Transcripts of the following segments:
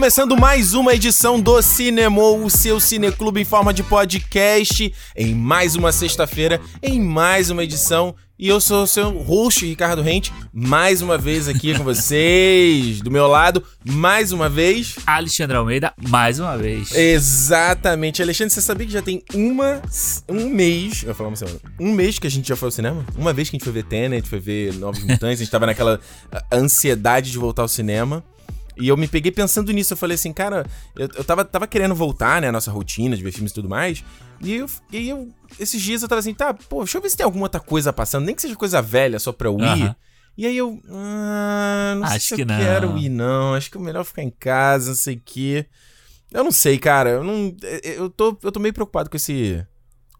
Começando mais uma edição do Cinema, o seu cineclube em forma de podcast, em mais uma sexta-feira, em mais uma edição. E eu sou o seu host, Ricardo Rente, mais uma vez aqui com vocês. Do meu lado, mais uma vez. Alexandre Almeida, mais uma vez. Exatamente. Alexandre, você sabia que já tem uma, um mês, eu vou falar uma semana, um mês que a gente já foi ao cinema? Uma vez que a gente foi ver Tenet, foi ver Novos Mutantes, a gente tava naquela ansiedade de voltar ao cinema. E eu me peguei pensando nisso. Eu falei assim, cara, eu, eu tava, tava querendo voltar, né? A nossa rotina de ver filmes e tudo mais. E eu, e eu, esses dias eu tava assim, tá, pô, deixa eu ver se tem alguma outra coisa passando, nem que seja coisa velha só pra eu ir. Aham. E aí eu, ah, não Acho sei que se eu não. quero ir, não. Acho que é melhor ficar em casa, não sei o quê. Eu não sei, cara. Eu não. Eu tô, eu tô meio preocupado com esse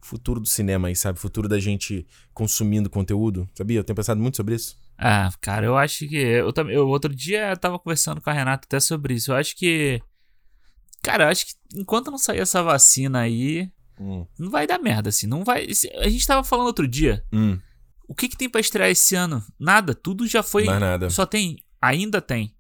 futuro do cinema aí, sabe? Futuro da gente consumindo conteúdo. Sabia? Eu tenho pensado muito sobre isso. Ah, cara, eu acho que. Eu. Eu, outro dia eu tava conversando com a Renata até sobre isso. Eu acho que. Cara, eu acho que enquanto não sair essa vacina aí, Hum. não vai dar merda, assim. Não vai. A gente tava falando outro dia. Hum. O que que tem pra estrear esse ano? Nada. Tudo já foi. Mais nada. Só tem. Ainda tem.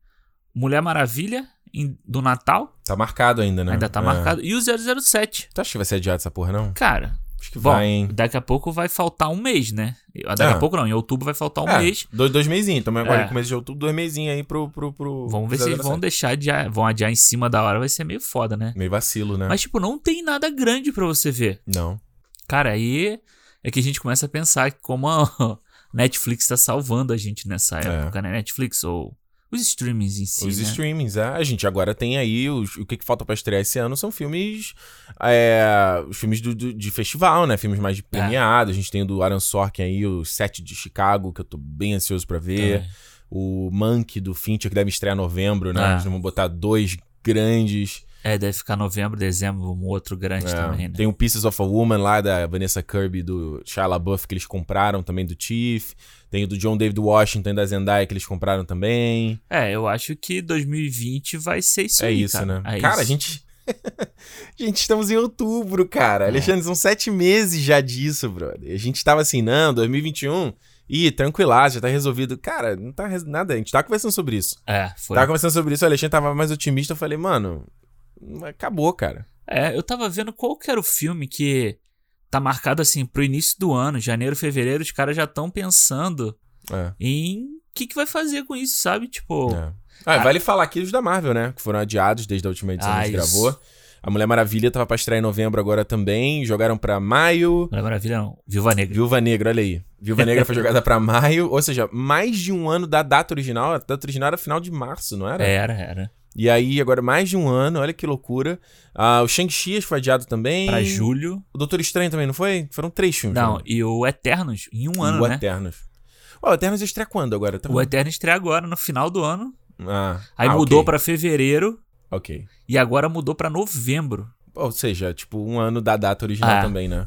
Mulher Maravilha em- do Natal. Tá marcado ainda, né? Ainda tá É. marcado. E o 007. Tu acha que vai ser adiado essa porra, não? Cara, Acho que bom, vai, daqui a pouco vai faltar um mês, né? Daqui É. a pouco não, em outubro vai faltar um é, mês. Dois, dois mesinhos. Então agora É. no começo de outubro, dois mesinhos aí pro. pro, pro Vamos ver se eles vão 007. deixar adiar, vão adiar em cima da hora, vai ser meio foda, né? Meio vacilo, né? Mas, tipo, não tem nada grande pra você ver. Não. Cara, aí é que a gente começa a pensar como a Netflix tá salvando a gente nessa É. época, né? Netflix ou os streamings em si, Os né? streamings, é. A gente agora tem aí. Os, o que, que falta pra estrear esse ano são filmes. É, os filmes do, do- de festival, né? Filmes mais premiados. A gente tem o do Aaron Sorkin aí, o Sete de Chicago, que eu tô bem ansioso pra ver. É. O Monkey do Fincher, que deve estrear em novembro, né? Ah. Eles vão botar dois grandes. É, deve ficar novembro, dezembro, um outro grande É, também, né? Tem o Pieces of a Woman lá da Vanessa Kirby do Shia LaBeouf que eles compraram também do Chief. Tem o do John David Washington e da Zendaya que eles compraram também. É, eu acho que 2020 vai ser isso é aí, isso, cara. né? É cara, a isso. gente. gente, estamos em outubro, cara. Alexandre, são sete meses já disso, brother. A gente tava assim, não, 2021. Ih, tranquilaço, já tá resolvido. Cara, não tá nada. A gente tava conversando sobre isso. É, foi. Tava conversando sobre isso, o Alexandre tava mais otimista. Eu falei, mano, acabou, cara. É, eu tava vendo qual que era o filme que tá marcado assim pro início do ano, janeiro, fevereiro, os caras já estão pensando É. em o que, que vai fazer com isso, sabe? Tipo, É. Ah, vale falar aqui os da Marvel, né? Que foram adiados desde a última edição Ah, que a gente isso. gravou. A Mulher Maravilha tava pra estrear em novembro agora também. Jogaram pra maio. Mulher Maravilha não, Viúva Negra. Viúva Negra, olha aí. Viúva Negra foi jogada pra maio. Ou seja, mais de um ano da data original. A data original era final de março, não era? Era, era. E aí, agora mais de um ano. Olha que loucura. Ah, o Shang-Chi foi adiado também. Pra julho. O Doutor Estranho também, não foi? Foram três filmes. Não, né? e o Eternos, em um ano, o né? Eternos. O Eternos estreia quando agora? Tá- O Eterno estreia agora, no final do ano. Ah, Aí ah, mudou ok. pra fevereiro Ok. e agora mudou pra novembro. Ou seja, tipo, um ano da data original Ah. também, né?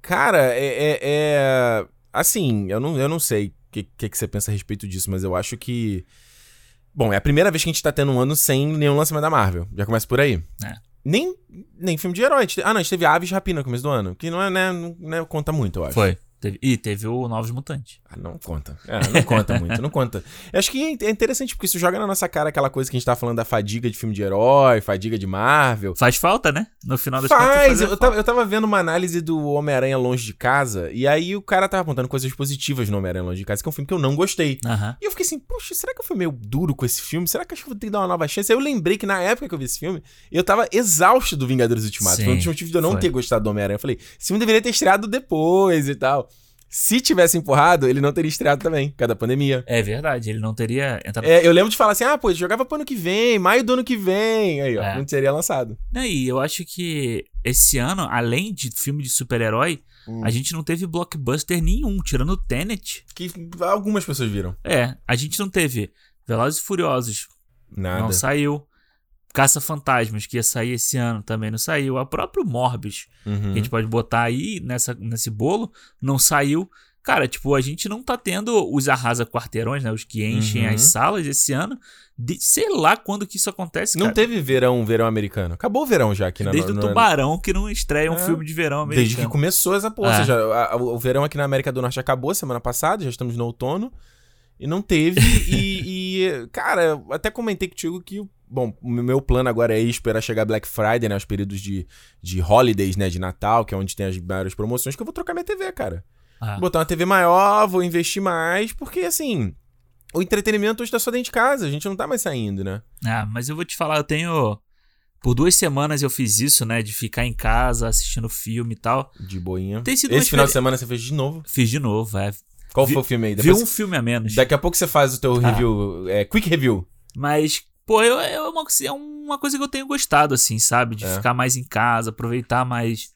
Cara, é. é- é- Assim, eu não, eu não sei o que, que, que você pensa a respeito disso, mas eu acho que. Bom, é a primeira vez que a gente tá tendo um ano sem nenhum lançamento da Marvel. Já começa por aí. É. Nem, nem filme de herói. Ah, não, a gente teve Aves Rapina no começo do ano. Que não é, né? Não, né, conta muito, eu acho. Foi. Teve, e teve o Novos Mutantes. Ah, não conta. É, não conta muito, não conta. Eu acho que é interessante porque isso joga na nossa cara aquela coisa que a gente tá falando da fadiga de filme de herói, fadiga de Marvel. Faz falta, né? No final das. Faz, eu, falta. tava, eu tava vendo uma análise do Homem-Aranha Longe de Casa, e aí o cara tava apontando coisas positivas no Homem-Aranha Longe de Casa, que é um filme que eu não gostei. Aham. E eu fiquei assim, poxa, será que eu fui meio duro com esse filme? Será que eu acho que eu vou ter que dar uma nova chance? Aí eu lembrei que na época que eu vi esse filme, eu tava exausto do Vingadores Ultimato. Sim, foi um dos motivos de eu não foi. ter gostado do Homem-Aranha. Eu falei, esse filme deveria ter estreado depois e tal. Se tivesse empurrado, ele não teria estreado também, por causa da pandemia. É verdade, ele não teria entrado. É, eu lembro de falar assim, ah, pô, jogava pro ano que vem, maio do ano que vem. Aí, ó, É. não teria lançado. E eu acho que esse ano, além de filme de super-herói, Hum. a gente não teve blockbuster nenhum, tirando o Tenet. Que algumas pessoas viram. É, a gente não teve Velozes e Furiosos, Nada. não saiu. Caça-Fantasmas, que ia sair esse ano, também não saiu. A próprio Morbius, Uhum. que a gente pode botar aí nessa, nesse bolo, não saiu. Cara, tipo, a gente não tá tendo os arrasa quarteirões, né? Os que enchem Uhum. as salas esse ano. De, sei lá quando que isso acontece, Não cara. teve verão, verão americano. Acabou o verão já aqui na Desde o no- Tubarão que não estreia um É. filme de verão americano. Desde que começou essa porra. É. Ou seja, a- a- o verão aqui na América do Norte acabou semana passada, já estamos no outono. E não teve. e, e, cara, eu até comentei contigo que bom, o meu plano agora é esperar chegar Black Friday, né? Os períodos de, de holidays, né? De Natal, que é onde tem as maiores promoções, que eu vou trocar minha TV, cara. Ah. Botar uma TV maior, vou investir mais, porque assim. O entretenimento hoje tá só dentro de casa, a gente não tá mais saindo, né? Ah, mas eu vou te falar, eu tenho. Por duas semanas eu fiz isso, né? De ficar em casa assistindo filme e tal. De boinha. Tem sido Esse final de semana você fez de novo. Fiz de novo, é. Qual Vi- foi o filme aí? Vi Depois- um filme a menos. Daqui a pouco você faz o teu Ah. review, é, quick review. Mas, pô, eu, é, uma, é uma coisa que eu tenho gostado, assim, sabe? De É. ficar mais em casa, aproveitar mais.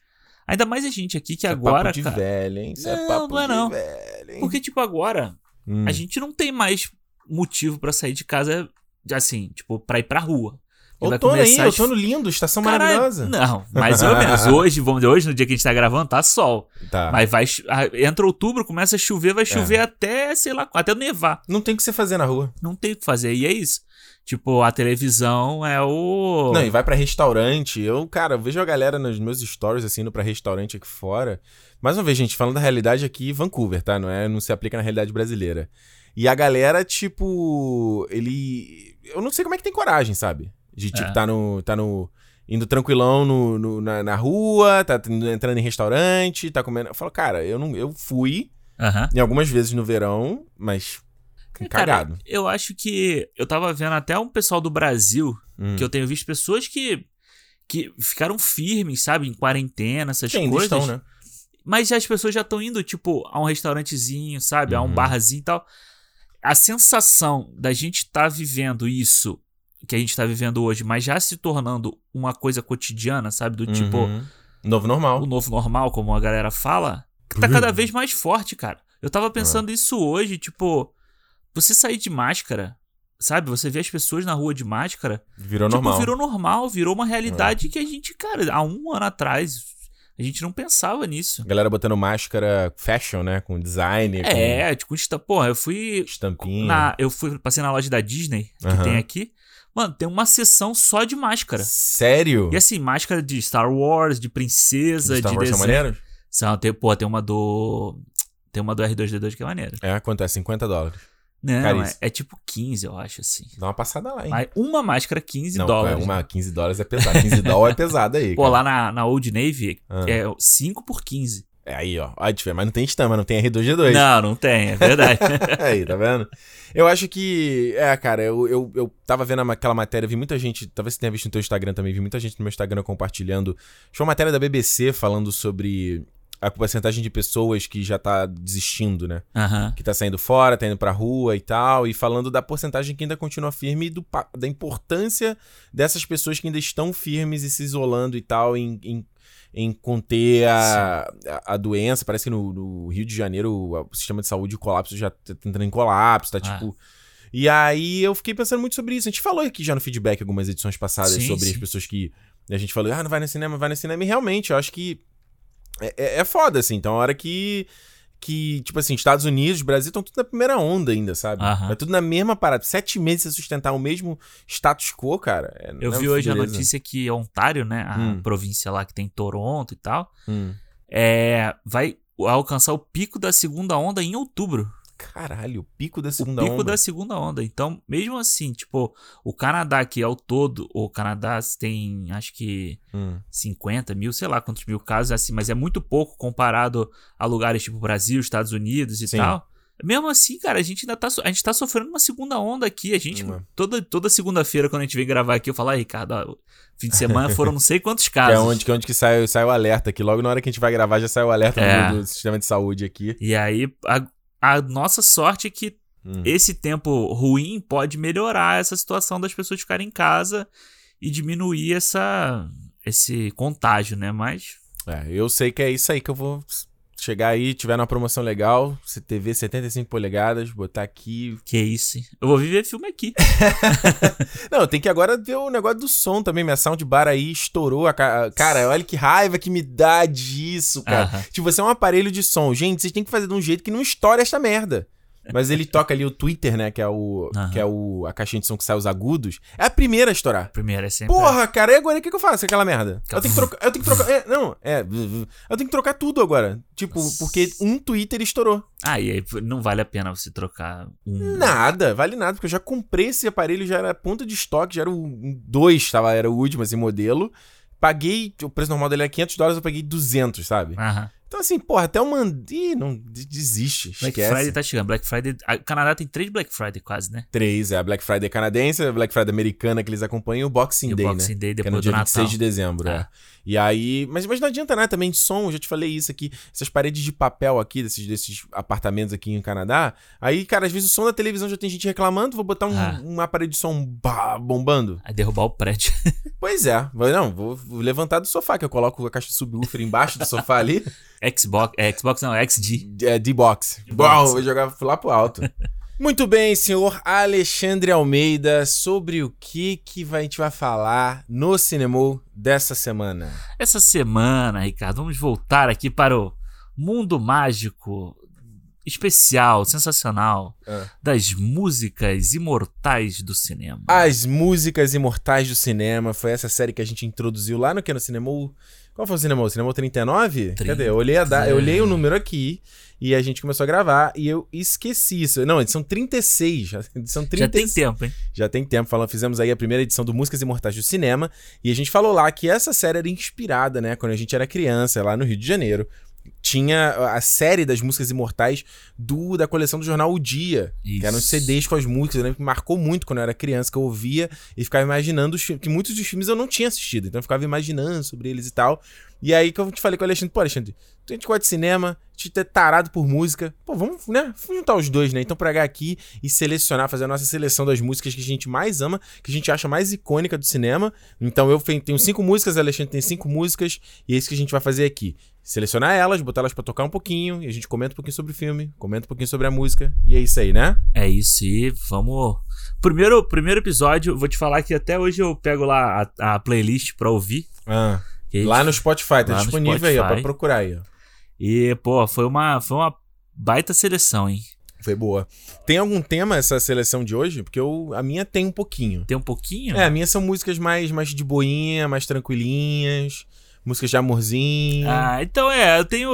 Ainda mais a gente aqui que Isso é agora, papo de cara. velho, hein? Isso é Não, papo não é de não. velho, hein? Porque, tipo, agora, Hum. a gente não tem mais motivo pra sair de casa, assim, tipo, pra ir pra rua. Outono aí, as- outono lindo, estação Caralho, maravilhosa. Não, mais ou menos. Hoje, vamos dizer, hoje, no dia que a gente tá gravando, tá sol. Tá. Mas vai. ah, Entra outubro, começa a chover, vai É. chover até, sei lá, até nevar. Não tem o que você fazer na rua. Não tem o que fazer. E é isso. Tipo, a televisão é o. Não, e vai pra restaurante. Eu, cara, eu vejo a galera nos meus stories, assim, indo pra restaurante aqui fora. Mais uma vez, gente, falando da realidade aqui, Vancouver, tá? Não, é, não se aplica na realidade brasileira. E a galera, tipo, ele. Eu não sei como é que tem coragem, sabe? De, tipo, É. tá no. Tá no. Indo tranquilão no, no- na, na rua, tá entrando em restaurante, tá comendo. Eu falo, cara, eu não. Eu fui Aham. em algumas vezes no verão, mas. Cara, Cagado. eu acho que. Eu tava vendo até um pessoal do Brasil, Hum. que eu tenho visto pessoas que. que ficaram firmes, sabe? Em quarentena, essas ainda coisas. estão, né? Mas as pessoas já estão indo, tipo, a um restaurantezinho, sabe? A um Uhum. barzinho e tal. A sensação da gente tá vivendo isso que a gente tá vivendo hoje, mas já se tornando uma coisa cotidiana, sabe? Do tipo, Uhum. Novo normal. o novo normal, como a galera fala, tá cada vez mais forte, cara. Eu tava pensando isso hoje, tipo, você sair de máscara, sabe? Você vê as pessoas na rua de máscara, Virou tipo, normal. virou normal, virou uma realidade que a gente, cara, há um ano atrás, a gente não pensava nisso. Galera botando máscara fashion, né? Com design, É, tipo, está, porra, eu fui com estampinha. na, eu fui passei na loja da Disney que tem aqui. Mano, tem uma seção só de máscara. Sério? E assim, máscara de Star Wars, de princesa, Star de Wars são desenho. São, tem, pô, tem uma do. Tem uma do R2D2 que é maneira. É, quanto é? 50 dólares. Não, é, é tipo 15, eu acho, assim. Dá uma passada lá, hein? Mas uma máscara, 15 Não, dólares. é uma 15 dólares é pesado. 15 dólares é pesado aí. Pô, cara. lá na, na Old Navy Ah. é 5 por 15. É aí, ó. Diferente, mas não tem estampa, não tem R2G2. Não, não tem, é verdade. aí, tá vendo? Eu acho que. É, cara, eu, eu, eu tava vendo aquela matéria, vi muita gente. Talvez você tenha visto no teu Instagram também, vi muita gente no meu Instagram compartilhando. Foi uma matéria da BBC falando sobre a porcentagem de pessoas que já tá desistindo, né? Aham. que tá saindo fora, tá indo pra rua e tal, e falando da porcentagem que ainda continua firme e do, da importância dessas pessoas que ainda estão firmes e se isolando e tal, em, em, em conter a, a, a doença. Parece que no, no Rio de Janeiro o, sistema de saúde, o colapso já tá entrando em colapso, tá Ah. tipo. E aí eu fiquei pensando muito sobre isso. A gente falou aqui já no feedback algumas edições passadas Sim, sobre as sim. pessoas que. A gente falou, ah, não vai no cinema, vai no cinema. E realmente, eu acho que é, é, é foda, assim. Então, a hora que. Que, tipo assim, Estados Unidos, Brasil estão tudo na primeira onda ainda, sabe? Aham. É tudo na mesma parada. Sete meses você sustentar o mesmo status quo, cara. é- Eu é vi hoje a dureza. notícia que Ontário, né, a Hum. província lá que tem Toronto e tal, Hum. é, vai alcançar o pico da segunda onda em outubro. Caralho, o pico da O segunda pico onda. da segunda onda. Então, mesmo assim, tipo, o Canadá que ao todo, o Canadá tem, acho que Hum. 50 mil, sei lá quantos mil casos, assim, mas é muito pouco comparado a lugares tipo Brasil, Estados Unidos e Sim. tal. Mesmo assim, cara, a gente ainda tá, a gente tá sofrendo uma segunda onda aqui. A gente, Hum. toda, toda segunda-feira, quando a gente vem gravar aqui, eu falo, ah, Ricardo, ó, fim de semana foram não sei quantos Que é casos. onde, que é onde que sai, sai o alerta aqui. Logo na hora que a gente vai gravar, já sai o alerta É. do, do sistema de saúde aqui. E aí, a, a nossa sorte é que Hum. esse tempo ruim pode melhorar essa situação das pessoas ficarem em casa e diminuir essa, esse contágio, né? Mas É, eu sei que é isso aí que eu vou chegar aí, tiver numa promoção legal, TV 75 polegadas, botar aqui. que isso, hein? Eu vou viver filme aqui. Não, tem que agora ver o negócio do som também. Minha soundbar aí estourou. A ca... Cara, olha que raiva que me dá disso, cara. Aham. Tipo, você é um aparelho de som. Gente, vocês têm que fazer de um jeito que não estoure esta merda. Mas ele toca ali o Twitter, né? Que é, o, Aham. que é o, a caixinha de som que sai os agudos. É a primeira a estourar. Primeiro é sempre. Porra, cara, e agora o que, que eu faço com aquela merda? Eu tenho que trocar. Eu tenho que trocar. é, não, é. Eu tenho que trocar tudo agora. Tipo, Nossa. porque um Twitter estourou. Ah, e aí não vale a pena você trocar um. Nada, vale nada, porque eu já comprei esse aparelho, já era ponta de estoque, já era o 2, tava, era o último, assim, modelo. Paguei, o preço normal dele era 500 dólares, eu paguei 200, sabe? Aham. Então, assim, porra, até eu mandei, não, de- desiste, Black esquece. Friday tá chegando. Black Friday. O Canadá tem três Black Friday quase, né? Três, é a Black Friday canadense, a Black Friday americana que eles acompanham e o Boxing E o Day, Boxing né? Day Que é depois no do dia Natal. 26 de dezembro, é. É. E aí. Mas, mas não adianta nada também de som, eu já te falei isso aqui. Essas paredes de papel aqui, desses, desses apartamentos aqui em Canadá. Aí, cara, às vezes o som da televisão já tem gente reclamando, vou botar um, Ah. uma parede de som bombando. Aí derrubar o prédio. Pois é. Não, vou, vou levantar do sofá, que eu coloco a caixa de subwoofer embaixo do sofá ali. Xbox. É, Xbox não, XG. É, D-Box. Bom, vou jogar lá pro alto. Muito bem, senhor Alexandre Almeida, sobre o que que a gente vai falar no Cinemou dessa semana? Essa semana, Ricardo, vamos voltar aqui para o mundo mágico especial, sensacional, Ah. das músicas imortais do cinema. As Músicas Imortais do Cinema, foi essa série que a gente introduziu lá no que no Cinemou... Qual foi o Cinemou? Cinemou 39? Trinta. Cadê? Eu olhei, a da... eu olhei o número aqui e a gente começou a gravar e eu esqueci isso. Não, edição 36. Edição 36. Já tem tempo, hein? Já tem tempo, falando, fizemos aí a primeira edição do Músicas Imortais do Cinema, e a gente falou lá que essa série era inspirada, né, quando a gente era criança, lá no Rio de Janeiro. Tinha a série das músicas imortais do da coleção do jornal O Dia, que eram Isso. CDs com as músicas. Eu lembro que marcou muito quando eu era criança, que eu ouvia e ficava imaginando os filmes, que muitos dos filmes eu não tinha assistido, então eu ficava imaginando sobre eles e tal. E aí que eu te falei com o Alexandre, pô, Alexandre, tu a gente gosta de cinema, a gente é tarado por música. Pô, vamos, né? Vamos juntar os dois, né? Então pegar aqui e selecionar, fazer a nossa seleção das músicas que a gente mais ama, que a gente acha mais icônica do cinema. Então eu tenho cinco músicas, Alexandre tem cinco músicas, e é isso que a gente vai fazer aqui. Selecionar elas, botar elas pra tocar um pouquinho, e a gente comenta um pouquinho sobre o filme, comenta um pouquinho sobre a música, e é isso aí, né? É isso e vamos. Primeiro, primeiro episódio, vou te falar que até hoje eu pego lá a, a playlist pra ouvir. Ah, lá no Spotify, tá disponível aí, ó, pra Spotify. procurar aí, ó. E, pô, foi uma, foi uma baita seleção, hein? Foi boa. Tem algum tema essa seleção de hoje? Porque eu, a minha tem um pouquinho. Tem um pouquinho? É, a minha são músicas mais, mais de boinha, mais tranquilinhas, músicas de amorzinho. Ah, então é, eu tenho.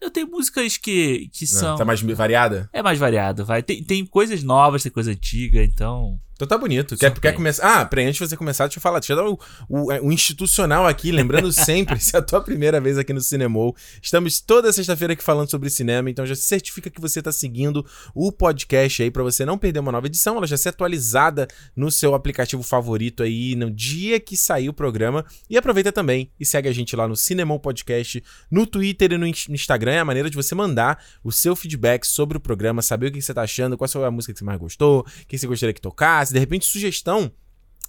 Eu tenho músicas que, que são. Tá mais variada? É mais variado, vai. Tem, tem coisas novas, tem coisa antiga, então. Então tá bonito. Quer, quer começar? Ah, peraí, antes de você começar, deixa eu falar. Deixa eu dar o, o, é, o institucional aqui, lembrando sempre, se é a tua primeira vez aqui no Cinemou. Estamos toda sexta-feira aqui falando sobre cinema, então já certifica que você tá seguindo o podcast aí pra você não perder uma nova edição. Ela já ser atualizada no seu aplicativo favorito aí no dia que sair o programa. E aproveita também e segue a gente lá no Cinemou Podcast, no Twitter e no In- no Instagram. É a maneira de você mandar o seu feedback sobre o programa, saber o que você tá achando, qual foi a música que você mais gostou, o que você gostaria que tocasse, de repente sugestão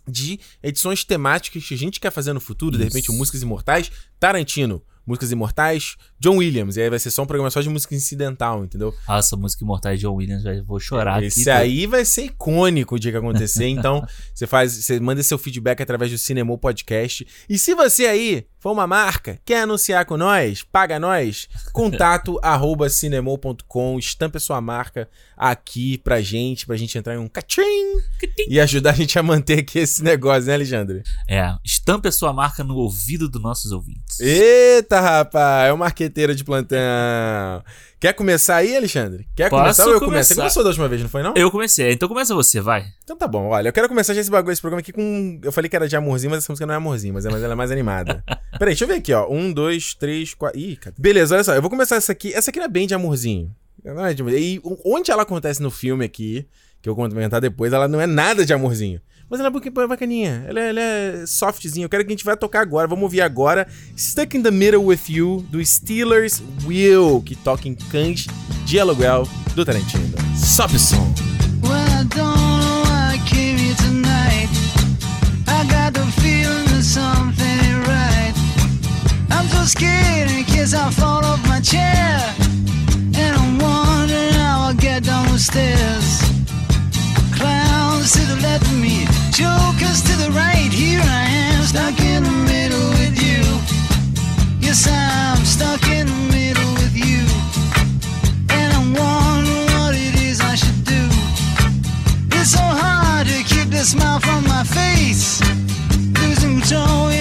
de edições temáticas que a gente quer fazer no futuro, de Isso. repente o Músicas Imortais, Tarantino, Músicas Imortais, John Williams, e aí vai ser só um programa só de música incidental, entendeu? Nossa, música imortal de John Williams, vai- vou chorar Esse aqui. aí vai ser icônico o dia que acontecer, então você faz, você manda seu feedback através do Cinemou Podcast. E se você aí for uma marca, quer anunciar com nós, paga nós, contato arroba cinemou.com, estampe a sua marca aqui pra gente, pra gente entrar em um cachim e ajudar a gente a manter aqui esse negócio, né, Alexandre? É, estampe a sua marca no ouvido dos nossos ouvintes. Eita, rapaz, é um marqueteiro de plantão. Quer começar aí, Alexandre? Quer Posso começar ou eu começo? começar. Você começou da última vez, não foi não? Eu comecei, então começa você, vai. Então tá bom, olha, eu quero começar já esse bagulho, esse programa aqui com... Eu falei que era de amorzinho, mas essa música não é amorzinho, mas, é, mas ela é mais animada. Peraí, deixa eu ver aqui, ó. Um, dois, três, quatro... Ih, cara. Beleza, olha só, eu vou começar essa aqui. Essa aqui não é bem de amorzinho. Não é de E onde ela acontece no filme aqui, que eu vou comentar depois, ela não é nada de amorzinho. Mas ela é bem bacaninha. Ela é, ela é softzinha. Eu quero que a gente vai tocar agora. Vamos ouvir agora Stuck in the Middle with You, do Steelers Will, que toca em Cães de Aluguel, do Tarantino. Sobe o som. Well, clowns to the left of me, jokers to the right. Here I am, stuck in the middle with you. Yes, I'm stuck in the middle with you. And I'm wondering what it is I should do. It's so hard to keep the smile from my face. Losing control.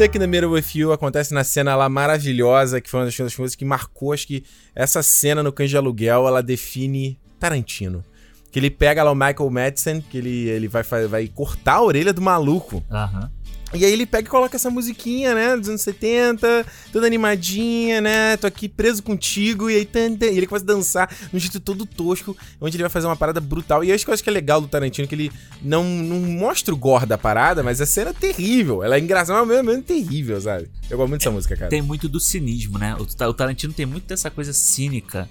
Stuck in the Middle with You acontece na cena lá maravilhosa, que foi uma das coisas que marcou, acho que essa cena no Cães de Aluguel, ela define Tarantino. Que ele pega lá o Michael Madsen, que ele, ele vai, vai cortar a orelha do maluco. Aham. E aí ele pega e coloca essa musiquinha, né, dos anos 70, toda animadinha, né, tô aqui preso contigo, e aí tan, tan, e ele começa a dançar de um jeito todo tosco, onde ele vai fazer uma parada brutal. E eu acho que eu acho que é legal do Tarantino, que ele não, não mostra o gore da parada, mas a cena é terrível. Ela é engraçada, mas mesmo tempo terrível, sabe? Eu gosto muito dessa música, cara. Tem muito do cinismo, né? O, o Tarantino tem muito dessa coisa cínica.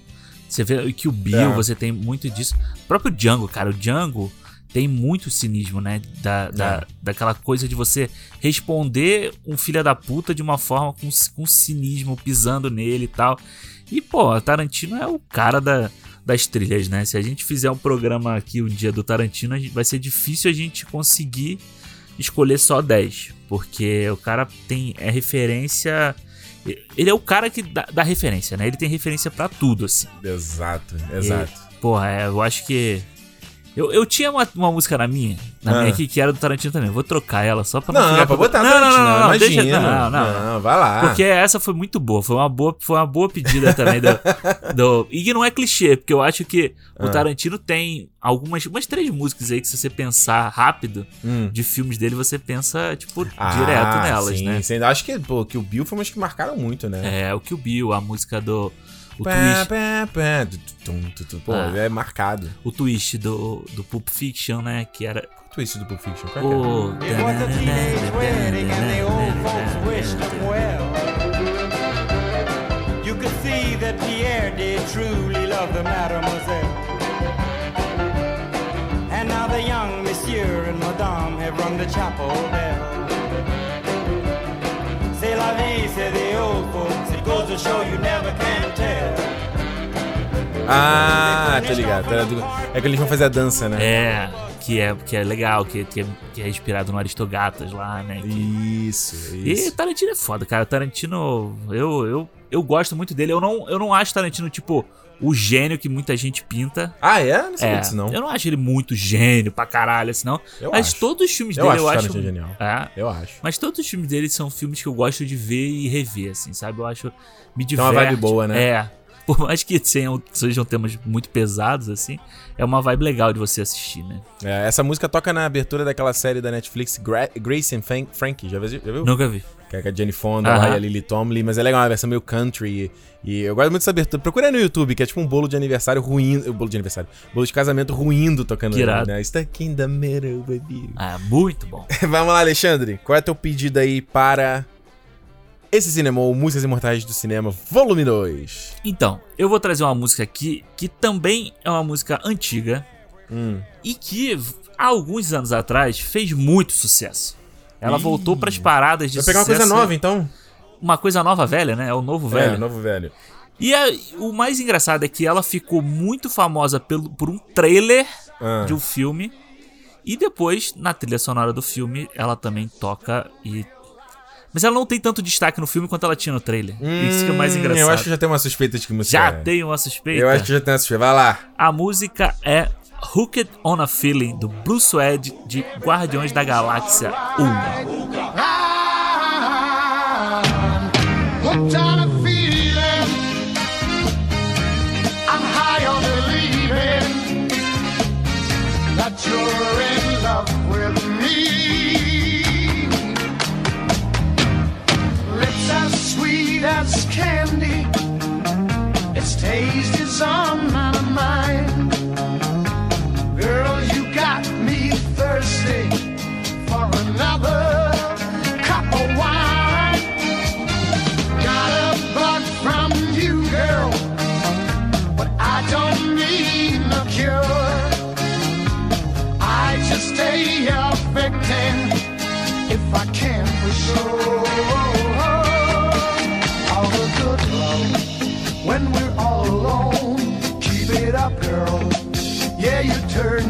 Você vê que o Bill, É. você tem muito disso. O próprio Django, cara, o Django tem muito cinismo, né? Da, da, É. Daquela coisa de você responder um filho da puta de uma forma com, com cinismo, pisando nele e tal. E, pô, Tarantino é o cara da, das trilhas, né? Se a gente fizer um programa aqui um dia do Tarantino, vai ser difícil a gente conseguir escolher só 10. Porque o cara tem. É referência. Ele é o cara que dá, dá referência, né? Ele tem referência pra tudo, assim. Exato, exato. Porra, é, eu acho que. Eu, eu tinha uma, uma música na minha, na Ah. minha aqui, que era do Tarantino também. Vou trocar ela só pra não, Não, pra botar não, no não, não, Tarantino, não, não, deixa- não, não, não. vai lá. Porque essa foi muito boa, foi uma boa, foi uma boa pedida também do, do- E que não é clichê, porque eu acho que o Ah. Tarantino tem algumas umas três músicas aí que se você pensar rápido Hum. de filmes dele, você pensa, tipo, Ah, direto nelas, sim, né? sim. Acho que, pô, que o Bill foi umas que marcaram muito, né? É, o Kill Bill, a música do. O Pá, pá, pá, tum. Pô, Ah. é marcado. o twist do, do Pulp Fiction, né? Que era. Qual twist do Pulp Fiction? Qual é? O. It was a teenage wedding and the old folks wished him well. You could see that Pierre did truly love the mademoiselle. And now the young monsieur and madame have rung the chapel bell. C'est la vie, say the old folks. It goes to show you never can. Ah, tô ligado. Era do- É que eles vão fazer a dança, né? É, que é, que é legal, que, que, é, que é inspirado no Aristogatas lá, né? que- Isso, E isso. Tarantino é foda, cara. Tarantino, eu, eu, eu gosto muito dele. Eu não, eu não acho Tarantino, tipo, o gênio que muita gente pinta. Ah, é? Não sabia É, disso, não. eu não acho ele muito gênio pra caralho, assim, não. Eu Mas acho. todos os filmes Eu dele acho eu acho. Tarantino genial. É, Eu acho. mas todos os filmes dele são filmes que eu gosto de ver e rever, assim, sabe? Eu acho. Me diverte. uma vibe boa, né? É. Por mais que sejam, sejam temas muito pesados, assim, é uma vibe legal de você assistir, né? É, essa música toca na abertura daquela série da Netflix, Gra Grace and Fan- Frankie. Já viu? Já viu? Nunca vi. Que é com a Jenny Fonda lá e a Lily Tomlin, mas é legal, é uma versão meio country. E, e eu gosto muito dessa abertura. Procura aí no YouTube, que é tipo um bolo de aniversário ruindo. Bolo de aniversário. Bolo de casamento ruindo tocando. Irado. Né? Stuck in the middle you. Ah, muito bom. Vamos lá, Alexandre. Qual é teu pedido aí para esse cinema, ou Músicas Imortais do Cinema, volume 2? Então, eu vou trazer uma música aqui que também é uma música antiga Hum. e que há alguns anos atrás fez muito sucesso. Ela Ih. voltou pras paradas de Vai pegar uma sucesso. coisa nova, então? Uma coisa nova velha, né? É o novo velho. É, novo velho. E a- o mais engraçado é que ela ficou muito famosa pelo, por um trailer Ah. de um filme. E depois, na trilha sonora do filme, ela também toca e. Mas ela não tem tanto destaque no filme quanto ela tinha no trailer. Isso que é mais Hum, engraçado. Eu acho que já tem uma suspeita de que música Já é. tem uma suspeita. Eu acho que já tem uma suspeita. Vai lá. A música é Hooked on a Feeling, do Blue Suede de Guardiões da Galáxia 1. I can't for sure. Good love when we're all alone. Keep it up, girl. Yeah, you turn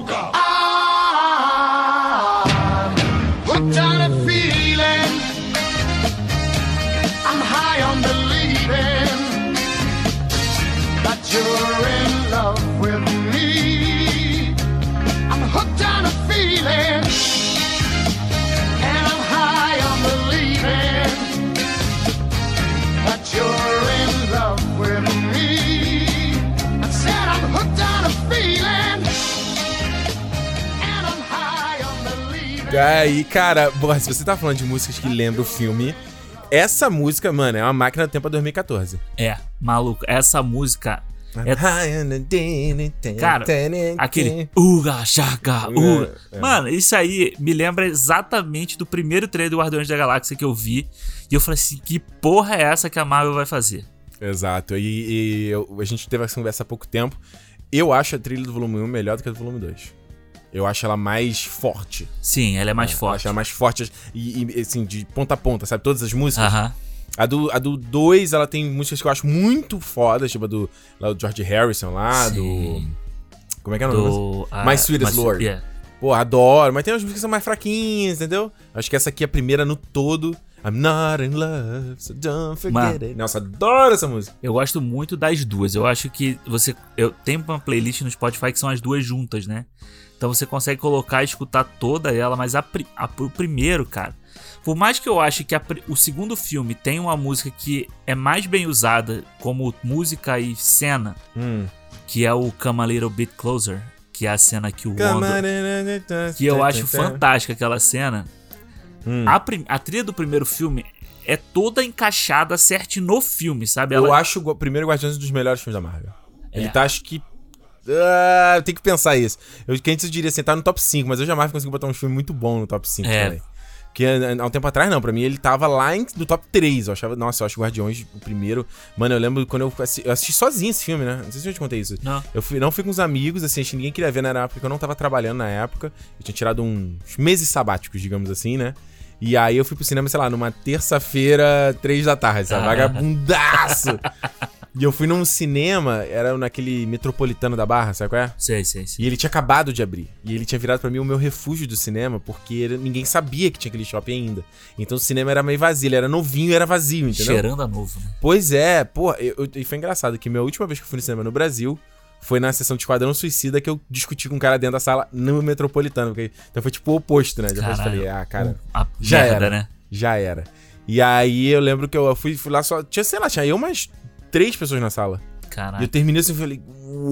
Aí, cara, se você tá falando de músicas que lembram o filme, essa música, mano, é uma máquina do tempo 2014. É, maluco, essa música é Cara, aquele Uga, Chaka, Uga. É, é. Mano, isso aí me lembra exatamente do primeiro trailer do Guardiões da Galáxia que eu vi. E eu falei assim: que porra é essa que a Marvel vai fazer? Exato. E, e eu- a gente teve essa conversa há pouco tempo. Eu acho a trilha do volume 1 melhor do que a do volume 2. Eu acho ela mais forte. Sim, ela é mais Eu forte. acho ela mais forte e, e, assim, de ponta a ponta, sabe? Todas as músicas. Aham. A do, a do 2, ela tem músicas que eu acho muito fodas, tipo a do, lá do George Harrison lá, Sim. do... Como é que é o nome? Do. a- My Sweetest My- Lord. Yeah. Pô, adoro, mas tem umas músicas que são mais fraquinhas, entendeu? Acho que essa aqui é a primeira no todo. I'm not in love, so don't forget Mano. it. Nossa, adoro essa música. Eu gosto muito das duas. Eu acho que você. Eu tenho uma playlist no Spotify que são as duas juntas, né? Então você consegue colocar e escutar toda ela, mas a, a- o primeiro, cara. Por mais que eu ache que a o segundo filme tem uma música que é mais bem usada como música e cena, Hum. que é o Come a Little Bit Closer, que é a cena que o Wanda. Que eu acho fantástica aquela cena. Hum. A, a trilha do primeiro filme é toda encaixada certo no filme, sabe? Eu Ela- acho o primeiro Guardiões um dos melhores filmes da Marvel. Ele É. tá, acho que. Ah, eu tenho que pensar isso. Eu, que antes eu diria assim, tá no top 5, mas eu jamais consegui botar um filme muito bom no top 5 É. também. Porque há um tempo atrás, não, pra mim ele tava lá em- no top 3. Eu achava, nossa, eu acho Guardiões o primeiro. Mano, eu lembro quando eu assisti, eu assisti sozinho esse filme, né? Não sei se eu te contei isso. Não. Eu fui, não fui com os amigos, assim, acho que ninguém queria ver na época, porque eu não tava trabalhando na época. Eu tinha tirado uns meses sabáticos, digamos assim, né? E aí eu fui pro cinema, sei lá, numa terça-feira, três da tarde, sabe? Ah. Vagabundaço! e eu fui num cinema, era naquele metropolitano da Barra, sabe qual é? Sei, sei, sei. E ele tinha acabado de abrir. E ele tinha virado pra mim o meu refúgio do cinema, porque ninguém sabia que tinha aquele shopping ainda. Então o cinema era meio vazio, ele era novinho e era vazio, entendeu? Cheirando a novo, né? Pois é, pô, eu- eu- e foi engraçado que minha última vez que eu fui no cinema no Brasil foi na sessão de Esquadrão Suicida que eu discuti com um cara dentro da sala no metropolitano. Porque, então foi tipo o oposto, né? Depois eu Caralho. falei, ah, cara, A já merda, era. né? já era. E aí eu lembro que eu fui, fui lá só. Tinha, sei lá, tinha eu mais três pessoas na sala. E eu terminei assim e falei,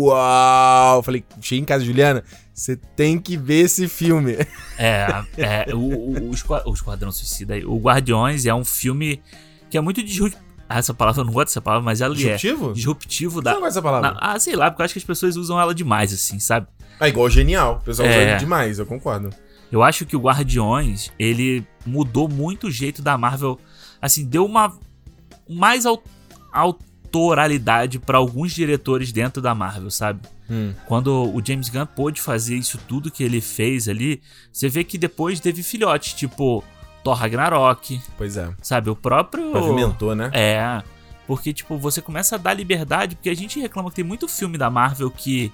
uau! Falei, cheguei em casa, Juliana, você tem que ver esse filme. É, é o, o, o, Esqua- o Esquadrão Suicida aí. O Guardiões é um filme que é muito disruptivo. Essa palavra eu não gosto dessa palavra, mas ela Disruptivo? é. Disruptivo Você da. não gosta dessa palavra? na- ah, sei lá, porque eu acho que as pessoas usam ela demais, assim, sabe? É igual genial. O pessoal usa É. ele demais, eu concordo. Eu acho que o Guardiões, ele mudou muito o jeito da Marvel. Assim, deu uma mais au- autoralidade pra alguns diretores dentro da Marvel, sabe? Hum. Quando o James Gunn pôde fazer isso tudo que ele fez ali, você vê que depois teve filhotes, tipo Thor Ragnarok, Pois é. sabe? O próprio. Pavimentou, né? É. Porque, tipo, você começa a dar liberdade, porque a gente reclama que tem muito filme da Marvel que,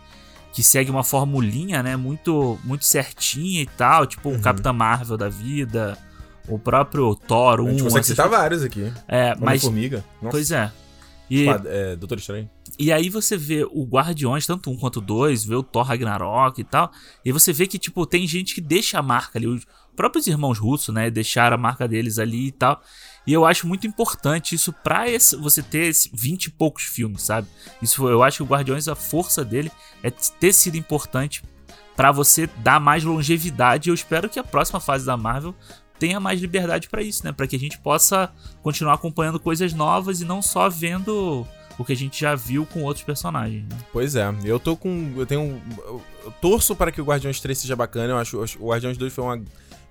que segue uma formulinha, né? Muito, muito certinha e tal. Tipo, Uhum. o Capitã Marvel da vida, o próprio Thor 1. A gente consegue citar vários aqui. É, mas. Homem-Formiga. Nossa. Pois é. E, Esquad- é, Doutor Estranho. e aí você vê o Guardiões, tanto um quanto dois, vê o Thor Ragnarok e tal. E você vê que, tipo, tem gente que deixa a marca ali. Os próprios irmãos russos, né? Deixaram a marca deles ali e tal. E eu acho muito importante isso pra esse- você ter esse 20 e poucos filmes, sabe? Isso eu acho que o Guardiões, a força dele é ter sido importante pra você dar mais longevidade. E eu espero que a próxima fase da Marvel tenha mais liberdade pra isso, né? Pra que a gente possa continuar acompanhando coisas novas e não só vendo o que a gente já viu com outros personagens. Né? Pois é, eu tô com. Eu tenho. Eu, torço para que o Guardiões 3 seja bacana. Eu acho, eu acho que o Guardiões 2 foi uma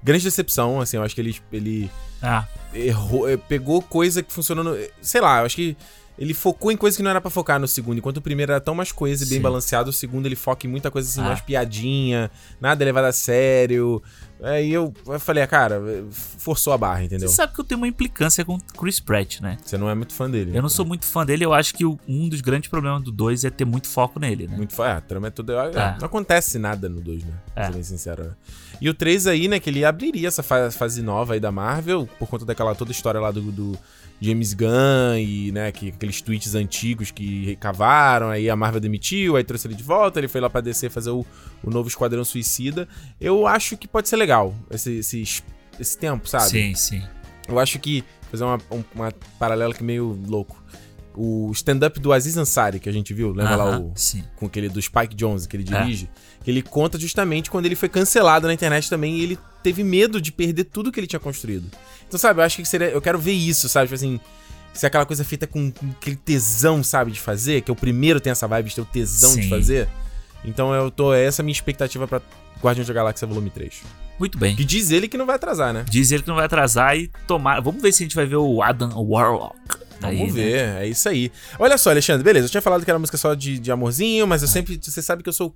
grande decepção. Assim, eu acho que ele, ele Ah, errou, eh, pegou coisa que funcionou no. Sei lá, eu acho que ele focou em coisas que não era pra focar no segundo. Enquanto o primeiro era tão mais coeso e bem Sim. balanceado, o segundo ele foca em muita coisa assim, Ah. mais piadinha, nada levado a sério. Aí eu, eu falei, ah, cara, forçou a barra, entendeu? Você sabe que eu tenho uma implicância com o Chris Pratt, né? Você não é muito fã dele. Eu não sou muito fã dele, eu acho que um dos grandes problemas do 2 é ter muito foco nele, né? Muito fã. É, a trama é toda. é, É. Não acontece nada no 2, né? Pra É. ser bem sincero. né? E o 3 aí, né, que ele abriria essa fa- fase nova aí da Marvel, por conta daquela toda história lá do, do James Gunn e, né, que, aqueles tweets antigos que recavaram, aí a Marvel demitiu, aí trouxe ele de volta, ele foi lá pra DC fazer o, o novo Esquadrão Suicida. Eu acho que pode ser legal esse, esse, esse tempo, sabe? Sim, sim. Eu acho que, fazer uma, um, uma paralela que meio louco. O stand-up do Aziz Ansari, que a gente viu, lembra lá o, Sim. com aquele do Spike Jonze que ele É. dirige, que ele conta justamente quando ele foi cancelado na internet também e ele teve medo de perder tudo que ele tinha construído. Então, sabe, eu acho que seria. Eu quero ver isso, sabe? Tipo assim. Se aquela coisa feita com, com aquele tesão, sabe, de fazer, que é o primeiro tem essa vibe de ter o tesão de Sim. fazer. Então eu tô. Essa é a minha expectativa pra Guardiões da Galáxia Volume 3. Muito bem. Que diz ele que não vai atrasar, né? Diz ele que não vai atrasar e tomar. Vamos ver se a gente vai ver o Adam Warlock. Vamos aí, né? ver, é isso aí. Olha só, Alexandre, beleza, eu tinha falado que era música só de, de amorzinho, mas eu sempre. Você sabe que eu sou.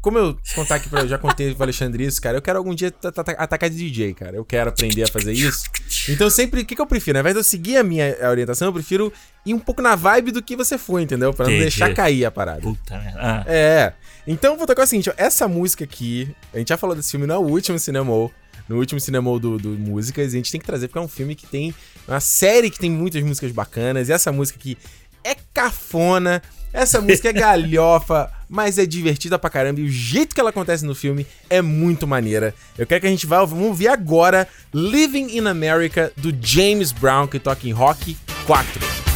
Como eu contar aqui pra. Eu já contei pro Alexandre isso, cara. Eu quero algum dia ta- ta- ta- atacar de DJ, cara. Eu quero aprender a fazer isso. Então sempre. O que, que eu prefiro? Ao invés de eu seguir a minha orientação, eu prefiro ir um pouco na vibe do que você foi, entendeu? Pra não deixar cair a parada. Puta merda. Ah, É. Então vou tocar o seguinte, ó, essa música aqui, a gente já falou desse filme no último Cinemol, no último Cinemol do, do Músicas, e a gente tem que trazer porque é um filme que tem uma série que tem muitas músicas bacanas, e essa música aqui é cafona, essa música é galhofa, mas é divertida pra caramba, e o jeito que ela acontece no filme é muito maneira. Eu quero que a gente vá, vamos ouvir agora Living in America, do James Brown, que toca em Rock 4.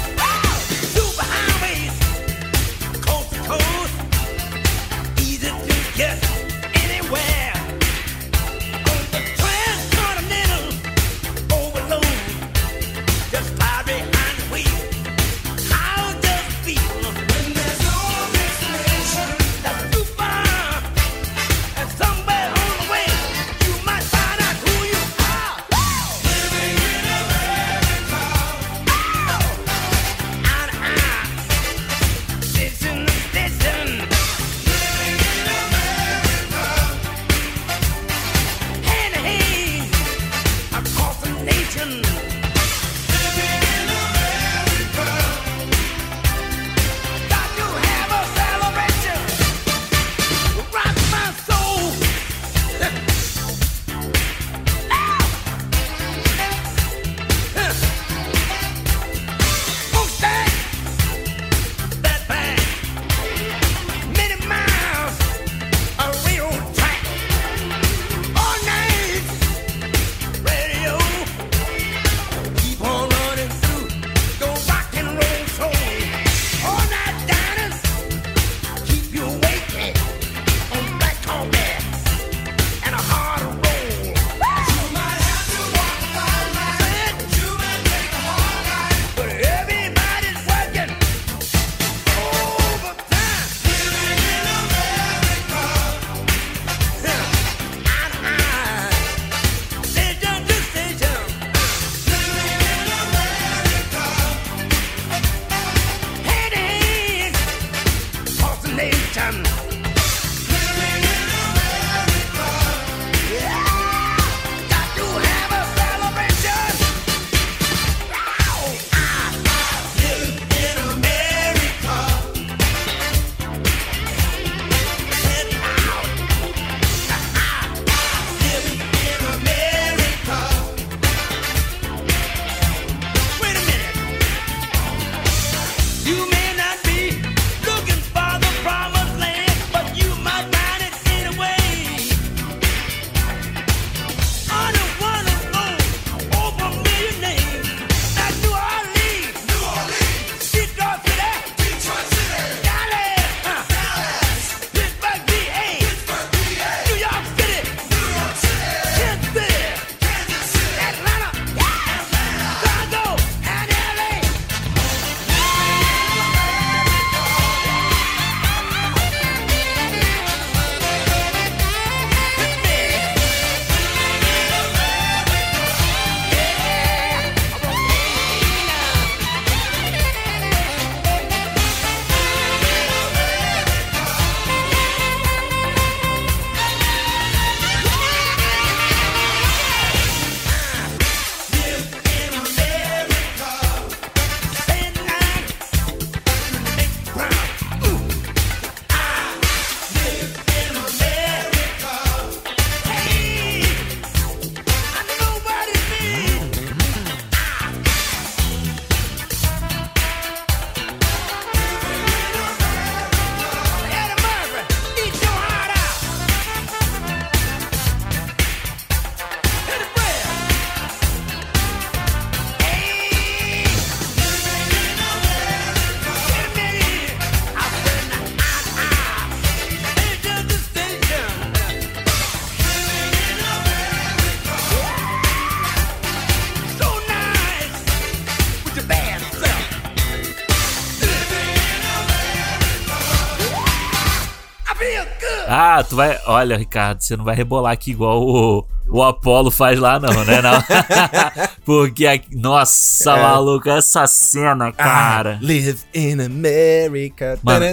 Olha, Ricardo, você não vai rebolar aqui igual o, o Apollo faz lá, não, né? Não. Porque, nossa, É. maluco, essa cena, cara. Ah, live in America. Mano.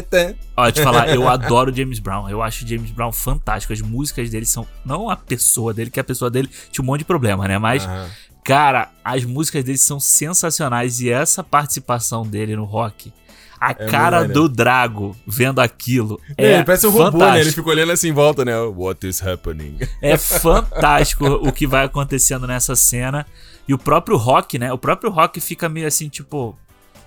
Ó, te falar, eu adoro James Brown. Eu acho o James Brown fantástico. As músicas dele são. Não a pessoa dele, que a pessoa dele tinha um monte de problema, né? Mas, Aham. cara, as músicas dele são sensacionais. E essa participação dele no rock. A cara maneiro. do Drago vendo aquilo. É, É, ele parece um robô, né? Ele fantástico. fica olhando assim em volta, né? What is happening? É fantástico o que vai acontecendo nessa cena. E o próprio Rock, né? O próprio Rock fica meio assim, tipo.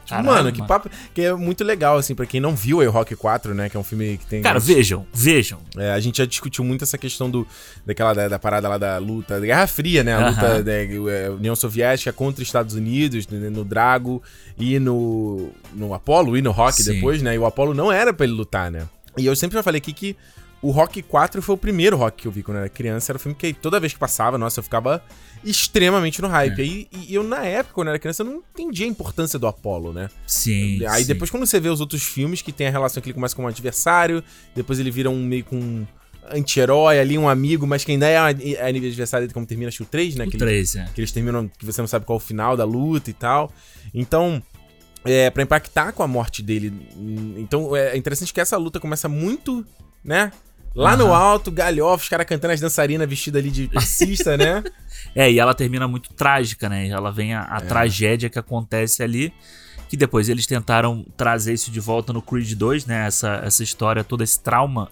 Caralho, mano, que papo. Que é muito legal, assim, pra quem não viu o Rock 4, né? Que é um filme que tem. Cara, vejam, vejam. É, a gente já discutiu muito essa questão do, daquela da, da parada lá da luta, da Guerra Fria, né? A Aham. luta da é, União Soviética contra os Estados Unidos, né, no Drago e no, no Apollo e no Rock Sim. depois, né? E o Apollo não era pra ele lutar, né? E eu sempre já falei aqui que o Rock 4 foi o primeiro Rock que eu vi quando eu era criança. Era um filme que toda vez que passava, nossa, eu ficava extremamente no É. hype. E, e eu, na época, quando eu era criança, eu não entendia a importância do Apollo, né? Sim. Aí sim. depois quando você vê os outros filmes que tem a relação que ele começa como um adversário, depois ele vira um meio com um anti-herói ali, um amigo, mas que ainda é a- é adversário dele como termina acho que o 3, né? O que, ele- 3, é. que eles terminam, que você não sabe qual é o final da luta e tal. Então, é, para impactar com a morte dele. hum, Então é interessante que essa luta começa muito, né? Lá no Aham. alto, galhofa, os caras cantando as dançarinas vestidas ali de passista, né? É, e ela termina muito trágica, né? Ela vem a, É. a tragédia que acontece ali. Que depois eles tentaram trazer isso de volta no Creed 2, né? Essa, essa história, todo esse trauma.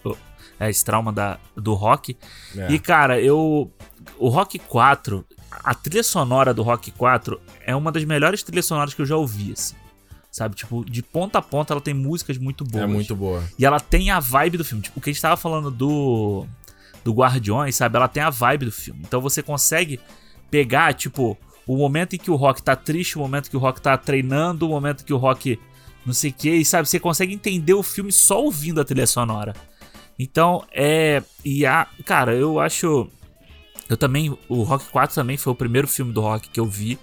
É, esse trauma da, do rock. É. E, cara, eu. O Rock 4, a trilha sonora do Rock 4 é uma das melhores trilhas sonoras que eu já ouvi, assim. Sabe? Tipo, de ponta a ponta ela tem músicas muito boas. É muito boa. E ela tem a vibe do filme. Tipo, o que a gente tava falando do. Do Guardiões, sabe? Ela tem a vibe do filme. Então você consegue pegar, tipo, o momento em que o Rock tá triste, o momento que o Rock tá treinando, o momento que o Rock não sei o que, e sabe? Você consegue entender o filme só ouvindo a trilha sonora. Então, é. E a. Cara, eu acho. Eu também. O Rock 4 também foi o primeiro filme do Rock que eu vi.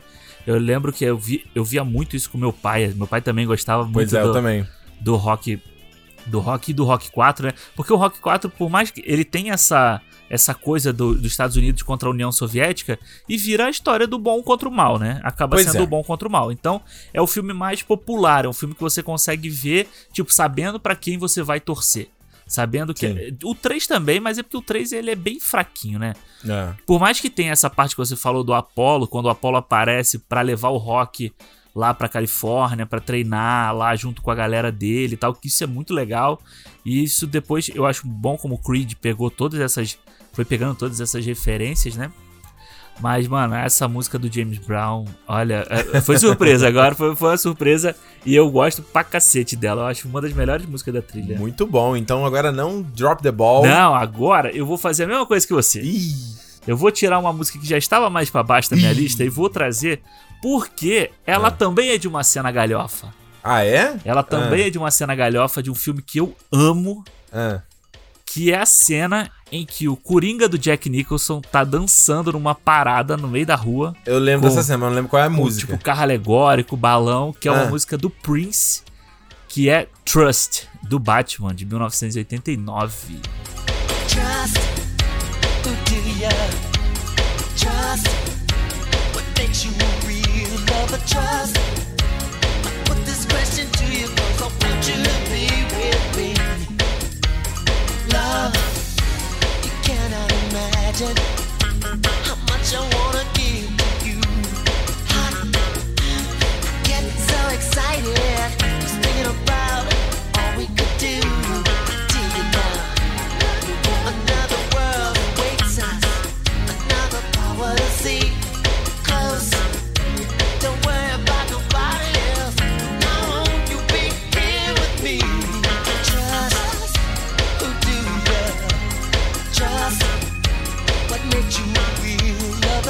Eu lembro que eu, vi, eu via muito isso com meu pai. Meu pai também gostava muito Pois é, do, também. do rock do rock e do rock 4, né? Porque o rock 4, por mais que ele tenha essa essa coisa do- dos Estados Unidos contra a União Soviética e vira a história do bom contra o mal, né? Acaba Pois sendo é. o bom contra o mal. Então, é o filme mais popular, é um filme que você consegue ver, tipo, sabendo pra quem você vai torcer. Sabendo que Sim. o 3 também, mas é porque o 3 ele é bem fraquinho, né? É. Por mais que tenha essa parte que você falou do Apollo, quando o Apollo aparece pra levar o Rock lá pra Califórnia, pra treinar lá junto com a galera dele e tal, que isso é muito legal. E isso depois eu acho bom como o Creed pegou todas essas. Foi pegando todas essas referências, né? Mas, mano, essa música do James Brown, olha, é, foi surpresa agora, foi, foi uma surpresa e eu gosto pra cacete dela. Eu acho uma das melhores músicas da trilha. Muito bom. Então agora não drop the ball. Não, agora eu vou fazer a mesma coisa que você. Ih, Eu vou tirar uma música que já estava mais pra baixo da minha lista e vou trazer porque ela também é de uma cena galhofa. Ah, é? Ela também é de uma cena galhofa de um filme que eu amo, Ah. que é a cena em que o Coringa do Jack Nicholson tá dançando numa parada no meio da rua, Eu lembro Com- dessa cena, mas não lembro qual é a com música. tipo carro alegórico, balão, que é uma Ah. música do Prince, que é Trust, do Batman, de 1989. Trust, who do ya trust? What makes you a real lover? Trust. I put this question to you 'cause I want you to be with me. Love, how much I wanna give you. Get so excited just thinking about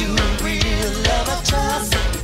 you a real love of trust.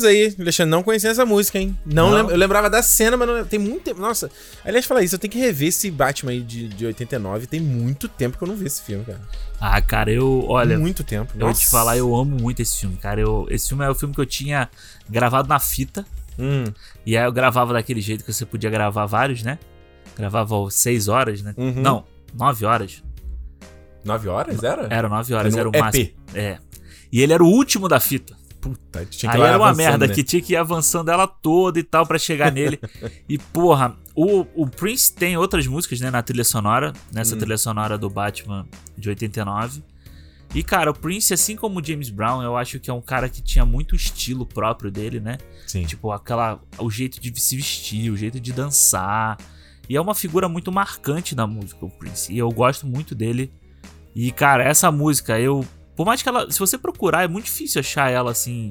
Surpresa aí, Alexandre, não conhecia essa música, hein? Não, Não. lembra- eu lembrava da cena, mas não tem muito tempo. Nossa, aliás, falar isso, eu tenho que rever esse Batman aí de, de 89. Tem muito tempo que eu não vi esse filme, cara. Ah, cara, eu. Olha. muito tempo. Eu vou te falar, eu amo muito esse filme, cara. Eu, esse filme é o filme que eu tinha gravado na fita. Hum, E aí eu gravava daquele jeito que você podia gravar vários, né? Gravava seis horas, né? Uhum. Não, nove horas. nove horas, era? Era nove horas, Era era o EP. máximo. É. E ele era o último da fita. Puta, tinha que Aí era uma merda né? que tinha que ir avançando ela toda e tal pra chegar nele. E porra, o, o Prince tem outras músicas, né, na trilha sonora, nessa Hum. trilha sonora do Batman de 89. E cara, o Prince, assim como o James Brown, eu acho que é um cara que tinha muito estilo próprio dele, né? Sim. Tipo, aquela. O jeito de se vestir, o jeito de dançar. E é uma figura muito marcante na música, o Prince. E eu gosto muito dele. E, cara, essa música, eu. Por mais que ela. Se você procurar, é muito difícil achar ela assim.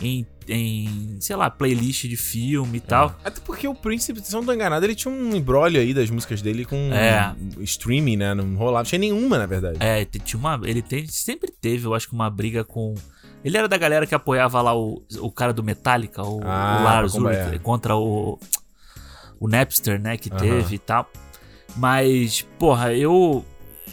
Em, em sei lá, playlist de filme e tal. Até porque o Príncipe, se eu não tô enganado, ele tinha um embrólio aí das músicas dele com É. streaming, né? Não rolava. Não tinha nenhuma, na verdade. É, tinha uma. Ele teve, sempre teve, eu acho que uma briga com. Ele era da galera que apoiava lá o, o cara do Metallica, o, Ah, o Lars Ulrich, é. contra o. O Napster, né, que teve e tal. Mas, porra, eu.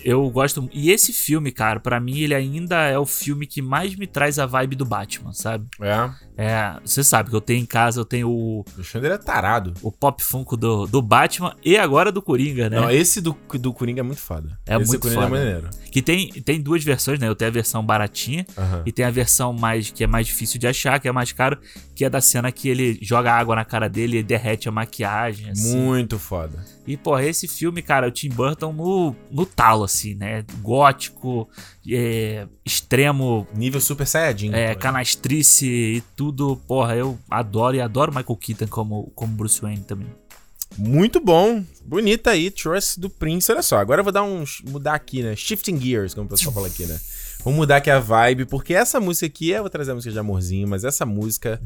Eu gosto. E esse filme, cara, pra mim ele ainda é o filme que mais me traz a vibe do Batman, sabe? É. É, você sabe que eu tenho em casa, eu tenho o, O Alexandre é tarado. o pop funko do, do Batman e agora do Coringa, né? Não, esse do, do Coringa é muito foda. É esse muito Coringa foda. é maneiro. Que tem, tem duas versões, né? Eu tenho a versão baratinha Aham. e tem a versão mais que é mais difícil de achar, que é mais caro, que é da cena que ele joga água na cara dele e derrete a maquiagem, assim. Muito foda. E, porra, esse filme, cara, o Tim Burton no, no talo, assim, né? Gótico, é, extremo, Nível Super Saiyajin. é, canastrice e tudo. Porra, eu adoro e adoro Michael Keaton como, como Bruce Wayne também. Muito bom. Bonita aí, Trust do Prince. Olha só, agora eu vou dar um. mudar aqui, né? Shifting gears, como o pessoal fala aqui, né? Vou mudar aqui a vibe, porque essa música aqui, eu vou trazer a música de amorzinho, mas essa música.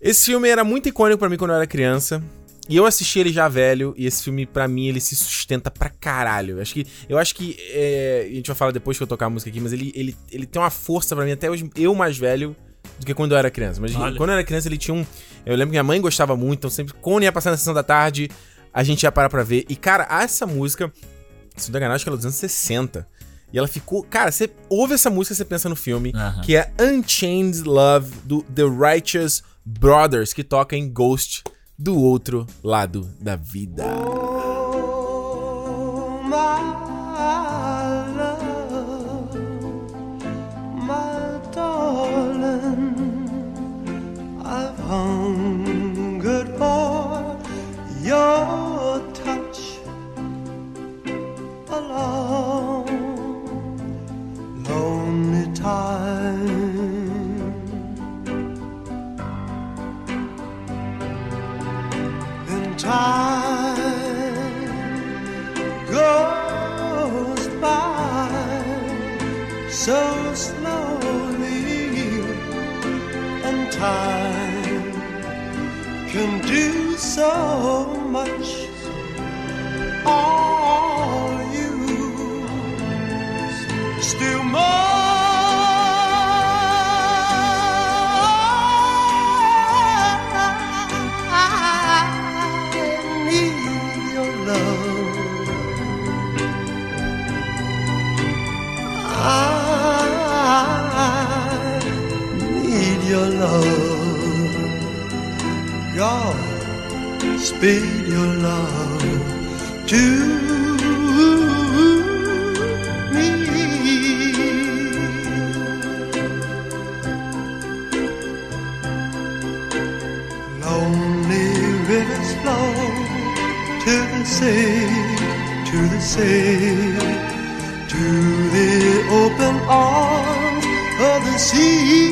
Esse filme era muito icônico pra mim quando eu era criança. E eu assisti ele já velho, e esse filme, pra mim, ele se sustenta pra caralho. Eu acho que. Eu acho que. é, a gente vai falar depois que eu tocar a música aqui, mas ele, ele, ele tem uma força pra mim, até hoje, eu mais velho, do que quando eu era criança. Mas Olha. quando eu era criança, ele tinha um. Eu lembro que minha mãe gostava muito, então sempre, quando ia passar na sessão da tarde, a gente ia parar pra ver. E, cara, essa música, se não me engano, acho que ela é dos anos 60. E ela ficou. Cara, você ouve essa música, você pensa no filme, Aham. que é Unchained Love do The Righteous Brothers, que toca em Ghost do outro lado da vida. Oh, my time. And time goes by so slowly, and time can do so much. All God speed your love to me. Lonely rivers flow to the sea, to the sea, to the open arms of the sea.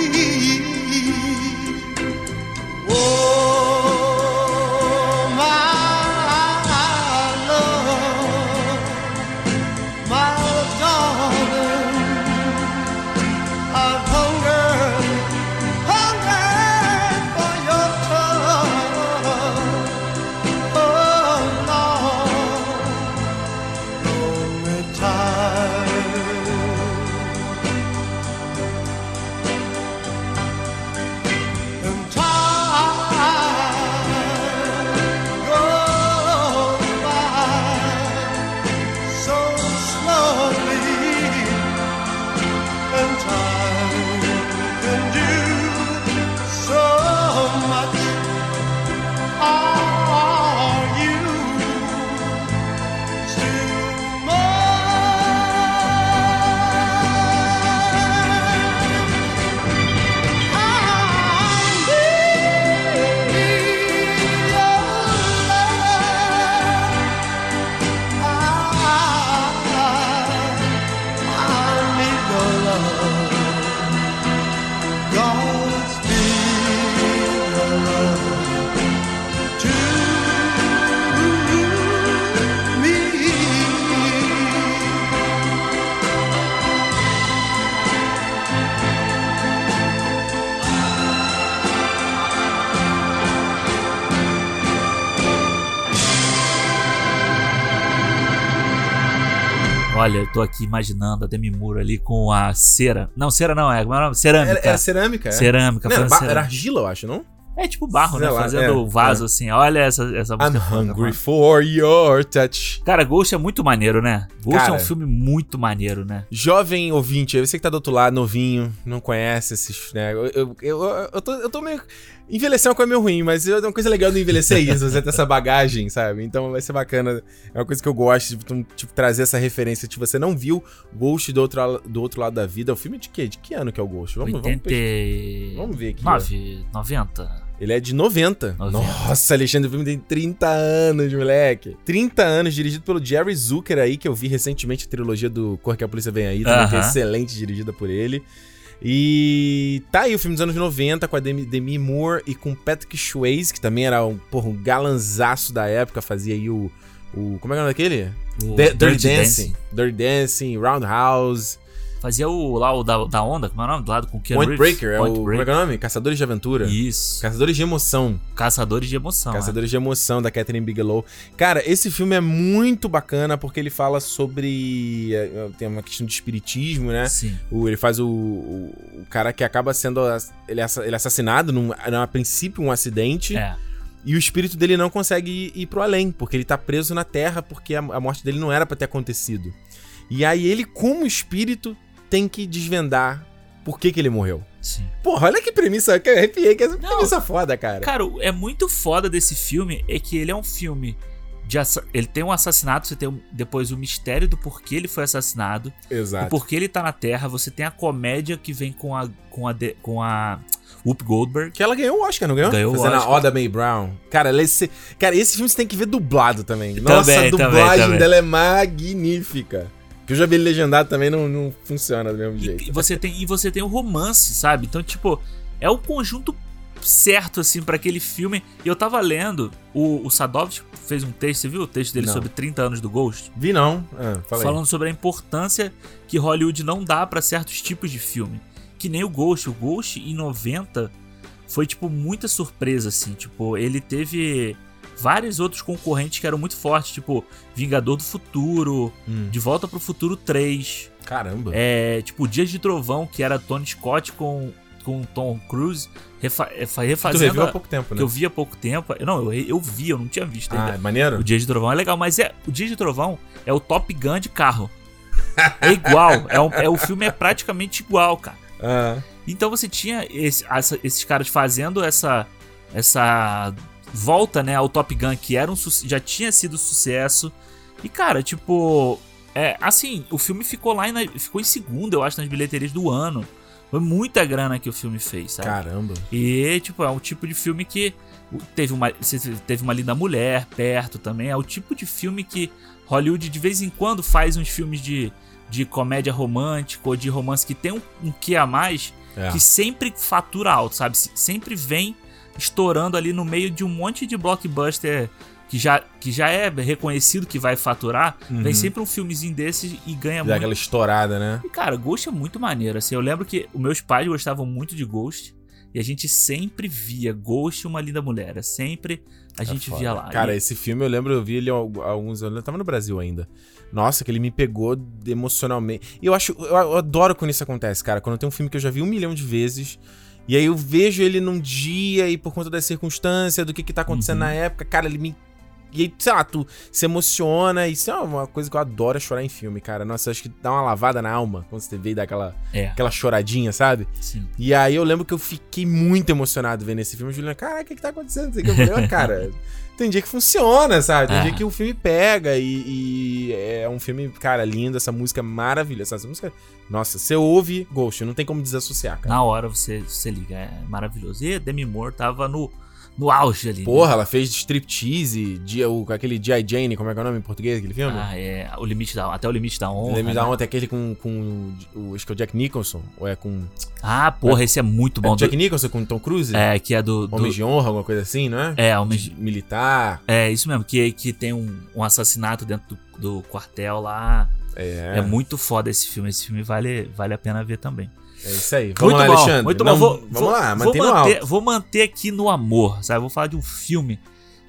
Tô aqui imaginando a Demi Moore ali com a cera. Não, cera não, é, como é o nome? cerâmica. Era, era cerâmica, é? Cerâmica, Não, era, cerâmica. era argila, eu acho, não? É tipo barro, Sei né? lá, Fazendo é, vaso é. assim. Olha essa, essa música. I'm hungry for your touch. Cara, Ghost é muito maneiro, né? Ghost é Cara. um filme muito maneiro, né? Jovem ouvinte, você que tá do outro lado, novinho, não conhece esses, né? Eu, eu, eu, eu tô, eu tô meio... Envelhecer é uma coisa meio ruim, mas eu- uma coisa legal do envelhecer é isso, você ter essa bagagem, sabe? Então vai ser bacana. É uma coisa que eu gosto, tipo, tipo, trazer essa referência. Se você não viu Ghost do outro, do outro lado da vida, é o filme de quê? De que ano que é o Ghost? Vamos, vamos, 80... pesquisar. vamos ver aqui. ó. 9, 90. Ele é de 90. 90. Nossa, Alexandre, o filme tem 30 anos, moleque. 30 anos, dirigido pelo Jerry Zucker aí, que eu vi recentemente a trilogia do Cor que a Polícia Vem Aí, também que é Aham. excelente, dirigida por ele. E tá aí o filme dos anos 90 com a Demi, Demi Moore e com Patrick Swayze, que também era um, porra, um galanzaço da época, fazia aí o... o como é que é o nome daquele? O The- Dirty, Dirty Dancing. Dirty Dancing, Roundhouse, Fazia o lá o da, da onda, como é o nome? Do lado com o Keanu Point Reeves. Breaker, é Point o... Como é Breaker. que é o nome? Caçadores de Aventura. Isso. Caçadores de Emoção. Caçadores de emoção. é. Caçadores de Emoção, da Catherine Bigelow. Cara, esse filme é muito bacana porque ele fala sobre. é, Tem uma questão de espiritismo, né? Sim. O, ele faz o, o, o cara que acaba sendo. Ele é, ele é assassinado, num, a princípio, um acidente. É. E o espírito dele não consegue ir, ir pro além, porque ele tá preso na terra, porque a, a morte dele não era pra ter acontecido. E aí ele, como espírito, tem que desvendar por que, que ele morreu. Sim. Porra, olha que premissa, que arrepiei, que essa premissa foda, cara. Cara, o- é muito foda desse filme é que ele é um filme de ele tem um assassinato, você tem um- depois o mistério do porquê ele foi assassinado, o Exato. porquê ele tá na Terra, você tem a comédia que vem com a com a de- com a Whoop Goldberg. Que ela ganhou o Oscar, não ganhou? Ganhou o Fazendo Oscar. a Oda May Brown. Cara, esse, cara, esse filme você tem que ver dublado também. Nossa, Também, a também, dublagem também. dela é magnífica. Que eu já vi ele legendado também, não, não funciona do mesmo jeito. E você tem e você tem o romance, sabe? Então, tipo, é o conjunto certo assim pra aquele filme. E eu tava lendo, o, o Sadovski fez um texto, você viu o texto dele Não. sobre 30 anos do Ghost? Vi não. Ah, falando sobre a importância que Hollywood não dá pra certos tipos de filme. Que nem o Ghost. O Ghost em 90 foi tipo muita surpresa assim, tipo, ele teve vários outros concorrentes que eram muito fortes, tipo Vingador do Futuro, Hum. De Volta pro Futuro 3, Caramba. é, tipo Dias de Trovão, que era Tony Scott com com Tom Cruise, refa, Tu refazendo. reviu há a- pouco tempo, né? que eu vi há pouco tempo. Não, eu, eu vi, eu não tinha visto Ah, ainda. é maneiro? O Dia de Trovão é legal, mas é o Dia de Trovão é o Top Gun de carro. É igual, é, um- é- o filme é praticamente igual, cara. Ah, Então você tinha esse- essa- esses caras fazendo essa essa volta, né, ao Top Gun que era um já tinha sido sucesso. E cara, tipo, é assim, o filme ficou lá na- ficou em segundo, eu acho, nas bilheterias do ano. Foi muita grana que o filme fez, sabe? caramba. E, tipo, é um tipo de filme que teve uma, teve uma linda mulher perto também. É o tipo de filme que Hollywood de vez em quando faz uns filmes de, de comédia romântica ou de romance que tem um, um quê a mais É. que sempre fatura alto, sabe? Se- Sempre vem estourando ali no meio de um monte de blockbuster que já, que já é reconhecido que vai faturar. Vem sempre um filmezinho desses e ganha Dá muito. aquela estourada, né? E, cara, Ghost é muito maneiro. Assim, eu lembro que os meus pais gostavam muito de Ghost. E a gente sempre via Ghost e uma linda mulher. É Sempre a gente É Foda. via lá. Cara, E- esse filme eu lembro, eu vi ele alguns anos. Eu tava no Brasil ainda. Nossa, que ele me pegou emocionalmente. E eu acho. Eu, eu adoro quando isso acontece, cara. Quando tem um filme que eu já vi um milhão de vezes. E aí eu vejo ele num dia e por conta da circunstância, do que que tá acontecendo Uhum. na época, cara, ele me. E aí, sei lá, tu se emociona. Isso é uma coisa que eu adoro é chorar em filme, cara. Nossa, acho que dá uma lavada na alma quando você vê e dá aquela, É, aquela choradinha, sabe? sim. E aí eu lembro que eu fiquei muito emocionado vendo esse filme. Juliana, cara, o que que tá acontecendo? O que. Eu falei, "Ah, cara, tem dia que funciona, sabe? Tem É. dia que o filme pega e, e é um filme, cara, lindo. Essa música é maravilhosa. Essa música, nossa, você ouve Ghost, não tem como desassociar, cara. Na hora você, você liga. É maravilhoso. E Demi Moore tava no, no auge ali. né? Porra, ela fez striptease, dia, o, com aquele G.I. Jane, como é que é o nome em português, aquele filme? Ah, é. O limite da, até o limite da honra. lembro da né? ontem aquele com, com o, acho que é o Jack Nicholson, ou é com... Ah, porra, esse é muito É bom. o Jack Do- Nicholson com Tom Cruise? é, que é do. do Homem de honra, alguma coisa assim, não é? é, Homens de- Militar, É, isso mesmo, que, que tem um, um assassinato dentro do, do quartel lá. é... É. muito foda esse filme. Esse filme vale, vale a pena ver também. É isso aí. Vamos muito lá, bom, Alexandre. Muito Não, bom. Vou, vamos vou- lá, vou manter, alto. vou manter aqui no amor, sabe? Vou falar de um filme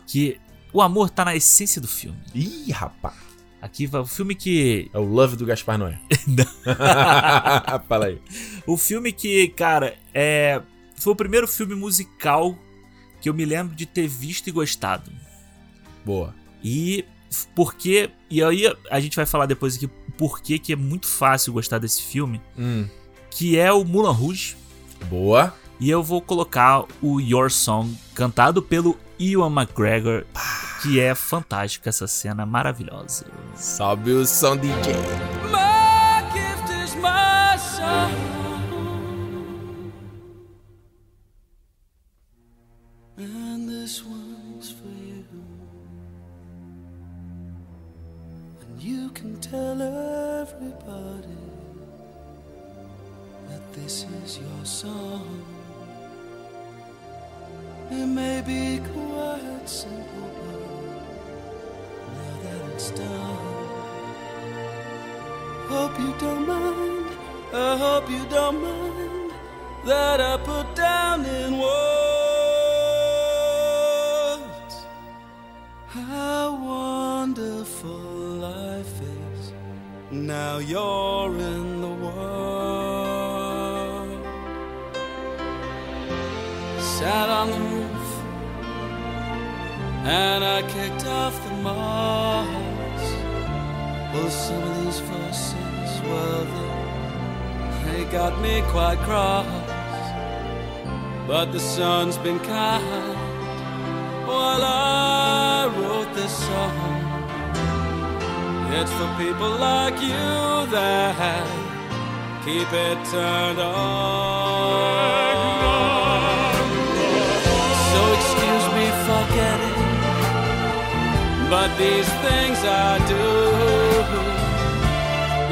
que o amor tá na essência do filme. Ih, rapaz. Aqui vai o filme que. É o Love do Gaspar Noé. Fala aí. O filme que, cara, é. Foi o primeiro filme musical que eu me lembro de ter visto e gostado. Boa. E porque. E aí a gente vai falar depois aqui por que é muito fácil gostar desse filme. Hum. Que é o Mulan Rouge. Boa. E eu vou colocar o Your Song, cantado pelo Ewan McGregor, que é fantástica essa cena maravilhosa. Sobe o som, DJ. My gift is my song. And this one's for you. And you can tell everybody this is your song. It may be quite simple, but now that it's done. Hope you don't mind. I hope you don't mind that I put down in words how wonderful life is. Now you're in Sat on the roof and I kicked off the moss. Well, some of these verses, well, they, got me quite cross. But the sun's been kind while I wrote this song. It's for people like you that keep it turned on. But these things I do.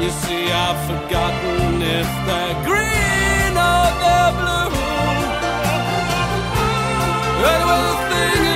You see, I've forgotten if they're green or they're blue. Anyway, the thing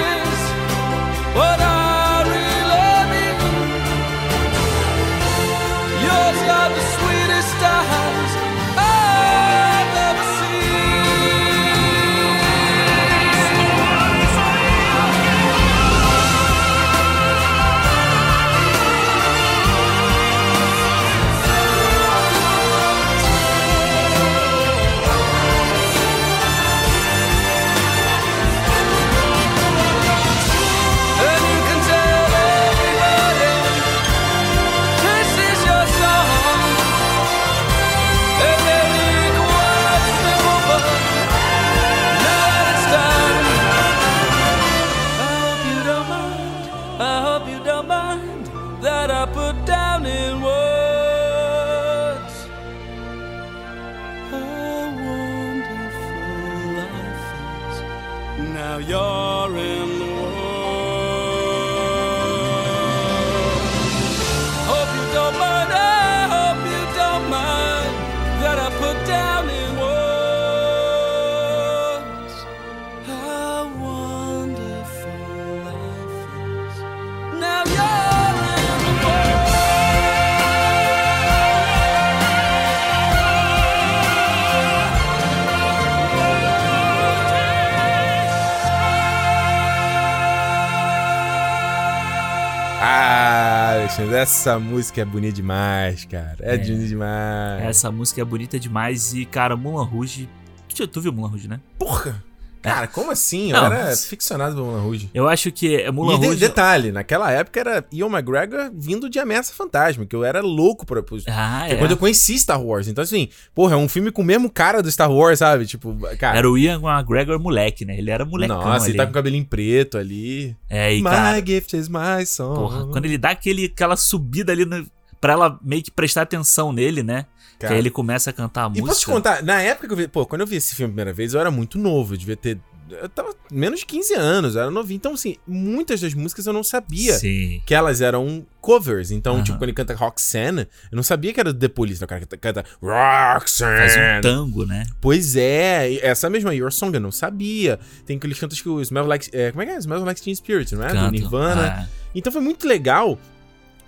Essa música é bonita demais, cara. É, É. bonita demais. Essa música é bonita demais e, cara, Mulan Rouge. Tu, tu viu Mulan Rouge, né? Porra! Cara, como assim? Eu Não, era mas- ficcionado pelo Mulan Rouge. Eu acho que é Mulan e Rouge. detalhe, naquela época era Ian McGregor vindo de Ameaça Fantasma, que eu era louco por... por Ah, é. Quando eu conheci Star Wars. Então, assim, porra, é um filme com o mesmo cara do Star Wars, sabe? Tipo, cara... Era o Ian McGregor moleque, né? Ele era molecão Nossa, ali. ele tá com o cabelinho preto ali. É, e my cara, gift is my song. porra, quando ele dá aquele, aquela subida ali no, pra ela meio que prestar atenção nele, né? Cara. Que aí ele começa a cantar a E música. posso te contar, na época que eu vi, pô, quando eu vi esse filme a primeira vez, eu era muito novo, eu devia ter. Eu tava menos de 15 anos, eu era novinho. Então, assim, muitas das músicas eu não sabia Sim. que elas eram covers. Então, Aham. tipo, quando ele canta Roxanne, eu não sabia que era do The Police. O cara canta, canta Roxanne. Faz um tango, né? Pois é, e essa mesma Your Song eu não sabia. Tem aqueles cantos que o Smell Like. É, como é que é? Smell Like Teen Spirit, não é? Do Canto. Nirvana. Ah, Então foi muito legal.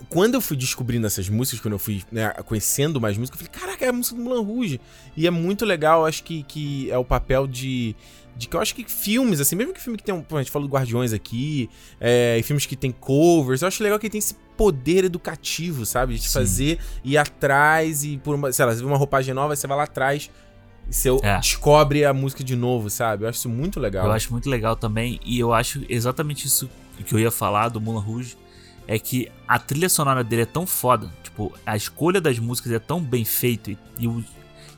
Quando eu fui descobrindo essas músicas, quando eu fui né, conhecendo mais músicas, eu falei, caraca, é a música do Mulan Rouge. E é muito legal, acho que, que é o papel de. De que eu acho que filmes, assim, mesmo que filme que tem um. pô, A gente falou do Guardiões aqui, é, e filmes que tem covers, eu acho legal que tem esse poder educativo, sabe? De Sim. fazer ir atrás e por uma. Sei lá, você vê uma roupagem nova, você vai lá atrás e você É. descobre a música de novo, sabe? Eu acho isso muito legal. Eu acho muito legal também, e eu acho exatamente isso que eu ia falar do Mulan Rouge, é que a trilha sonora dele é tão foda, tipo, a escolha das músicas é tão bem feita e, e o-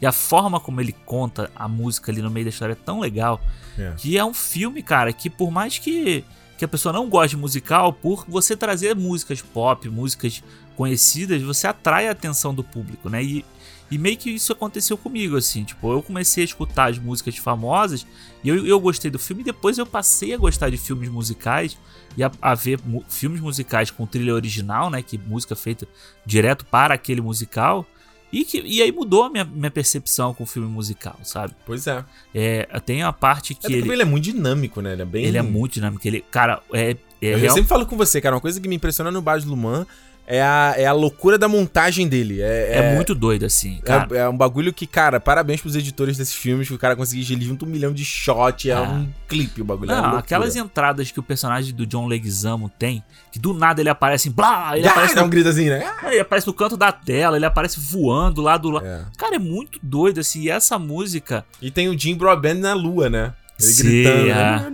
e a forma como ele conta a música ali no meio da história é tão legal, É. que é um filme, cara, que por mais que, que a pessoa não goste de musical, por você trazer músicas pop, músicas conhecidas, você atrai a atenção do público, né? E, e meio que isso aconteceu comigo, assim, tipo, eu comecei a escutar as músicas famosas e eu, eu gostei do filme e depois eu passei a gostar de filmes musicais e a, a ver mu- filmes musicais com trilha original, né? Que música feita direto para aquele musical. E, que, e aí mudou a minha, minha percepção com o filme musical, sabe? Pois é. É, tem a parte É que porque ele, ele é muito dinâmico, né? Ele é bem. ele é muito dinâmico. Ele, cara, é, é eu real- sempre falo com você, cara, uma coisa que me impressiona no Baz Luhrmann é a, é a loucura da montagem dele. É, é muito doido, assim. É, é um bagulho que, cara, parabéns pros editores desses filmes, que o cara conseguiu ele junto um milhão de shot, é, É. um clipe o bagulho. é Não, aquelas entradas que o personagem do John Leguizamo tem, que do nada ele aparece em blá, ele Ah, aparece dá no um gritozinho, né? É, Ele aparece no canto da tela, ele aparece voando lá do lado. É. Cara, é muito doido, assim. E essa música. E tem o Jim Broadbent na lua, né? Ele Sim, gritando. é. né?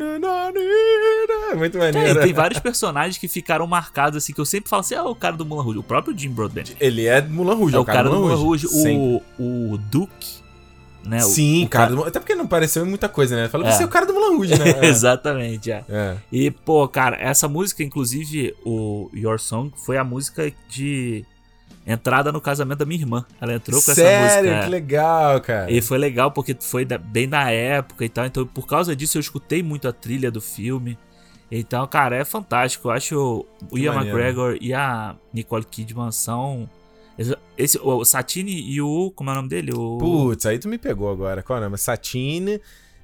É muito Cara, maneiro. e tem vários personagens que ficaram marcados, assim, que eu sempre falo assim: ah, o cara do Mulan Rouge. O próprio Jim Broadbent. Ele é Mulan Rouge, É o cara do Mulan Rouge. O, o Duke, né? Sim, o cara. do Mulan- Até porque não pareceu em muita coisa, né? Fala, É. você é o cara do Mulan Rouge, né? É. Exatamente, é. É. E, pô, cara, essa música, inclusive, o Your Song, foi a música de entrada no casamento da minha irmã. Ela entrou com essa Sério, música. que legal, cara. E foi legal porque foi bem na época e tal. Então, por causa disso, eu escutei muito a trilha do filme. Então, cara, é fantástico. Eu acho o Ian maneiro. McGregor e a Nicole Kidman são. Esse, o Satine e o. Como é o nome dele? O. Putz, aí tu me pegou agora. Qual é o nome? Satine.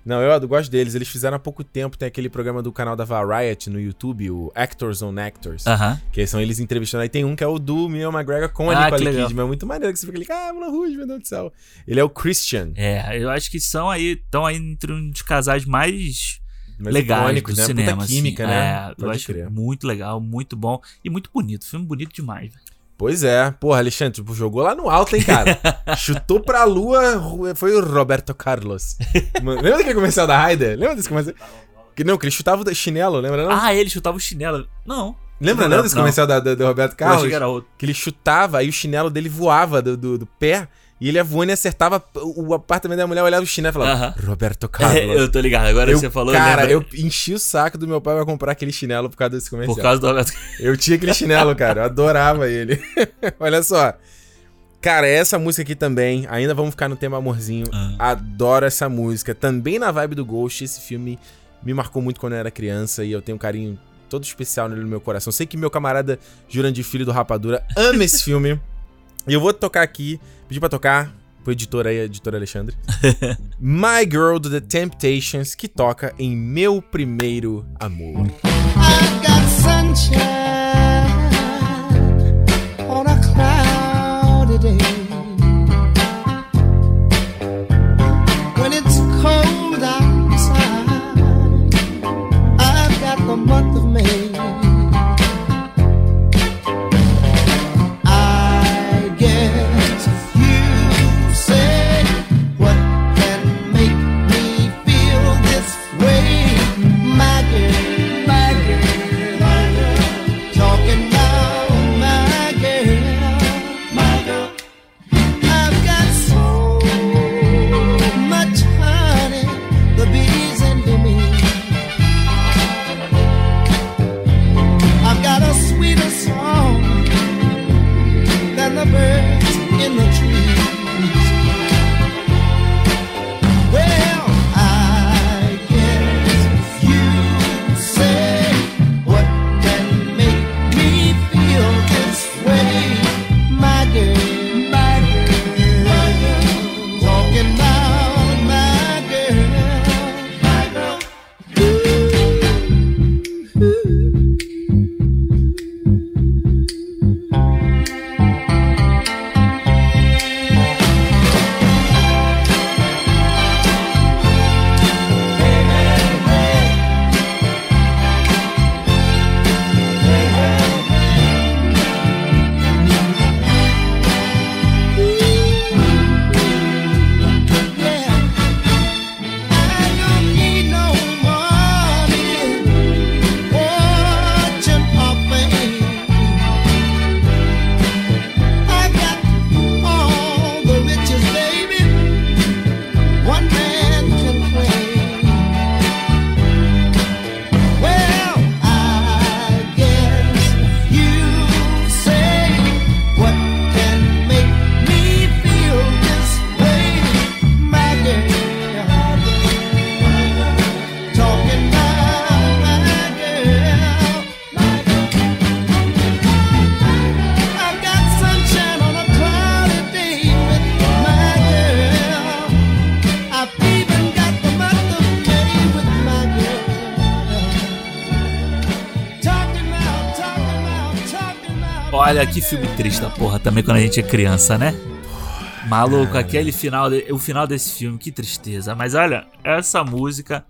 Não, eu gosto deles. Eles fizeram há pouco tempo, tem aquele programa do canal da Variety no YouTube, o Actors on Actors. Aham. Que são eles entrevistando. Aí tem um que é o do Ian McGregor com a Ah, Nicole. Kidman. É muito maneiro que você fica ali, ah, Mulan Rouge, meu Deus do céu. Ele é o Christian. É, eu acho que são aí. Estão aí entre um dos casais mais legais icônicos, do né? cinema. Puta química, assim. né? É, eu acho crer. muito legal, muito bom e muito bonito. Filme bonito demais, velho. Pois é. Porra, Alexandre, tipo, jogou lá no alto, hein, cara? Chutou pra lua, foi o Roberto Carlos. Mano, lembra daquele comercial da Raider? Lembra desse comercial? Que, não, que ele chutava o chinelo, lembra não? Ah, ele chutava o chinelo. Não. lembra não, lembro, desse não. comercial da, da- do Roberto Eu Carlos? achei que era outro. Que ele chutava, aí o chinelo dele voava do, do, do pé, e ele voando e acertava o apartamento da mulher, olhava o chinelo e falava, Aham. Roberto Carlos. É, eu tô ligado. Agora Eu- você falou, cara, lembra? eu enchi o saco do meu pai pra comprar aquele chinelo por causa desse comercial. Por causa do Roberto Eu tinha aquele chinelo, cara. Eu adorava ele. Olha só. Cara, essa música aqui também, ainda vamos ficar no tema amorzinho. Ah. Adoro essa música. Também na vibe do Ghost, esse filme me marcou muito quando eu era criança e eu tenho um carinho todo especial nele no meu coração. Sei que meu camarada Jurandir Filho do Rapadura ama esse filme. E eu vou tocar aqui, pedir pra tocar pro editor aí, editor Alexandre. My Girl do The Temptations, que toca em Meu Primeiro Amor. I got sunshine também quando a gente é criança, né? Maluco, aquele final, de- o final desse filme, que tristeza. Mas olha, essa música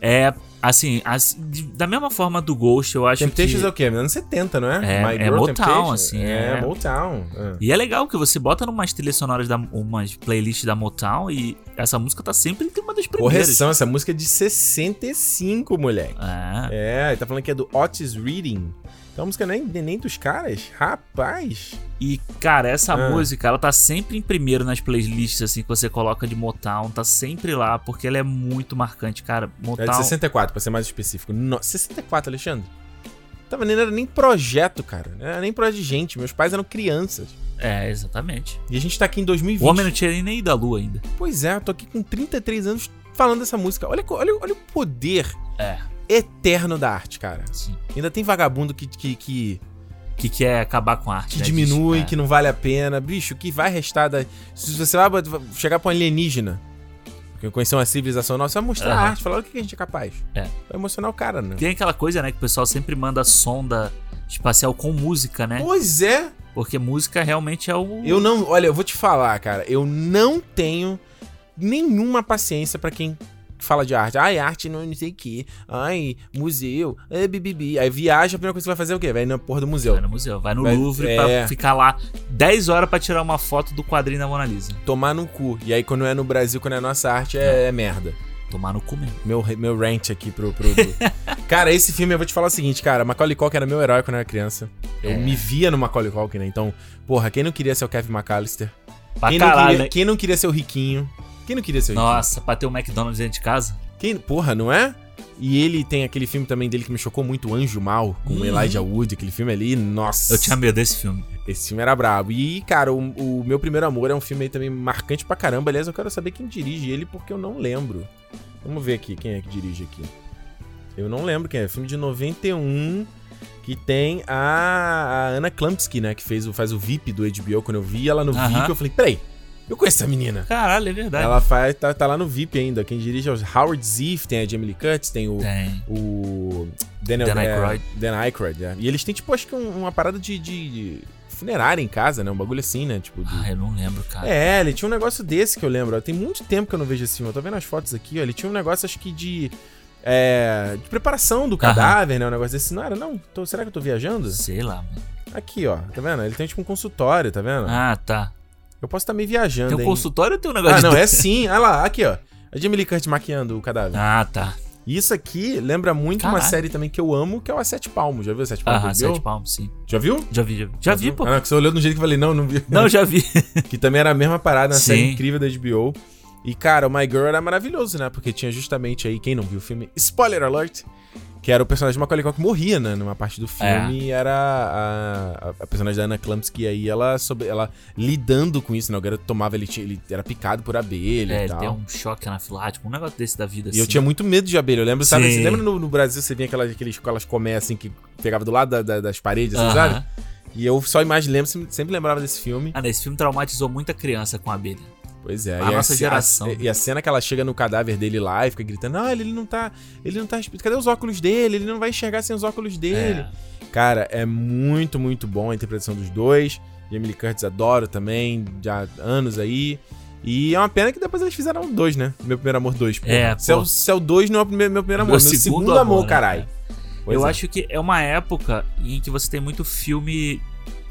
é assim, as- de- da mesma forma do Ghost, eu acho Temptations que é o quê? Anos 70, não é? É- é Motown, assim, É, é. Motown. é. E é legal que você bota numas trilhas sonoras da umas playlists da Motown e essa música tá sempre entre uma das primeiras. Correção, essa música é de 65, moleque. É. É, ele tá falando que é do Otis Reading. Então a música nem, nem dos caras. Rapaz. E, cara, essa Ah. música, ela tá sempre em primeiro nas playlists, assim, que você coloca de Motown. Tá sempre lá, porque ela é muito marcante, cara. É Motown. de 64, pra ser mais específico. No, 64, Alexandre? Tava nem, era nem projeto, cara. Não era nem projeto de gente. Meus pais eram crianças. É, exatamente. E a gente tá aqui em 2020. O homem não tinha nem ido à lua ainda. Pois é, eu tô aqui com 33 anos falando dessa música. Olha, olha, olha o poder É, eterno da arte, cara. sim. Ainda tem vagabundo que, que, que, Que quer acabar com a arte. que né? diminui, é. que não vale a pena. Bicho, o que vai restar da. Se você vai chegar pra um alienígena, que conhecer uma civilização nossa, vai mostrar a Aham. arte, falar o que a gente é capaz. É. Vai emocionar o cara, né? Tem aquela coisa, né, que o pessoal sempre manda sonda espacial com música, né? Pois é. Porque música realmente é o. Eu não. Olha, eu vou te falar, cara. Eu não tenho nenhuma paciência pra quem fala de arte. Ai, arte não, não sei o quê. Ai, museu. É, bibibi. Aí viaja, a primeira coisa que vai fazer é o quê? Vai na porra do museu. Vai no museu, vai no Vai- Louvre é. pra ficar lá 10 horas pra tirar uma foto do quadrinho da Mona Lisa. Tomar no cu. E aí, quando é no Brasil, quando é nossa arte, é, é merda. Tomar no cu mesmo. Meu, meu rant aqui pro. pro cara, esse filme eu vou te falar o seguinte, cara. Macaulay Culkin era meu herói quando eu era criança. Eu É. me via no Macaulay Culkin, né? Então, porra, quem não queria ser o Kevin McAllister? Pra Quem não, caralho, queria, né? quem não queria ser o riquinho? Quem não queria ser o riquinho? Nossa, pra ter um McDonald's dentro de casa? Quem, porra, não é? E ele tem aquele filme também dele que me chocou muito, Anjo Mal, com Uhum. Elijah Wood, aquele filme ali, nossa. Eu tinha medo desse filme. Esse filme era brabo. E, cara, o, o Meu Primeiro Amor é um filme aí também marcante pra caramba. Aliás, eu quero saber quem dirige ele, porque eu não lembro. Vamos ver aqui quem é que dirige aqui. Eu não lembro quem é. Filme de 91, que tem a, a Anna Klumpsky, né? Que fez faz o VIP do HBO. Quando eu vi ela no. VIP, eu falei, peraí, eu conheço essa menina. Caralho, é verdade. Ela faz, tá, tá lá no VIP ainda. Quem dirige é o Howard Ziff, tem a Jamie Lee Curtis, tem o, Tem. o Daniel, Dan é, Aykroyd. Dan Aykroyd, é. E eles têm, tipo, acho que um- uma parada de, de funerária em casa, né? Um bagulho assim, né? Tipo, de... Ah, eu não lembro, cara. É, ele tinha um negócio desse que eu lembro. ó. Tem muito tempo que eu não vejo esse filme. Eu tô vendo as fotos aqui, ó. Ele tinha um negócio, acho que de. é, de preparação do cadáver, né? Um negócio desse. Não era, não? Tô- será que eu tô viajando? Sei lá, mano. Aqui, ó. Tá vendo? Ele tem tipo um consultório, tá vendo? Ah, tá. Eu posso estar meio viajando, Tem um consultório ou tem um negócio Ah, de. não, é sim. Olha lá, aqui, ó. A Jamie Lee Curtis maquiando o cadáver. Ah, tá. Isso aqui lembra muito uma Caralho. série também que eu amo, que é o A Sete Palmos. Já viu o Sete Palmos? Do HBO? sete palmos, sim. Já viu? Já vi, já vi. Já vi, pô. Ah, que você olhou do jeito que eu falei, não, não vi. Não, já vi. que também era a mesma parada, uma Sim. série incrível da HBO. E, cara, o My Girl era maravilhoso, né? Porque tinha justamente aí, quem não viu o filme, spoiler alert, que era o personagem de Macaulay Culkin que morria, né? Numa parte do filme, e era a, a, a personagem da Anna Klumpsky, e aí ela, sobre, ela lidando com isso, né? O garoto tomava, ele, tinha, ele era picado por abelha É, e ele tal. tem um choque anafilático, um negócio desse da vida, E eu assim. tinha muito medo de abelha. Eu lembro, sabe? Sim. Você lembra no, no Brasil você vinha aquelas, aqueles, aquelas colmeias assim que pegava do lado da- da- das paredes, assim, Aham. sabe? E eu só imagem, lembro, sempre, sempre lembrava desse filme. Ah, né, esse filme traumatizou muita criança com a abelha. Pois é. A e nossa ce- geração. e a cena que ela chega no cadáver dele lá e fica gritando: Ah, ele, não tá. Ele não tá. Cadê os óculos dele? Ele não vai enxergar sem os óculos dele. É. Cara, é muito, muito bom a interpretação dos dois. Jamie Lee Curtis adoro também, já há anos aí. E é uma pena que depois eles fizeram dois, né? Meu primeiro amor dois. porra. É, se, é o, se é o dois, não é o primeiro, meu primeiro amor. Meu Meu, segundo segundo, amor, amor, né, caralho. Pois eu é. acho que é uma época em que você tem muito filme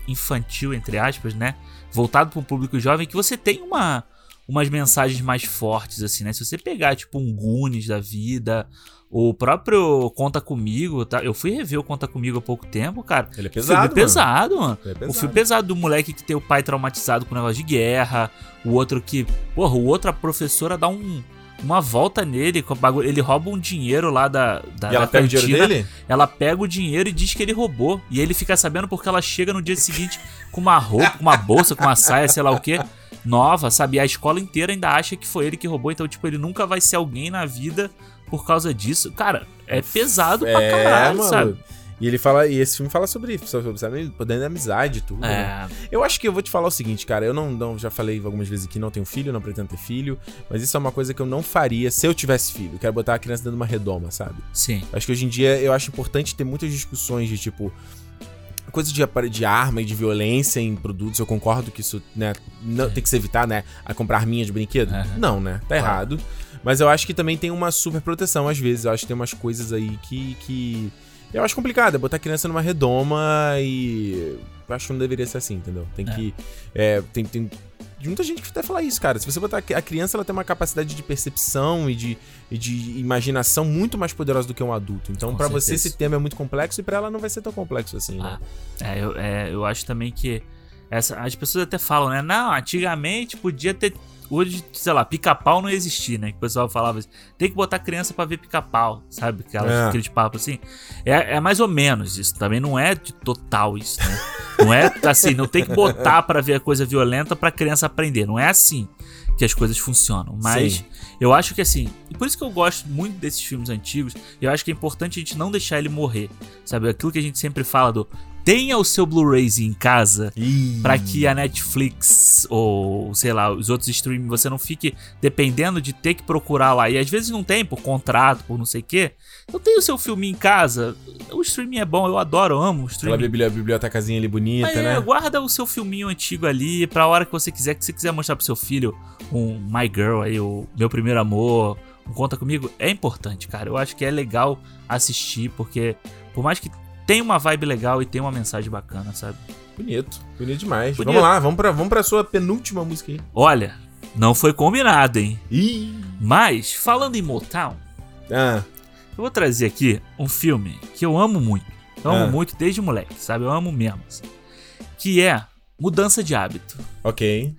infantil, entre aspas, né? Voltado para um público jovem, que você tem uma, umas mensagens mais fortes, assim, né? Se você pegar, tipo, um Goonies da vida, o próprio Conta Comigo, tá? Eu fui rever o Conta Comigo há pouco tempo, cara. Ele é Filme pesado. mano. pesado, mano. Ele é O pesado. filme pesado do moleque que tem o pai traumatizado com negócio de guerra. O outro que. Porra, o outro, a professora dá um, uma volta nele. O ele rouba um dinheiro lá da. da E ela da pega o dinheiro cantina. dele? Ela pega o dinheiro e diz que ele roubou. E ele fica sabendo porque ela chega no dia seguinte com uma roupa, com uma bolsa, com uma saia, sei lá o quê, nova, sabe? E a escola inteira ainda acha que foi ele que roubou. Então, tipo, ele nunca vai ser alguém na vida por causa disso. Cara, é pesado pra caralho, sabe? E ele fala, e esse filme fala sobre isso, sobre sabe, poder da amizade e tudo. né? É, Eu acho que eu vou te falar o seguinte, cara. Eu não, não- já falei algumas vezes aqui, não tenho filho, não pretendo ter filho. Mas isso é uma coisa que eu não faria se eu tivesse filho. Eu quero botar a criança dentro de uma redoma, sabe? sim. Acho que hoje em dia eu acho importante ter muitas discussões de tipo. Coisa de, de arma e de violência em produtos, eu concordo que isso, né, não, tem que se evitar, né, a comprar arminha de brinquedo. Aham. Não, né, tá Claro. errado. Mas eu acho que também tem uma super proteção às vezes. Eu acho que tem umas coisas aí que. que eu acho complicado. É botar a criança numa redoma e. Eu acho que não deveria ser assim, entendeu? Tem É. que. é, tem, tem muita gente que até fala isso, cara. Se você botar a criança, ela tem uma capacidade de percepção e de, e de imaginação muito mais poderosa do que um adulto. Então, pra você esse tema é muito complexo e pra ela não vai ser tão complexo assim, né? Ah, é, eu, é, eu acho também que essa, as pessoas até falam, né? Não, antigamente podia ter. Hoje, sei lá, pica-pau não existia, né? Que o pessoal falava assim, tem que botar criança pra ver pica-pau, sabe? Aquelas, É. Aqueles papos assim. É, é mais ou menos isso. Também não é de total isso, né? Não é assim, não tem que botar pra ver a coisa violenta pra criança aprender. Não é assim que as coisas funcionam. Mas Sim. eu acho que assim, e por isso que eu gosto muito desses filmes antigos, eu acho que é importante a gente não deixar ele morrer. Sabe? Aquilo que a gente sempre fala do tenha o seu Blu-rayzinho em casa pra que a Netflix ou sei lá, os outros streaming você não fique dependendo de ter que procurar lá. E às vezes não tem por contrato, por não sei o quê. Então tem o seu filminho em casa. O streaming é bom, eu adoro, eu amo o Aquela streaming. bibli- bibliotecazinha ali bonita, Mas, é, né? guarda o seu filminho antigo ali pra hora que você quiser, que você quiser mostrar pro seu filho um My Girl aí, o Meu Primeiro Amor, um Conta Comigo, é importante, cara. Eu acho que é legal assistir, porque por mais que tenha uma vibe legal e tenha uma mensagem bacana, sabe? Bonito. Bonito demais. Bonito. Vamos lá, vamos pra, vamos pra sua penúltima música aí. Olha, não foi combinado, hein? Ih. Mas, falando em Motown, Ah, eu vou trazer aqui um filme que eu amo muito. Eu amo Ah. muito desde moleque, sabe? Eu amo mesmo. assim. Que é Mudança de Hábito. ok.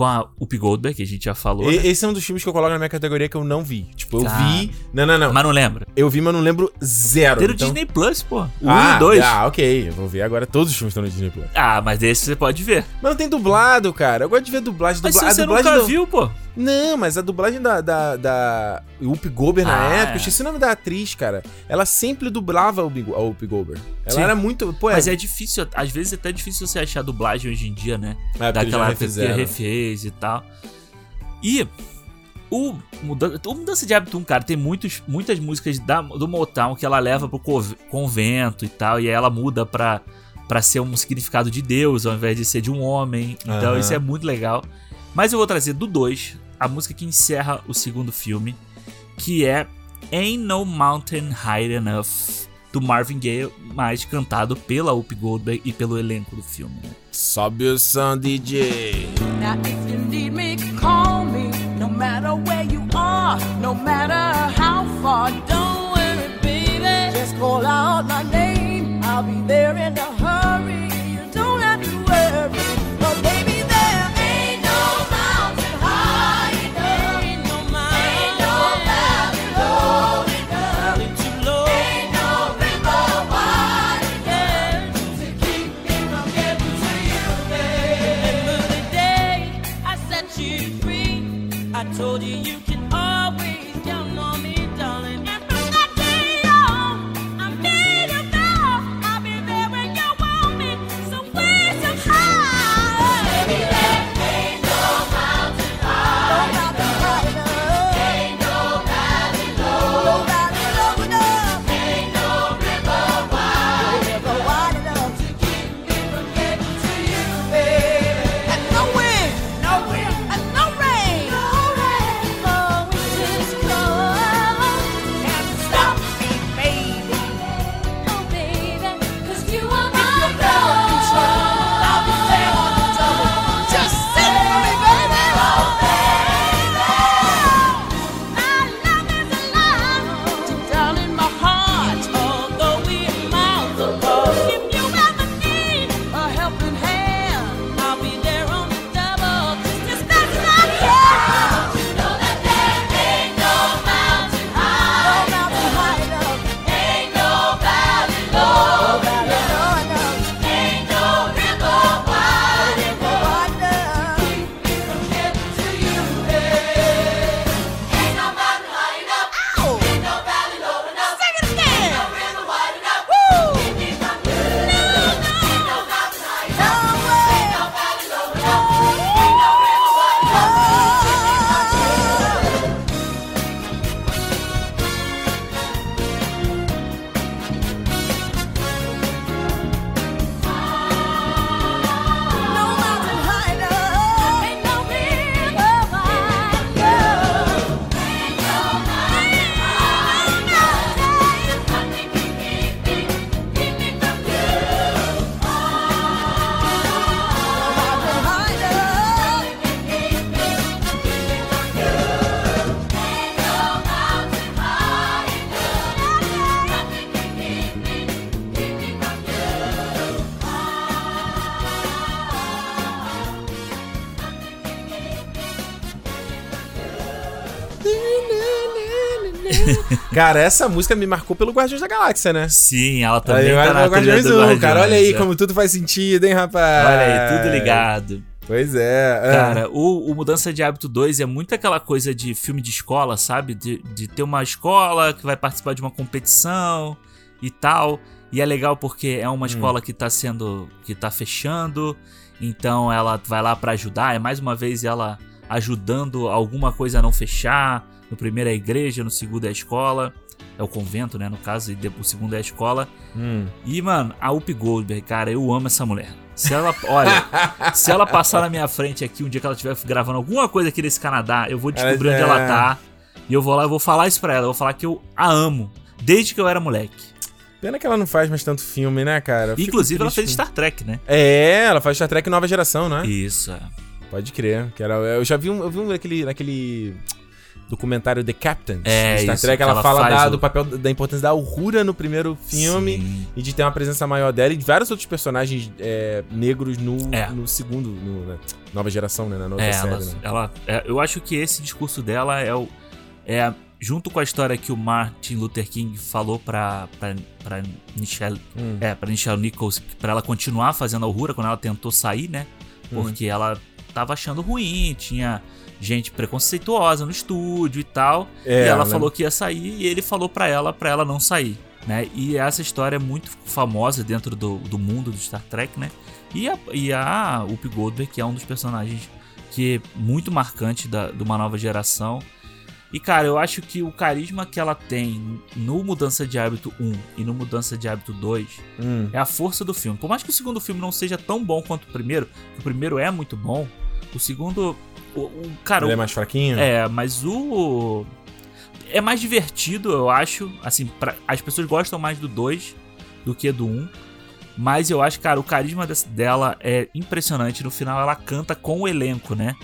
Com a Up Goldberg, que a gente já falou. E- né? esse é um dos filmes que eu coloco na minha categoria que eu não vi. Tipo, eu Tá. vi. Não, não, não. Mas não lembra? Eu vi, mas não lembro zero. Tem no então- Disney Plus, pô. 1 ah, e 2. Ah, ok. Eu vou ver agora. Todos os filmes estão no Disney Plus. Ah, mas desse você pode ver. Mas não tem dublado, cara. Eu gosto de ver dublagem. Mas Dubla... se você a dublagem nunca viu, pô. Não, mas a dublagem da, da, da Whoopi Goldberg na Ah, época, é. esqueci o nome da atriz, cara. Ela sempre dublava a Whoopi Goldberg. Ela Sim. era muito. Pô, Mas é difícil, às vezes é até difícil você achar dublagem hoje em dia, né? É, Daquela época que refez e tal. E o mudança, o mudança de hábito 1, cara, tem muitos, muitas músicas da, do Motown que ela leva pro convento e tal, e aí ela muda pra, pra ser um significado de Deus ao invés de ser de um homem. Então Aham. isso é muito legal. Mas eu vou trazer do 2, a música que encerra o segundo filme, que é Ain't No Mountain High Enough, do Marvin Gaye, mas cantado pela Up Goldberg e pelo elenco do filme. Né? Sobe o som, DJ. Now if you need me, call me. No matter where you are, no matter how far. Don't worry, baby. Just call out my name. I'll be there in a hurry. Cara, essa música me marcou pelo Guardiões da Galáxia, né? Sim, ela também Aí, tá olha na Guardiões do 1, cara. Olha aí Guardiões, é. como tudo faz sentido, hein, rapaz? Olha aí, tudo ligado. Pois é. é. Cara, o, o Mudança de Hábito 2 é muito aquela coisa de filme de escola, sabe? De, de ter uma escola que vai participar de uma competição e tal. E é legal porque é uma escola que tá sendo. que tá fechando. Então ela vai lá pra ajudar. É mais uma vez ela ajudando alguma coisa a não fechar. No primeiro é a igreja, no segundo é a escola. É o convento, né? No caso, e depois, o segundo é a escola. Hum. E, mano, a Up Goldberg, cara, eu amo essa mulher. Se ela, olha, se ela passar na minha frente aqui, um dia que ela estiver gravando alguma coisa aqui nesse Canadá, eu vou descobrir Ela- onde ela é. tá. E eu vou lá, eu vou falar isso pra ela. Eu vou falar que eu a amo. Desde que eu era moleque. Pena que ela não faz mais tanto filme, né, cara? Eu Inclusive, ela fez Star Trek, né? É, ela faz Star Trek Nova Geração, né? Isso. é. Pode crer. Que era, eu já vi um, eu vi um naquele, naquele documentário The Captain. É, Star isso, Trek, que ela, fala da- o- do papel da importância da Uhura no primeiro filme Sim. e de ter uma presença maior dela e de vários outros personagens é, negros no, É. no segundo, no, na Nova Geração, né? Na nova É, série, ela, né? ela- é, eu acho que esse discurso dela é o. É, junto com a história que o Martin Luther King falou pra, pra, pra Michelle. Hum. É, pra Michelle Nichols, pra ela continuar fazendo a Uhura quando ela tentou sair, né? Porque ela tava achando ruim, tinha gente preconceituosa no estúdio e tal. É, e ela né? falou que ia sair e ele falou pra ela pra ela não sair, né? E essa história é muito famosa dentro do, do mundo do Star Trek, né? E a, e a Whoopi Goldberg, que é um dos personagens que é muito marcante da, de uma nova geração. E, cara, eu acho que o carisma que ela tem no Mudança de Hábito 1 e no Mudança de Hábito 2 Hum. é a força do filme. Por mais que o segundo filme não seja tão bom quanto o primeiro, que o primeiro é muito bom, o segundo. O, o- cara, Ele o- é mais fraquinho? é, mas o. É mais divertido, eu acho. Assim, pra- as pessoas gostam mais do 2 do que do 1. Um, mas eu acho, cara, o carisma dela é impressionante. No final, ela canta com o elenco, né?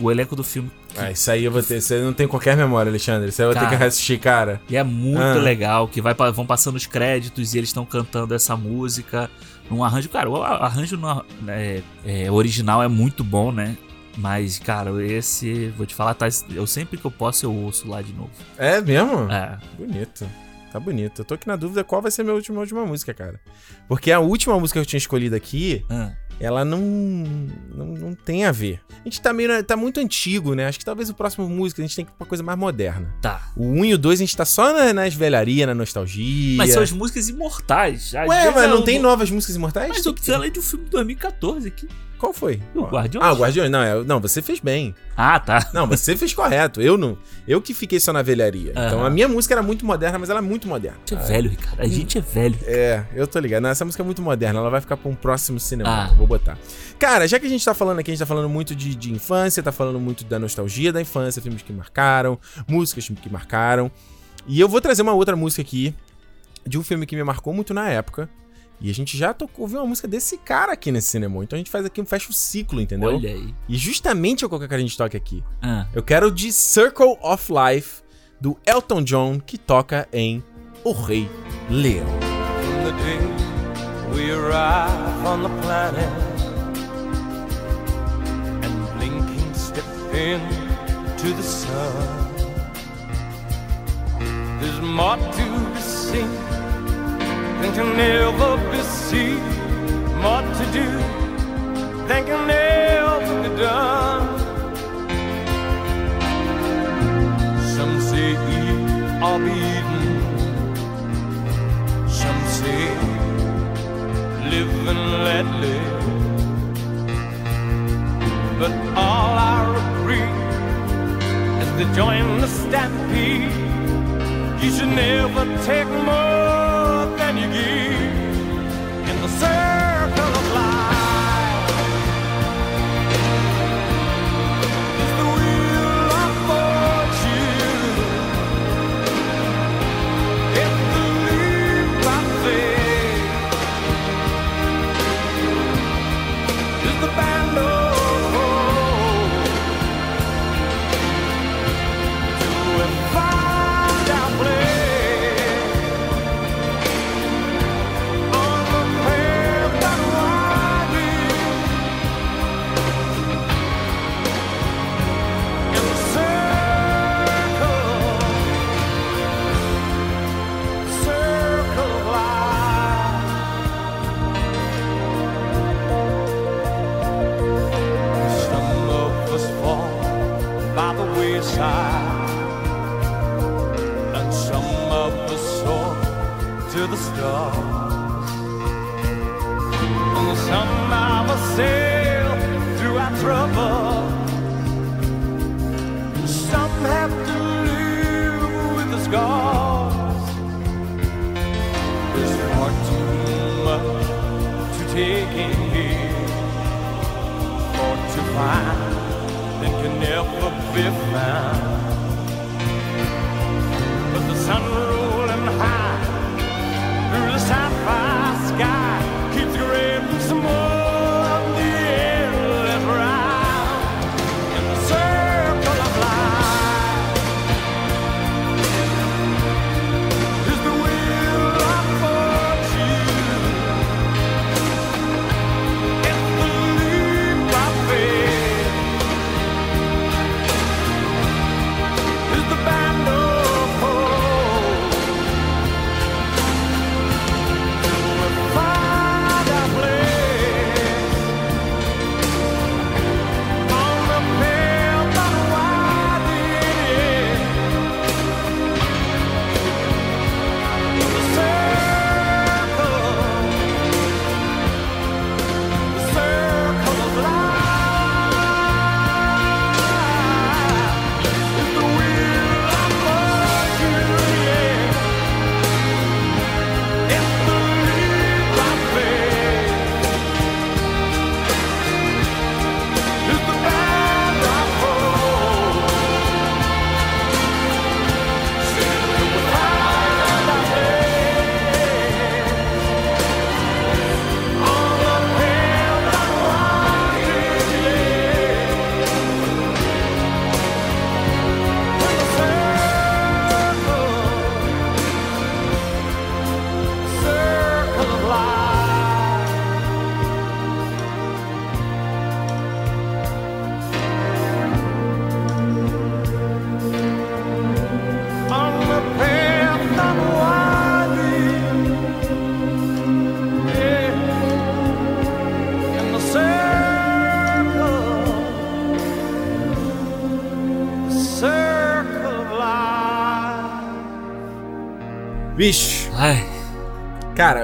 O elenco do filme. que- Ah, isso aí eu vou ter. Eu não tenho qualquer memória, Alexandre. Isso aí eu vou ter que assistir, cara. E é muito Ah. legal, que vai, vão passando os créditos e eles estão cantando essa música num arranjo. Cara, o arranjo no- é, é, original é muito bom, né? Mas, cara, esse, vou te falar, tá, eu sempre que eu posso eu ouço lá de novo. É mesmo? É. Bonito. Tá bonito. Eu tô aqui na dúvida qual vai ser a minha última, última música, cara. Porque a última música que eu tinha escolhido aqui, Ah. ela não, não, não tem a ver. A gente tá meio. tá muito antigo, né? Acho que talvez o próximo música a gente tem que ir pra coisa mais moderna. Tá. O 1 e o 2 a gente tá só na- nas velharias, na nostalgia. Mas são as músicas imortais. Às Ué, mas é não um- tem novas músicas imortais? Mas eu ela é de um filme de 2014 aqui. Qual foi? O Guardiões. Ah, o Guardiões. Não, é- não, você fez bem. Ah, tá. Não, você fez correto. Eu não. Eu que fiquei só na velharia. Então Aham. a minha música era muito moderna, mas ela é muito moderna. A gente é velho, Ricardo. A gente é velho. É, eu tô ligado. Não, essa música é muito moderna, ela vai ficar pra um próximo cinema. Ah. Vou botar. Cara, já que a gente tá falando aqui, a gente tá falando muito de, de infância, tá falando muito da nostalgia da infância, filmes que marcaram, músicas que marcaram. E eu vou trazer uma outra música aqui de um filme que me marcou muito na época. E a gente já tocou, ouviu uma música desse cara aqui nesse cinema. Então a gente faz aqui um fecha o ciclo, entendeu? Olha aí. E justamente eu quero que a gente toque aqui. Ah. Eu quero de Circle of Life, do Elton John, que toca em O Rei Leão. From the day we arrive on the planet and blinking step into the sun. There's more to be seen than can never be seen, more to do than can never be done. Some say eat or be eaten. Some say live and let live. But all I agree is to join the stampede. You should never take more in stars. And the sun I will sail through our trouble. Some have to live with the scars. There's far too much to take in here, or to find that can never be found. But the sun high time sky.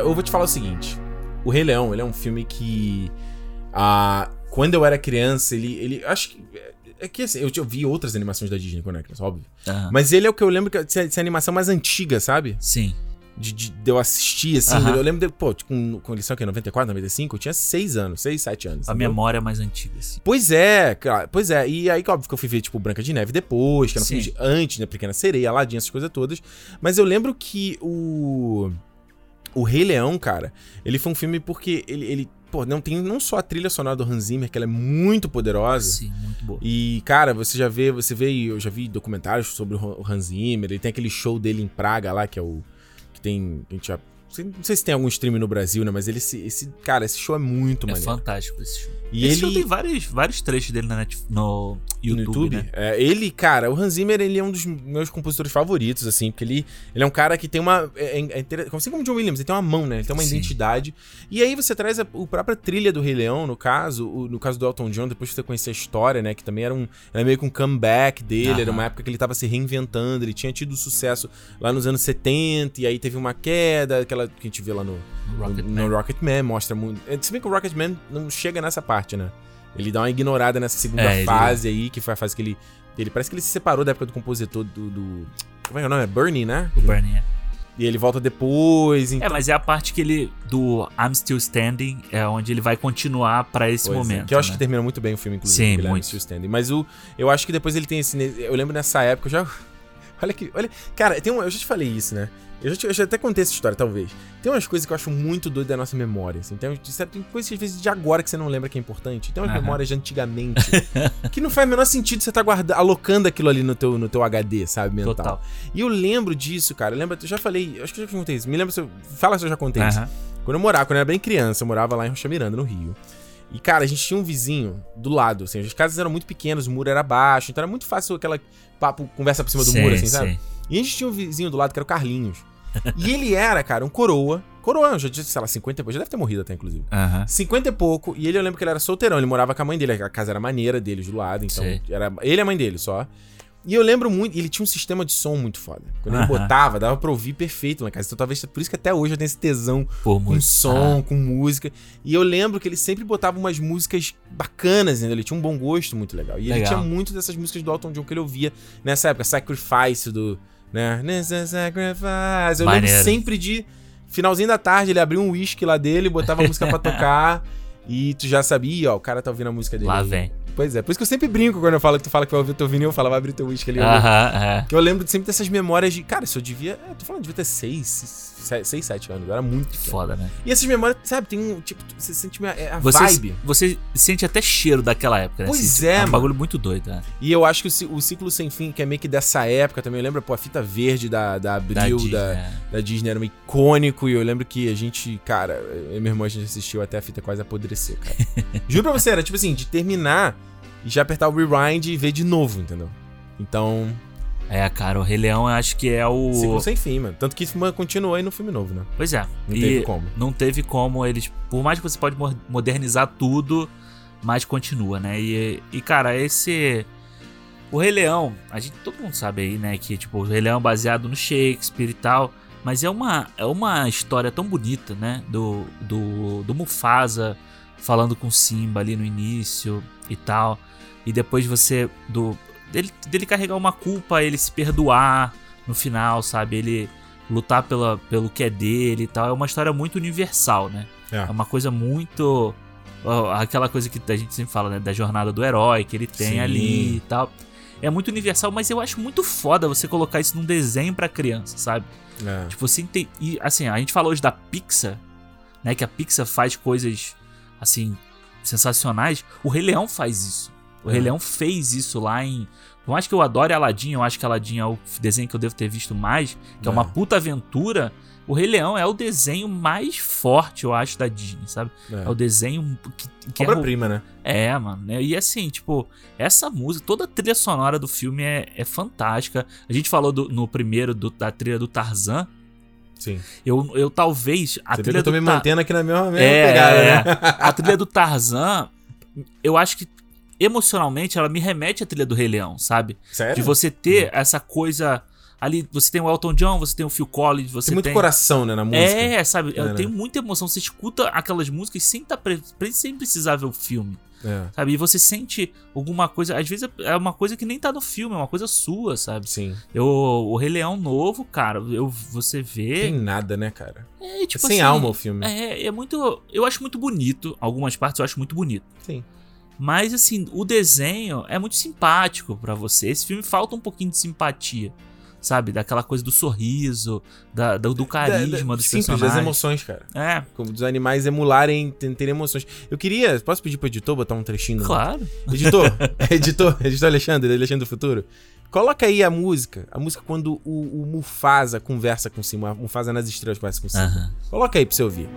Eu vou te falar o seguinte. O Rei Leão, ele é um filme que. Ah, quando eu era criança, ele. ele acho que. É que assim, eu, eu vi outras animações da Disney quando era criança, óbvio. aham. Mas ele é o que eu lembro que é essa animação mais antiga, sabe? sim. De, de- de eu assistir, assim. Aham. Eu lembro, de, pô, com, com eles são o quê? 94, 95? Eu tinha 6 anos, 6, 7 anos. A entendeu? memória mais antiga, assim. Pois é, cara, pois é. E aí, óbvio que eu fui ver, tipo, Branca de Neve depois, que era um filme de- antes, né? Pequena Sereia, Aladdin, essas coisas todas. Mas eu lembro que o. O Rei Leão, cara, ele foi um filme porque ele. ele pô, não tem não só a trilha sonora do Hans Zimmer, que ela é muito poderosa. Sim, muito boa. E, cara, você já vê, você vê, eu já vi documentários sobre o Hans Zimmer, ele tem aquele show dele em Praga lá, que é o. que tem. Que a gente já, não sei se tem algum stream no Brasil, né? Mas ele, esse, esse cara, esse show é muito É maneiro. fantástico esse show. E esse ele- show tem vários, vários trechos dele na Net, no YouTube, no YouTube. né? É, ele, cara, o Hans Zimmer, ele é um dos meus compositores favoritos, assim, porque ele, ele é um cara que tem uma. É, é, é assim como o John Williams, ele tem uma mão, né? Ele tem uma Sim. identidade. E aí você traz a, a própria trilha do Rei Leão, no caso, o- no caso do Elton John, depois que você conhecer a história, né? Que também era um. Era meio que um comeback dele, Aham. era uma época que ele tava se reinventando, ele tinha tido sucesso lá nos anos 70, e aí teve uma queda, aquela que a gente vê lá no, Rocket no, Man. no Rocketman, mostra muito. é, Se bem que o Rocketman não chega nessa parte, né? Ele dá uma ignorada nessa segunda É, ele- fase aí, que foi a fase que ele. Ele parece que ele se separou da época do compositor do. do- como é que é o nome? É Bernie, né? O Bernie. é. E ele volta depois. Então, É, mas é a parte que ele. Do I'm Still Standing, é onde ele vai continuar pra esse Pois é, momento. que eu acho né? que termina muito bem o filme, inclusive. Sim, muito. Still Standing. Mas o, eu acho que depois ele tem esse. Eu lembro nessa época, eu já. Olha que. Olha, cara, tem um, eu já te falei isso, né? Eu já, te- eu já até contei essa história, talvez. Tem umas coisas que eu acho muito doidas da nossa memória. Assim. Tem, sabe, tem coisas às vezes de agora que você não lembra que é importante. Tem umas Aham. memórias de antigamente que não faz o menor sentido você estar guarda, alocando aquilo ali no teu, no teu HD, sabe? Mental. Total. E eu lembro disso, cara. Eu lembro, eu já falei, acho que eu já contei isso. Me lembra se eu. Fala se eu já contei isso. Aham. Quando eu morava, quando eu era bem criança, eu morava lá em Rocha Miranda, no Rio. E, cara, a gente tinha um vizinho do lado, assim, as casas eram muito pequenas, o muro era baixo, então era muito fácil aquela papo, conversa por cima do Sim, muro, assim, sabe? sim. E a gente tinha um vizinho do lado que era o Carlinhos. e ele era, cara, um coroa. Coroa, já disse, sei lá, 50 e pouco, já deve ter morrido até, inclusive. Aham. 50 e pouco, e ele eu lembro que ele era solteirão, ele morava com a mãe dele, a casa era maneira deles do lado, então Sei. era ele e a mãe dele só. E eu lembro muito, ele tinha um sistema de som muito foda. Quando ele botava, dava pra ouvir perfeito na casa. Então talvez por isso que até hoje eu tenho esse tesão Por com música. som, com música. E eu lembro que ele sempre botava umas músicas bacanas, entendeu? Ele tinha um bom gosto muito legal. E ele Legal. tinha muito dessas músicas do Elton John que ele ouvia nessa época. Sacrifice do. Né? Sacrifice. Eu lembro Maneiro. sempre de. Finalzinho da tarde, ele abria um whisky lá dele, botava a música pra tocar. E tu já sabia, ó, o cara tá ouvindo a música dele. Lá vem. Pois é, por isso que eu sempre brinco quando eu falo que tu fala que vai ouvir teu vinil, eu falo, vai abrir teu whisky ali. eu. Aham, é. Porque eu lembro sempre dessas memórias de. Cara, se eu devia. É, tô falando, devia ter 6, 6, 7 anos. Eu era muito. Foda, né? E essas memórias, sabe, tem um. Tipo, você sente uma, é a Você, vibe. você sente até cheiro daquela época, né? Pois é, É um mano. bagulho muito doido, né? E eu acho que o, o ciclo sem fim, que é meio que dessa época também, eu lembro, pô, a fita verde da, da Abril, Da da, Disney, da, é. Disney era um icônico. E eu lembro que a gente, cara, eu e meu irmão, a gente assistiu até a fita quase cara. Juro pra você, era tipo assim, de terminar e já apertar o rewind e ver de novo, entendeu? Então, É, cara, o Rei Leão eu acho que é o. ciclo sem fim, mano. Tanto que continuou aí no filme novo, né? Pois é. Não e teve como. Não teve como eles. Por mais que você pode mo- modernizar tudo, mas continua, né? E, e cara, esse. O Rei Leão, a gente, todo mundo sabe aí, né? Que tipo, o Rei Leão é baseado no Shakespeare e tal. Mas é uma, é uma história tão bonita, né? Do, do, do Mufasa falando com Simba ali no início e tal. E depois você. Do, dele, dele carregar uma culpa, ele se perdoar no final, sabe? Ele lutar pela, pelo que é dele e tal. É uma história muito universal, né? É. É uma coisa muito. Aquela coisa que a gente sempre fala, né? Da jornada do herói que ele tem Sim. ali e tal. É muito universal, mas eu acho muito foda você colocar isso num desenho pra criança, sabe? É. Tipo, você tem. E assim, a gente falou hoje da Pixar, né? Que a Pixar faz coisas, assim, sensacionais. O Rei Leão faz isso. O Rei É. Leão fez isso lá em. Por mais que eu adore Aladdin, eu acho que Aladdin é o desenho que eu devo ter visto mais, que é, É. uma puta aventura. O Rei Leão é o desenho mais forte, eu acho, da Disney, sabe? É, o desenho que, que é, o- Obra-prima, né? é, mano. né? E assim, tipo, essa música, toda a trilha sonora do filme é, é fantástica. A gente falou do- no primeiro do- da trilha do Tarzan. Sim. Eu, eu talvez. A Você vê que trilha eu tô do me mantendo aqui na mesma, mesma É, pegada, é. né? A trilha do Tarzan, eu acho que emocionalmente ela me remete à trilha do Rei Leão, sabe? Sério? De você ter essa coisa. Ali, você tem o Elton John, você tem o Phil Collins, você Tem muito coração, né, na música. É, sabe? É, eu né? tenho muita emoção. Você escuta aquelas músicas sem, tá pre... sem precisar ver o filme. É, Sabe? E você sente alguma coisa. Às vezes é uma coisa que nem tá no filme, é uma coisa sua, sabe? sim. Eu, o Rei Leão novo, cara, eu, você vê. Tem nada, né, cara? É, É tipo sem assim, alma o filme. É, é muito. Eu acho muito bonito. Algumas partes eu acho muito bonito. Sim. Mas, assim, o desenho é muito simpático pra você. Esse filme falta um pouquinho de simpatia. Sabe? Daquela coisa do sorriso, da, do, do carisma Da- da- dos Simples, das personagens. emoções, cara. É, Como dos animais emularem, ter- terem emoções. Eu queria. Posso pedir pro editor botar um trechinho? claro. Editor, editor, editor Alexandre, Alexandre do Futuro. Coloca aí a música. A música quando o, o Mufasa conversa com Simba. O Mufasa nas estrelas conversa com Simba. Aham. Coloca aí pra você ouvir.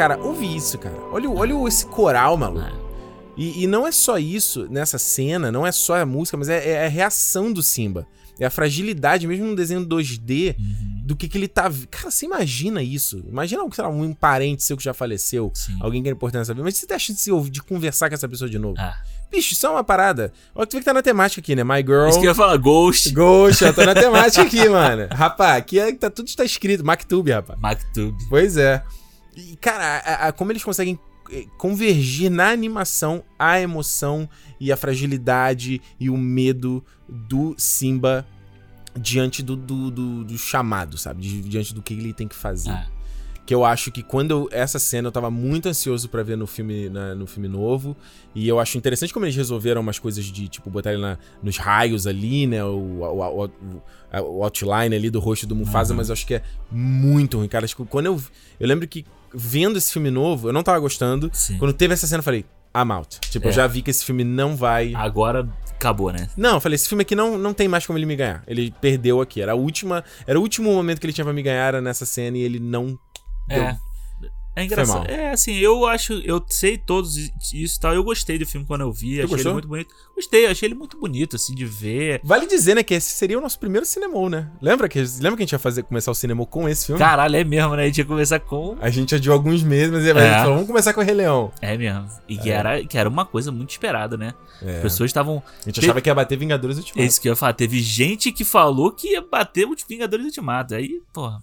Cara, ouve isso, cara. Olha, olha esse coral, maluco. É. E, e não é só isso nessa cena, não é só a música, mas é, é a reação do Simba. É a fragilidade, mesmo no desenho 2D, Uhum. do que, que ele tá. Cara, você imagina isso. Imagina, sei lá, um parente seu que já faleceu. Sim. Alguém que é importante nessa vida. Mas você deixa de se ouvir, de conversar com essa pessoa de novo. Ah. Bicho, isso é uma parada. Olha que tu vê que tá na temática aqui, né? My Girl. Isso que eu ia falar, Ghost. Ghost, tô na temática aqui, mano. Rapaz, aqui é, tá, tudo está escrito. Mactube, rapaz. Mactube. Pois é. E, cara, a- a- como eles conseguem eh, convergir na animação a emoção e a fragilidade e o medo do Simba diante do, do, do- do chamado, sabe? Di- diante do que ele tem que fazer. Ah. Que eu acho que quando eu- essa cena eu tava muito ansioso pra ver no filme, na- no filme novo. E eu acho interessante como eles resolveram umas coisas de, tipo, botar ele na- nos raios ali, né? O, o, o- o- outline ali do rosto do Mufasa, Uhum. mas eu acho que é muito ruim, cara. Acho que quando eu. Eu lembro que vendo esse filme novo, eu não tava gostando. Sim. Quando teve essa cena, eu falei, I'm out. Tipo, eu É. já vi que esse filme não vai. Agora acabou, né? Não, eu falei, esse filme aqui não, não tem mais como ele me ganhar. Ele perdeu aqui. Era a última. Era o último momento que ele tinha pra me ganhar era nessa cena e ele não. É. É engraçado. É, assim, eu acho, eu sei todos isso e tal. Eu gostei do filme quando eu vi, achei gostou? ele muito bonito. Gostei, achei ele muito bonito, assim, de ver. Vale dizer, né, que esse seria o nosso primeiro cinemou, né? Lembra que, lembra que a gente ia fazer, começar o cinemou com esse filme? Caralho, é mesmo, né? A gente ia começar com. A gente adiou alguns meses, mas a gente É. falou, vamos começar com o Rei Leão. É mesmo. E que, era, que era uma coisa muito esperada, né? É. As pessoas estavam. A gente achava que ia bater Vingadores É Ultimato. isso que eu ia falar. Teve gente que falou que ia bater os Vingadores Ultimato. Aí, porra.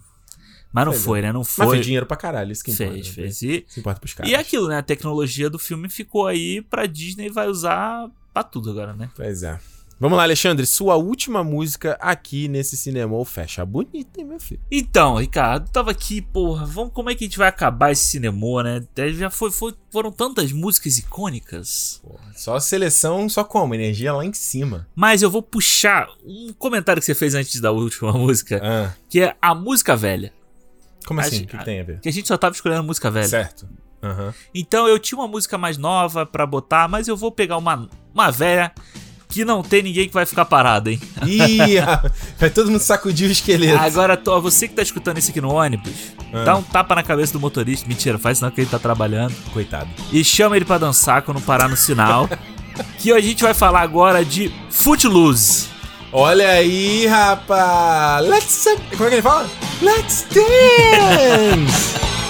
Mas não Pois é. foi, né? Não Mas foi. fez dinheiro pra caralho, isso que importa. Fez, né? fez. E, Isso importa pros caras. e é aquilo, né? A tecnologia do filme ficou aí pra Disney vai usar pra tudo agora, né? Pois é. Vamos lá, Alexandre. Sua última música aqui nesse cinemou fecha. Bonita, hein, meu filho? Então, Ricardo, tava aqui, porra, vamos, como é que a gente vai acabar esse cinema, né? Até Já foi, foi- foram tantas músicas icônicas. Porra, só seleção, só como? Energia lá em cima. Mas eu vou puxar um comentário que você fez antes da última música, Ah, que é a música velha. Como A assim? O que, que tem a ver? Que a gente só tava escolhendo música velha. Certo. Aham. Então eu tinha uma música mais nova pra botar, mas eu vou pegar uma, uma velha que não tem ninguém que vai ficar parado, hein? Ih, vai todo mundo sacudir o esqueleto. Agora, tô, você que tá escutando isso aqui no ônibus, Ah. dá um tapa na cabeça do motorista. Mentira, faz sinal que ele tá trabalhando. Coitado. E chama ele pra dançar quando parar no sinal. que a gente vai falar agora de Footloose. Olha aí, rapaz. Let's... Como é que ele fala? Let's dance!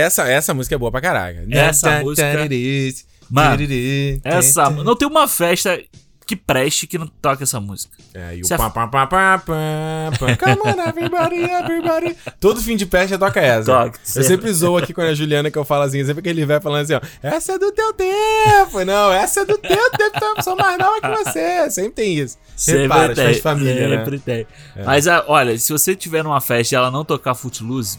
Essa, essa música é boa pra caraca. Essa música- Mano, Essa, não tem uma festa que preste que não toque essa música. É, e o pá. Come on, everybody, everybody. Todo fim de peste toca essa. Toca, eu sempre zoo aqui com a Juliana que eu falo assim, sempre que ele vai falando assim, ó, essa é do teu tempo. Não, essa é do teu tempo, eu sou mais nova que você. Sempre tem isso. Repara, as festas de família, né? sempre tem. Mas ah, olha, se você tiver numa festa e ela não tocar Footloose,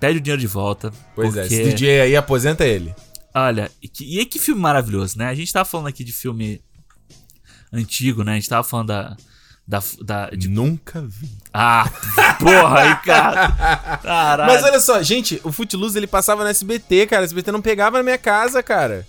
pede o dinheiro de volta. Pois é, porque, esse DJ aí aposenta ele. Olha, e que, e que filme maravilhoso, né? A gente tava falando aqui de filme antigo, né? A gente tava falando da. da, da de- Nunca vi. Ah, porra, aí, cara. Caralho. Mas olha só, gente, o Footloose ele passava no SBT, cara. O SBT não pegava na minha casa, cara.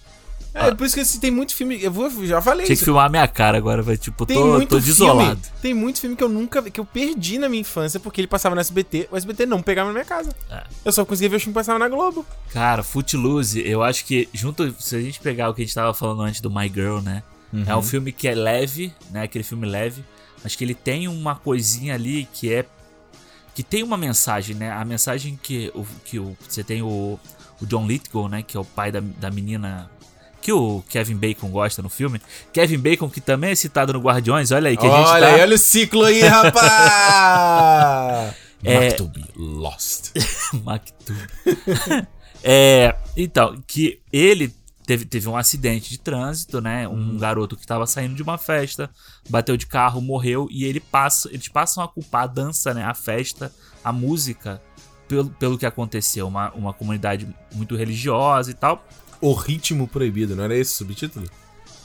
É, por isso que assim, tem muito filme. Eu vou, já falei. Tinha que isso. filmar a minha cara agora, vai. Tipo, Tem tô, tô desolado. Tem muito filme que eu nunca que eu perdi na minha infância porque ele passava no SBT. O SBT não pegava na minha casa. É. Eu só conseguia ver o filme que passava na Globo. Cara, Footloose, eu acho que, junto, se a gente pegar o que a gente tava falando antes do My Girl, né? É um Uhum. filme que é leve, né? Aquele filme leve. Mas que ele tem uma coisinha ali que é. Que tem uma mensagem, né? A mensagem que, o, que o, você tem o, o John Lithgow, né? Que é o pai da, da menina. Que o Kevin Bacon gosta no filme. Kevin Bacon, que também é citado no Guardiões, olha aí, que a gente olha tá. aí, olha o ciclo aí, rapaz! É- Maktub Lost. Maktub. é, então, que ele teve, teve um acidente de trânsito, né? Um garoto que tava saindo de uma festa, bateu de carro, morreu e ele passa, eles passam a culpar a dança, né? A festa, a música pelo, pelo que aconteceu, uma, uma comunidade muito religiosa e tal. O ritmo proibido, não era esse o subtítulo?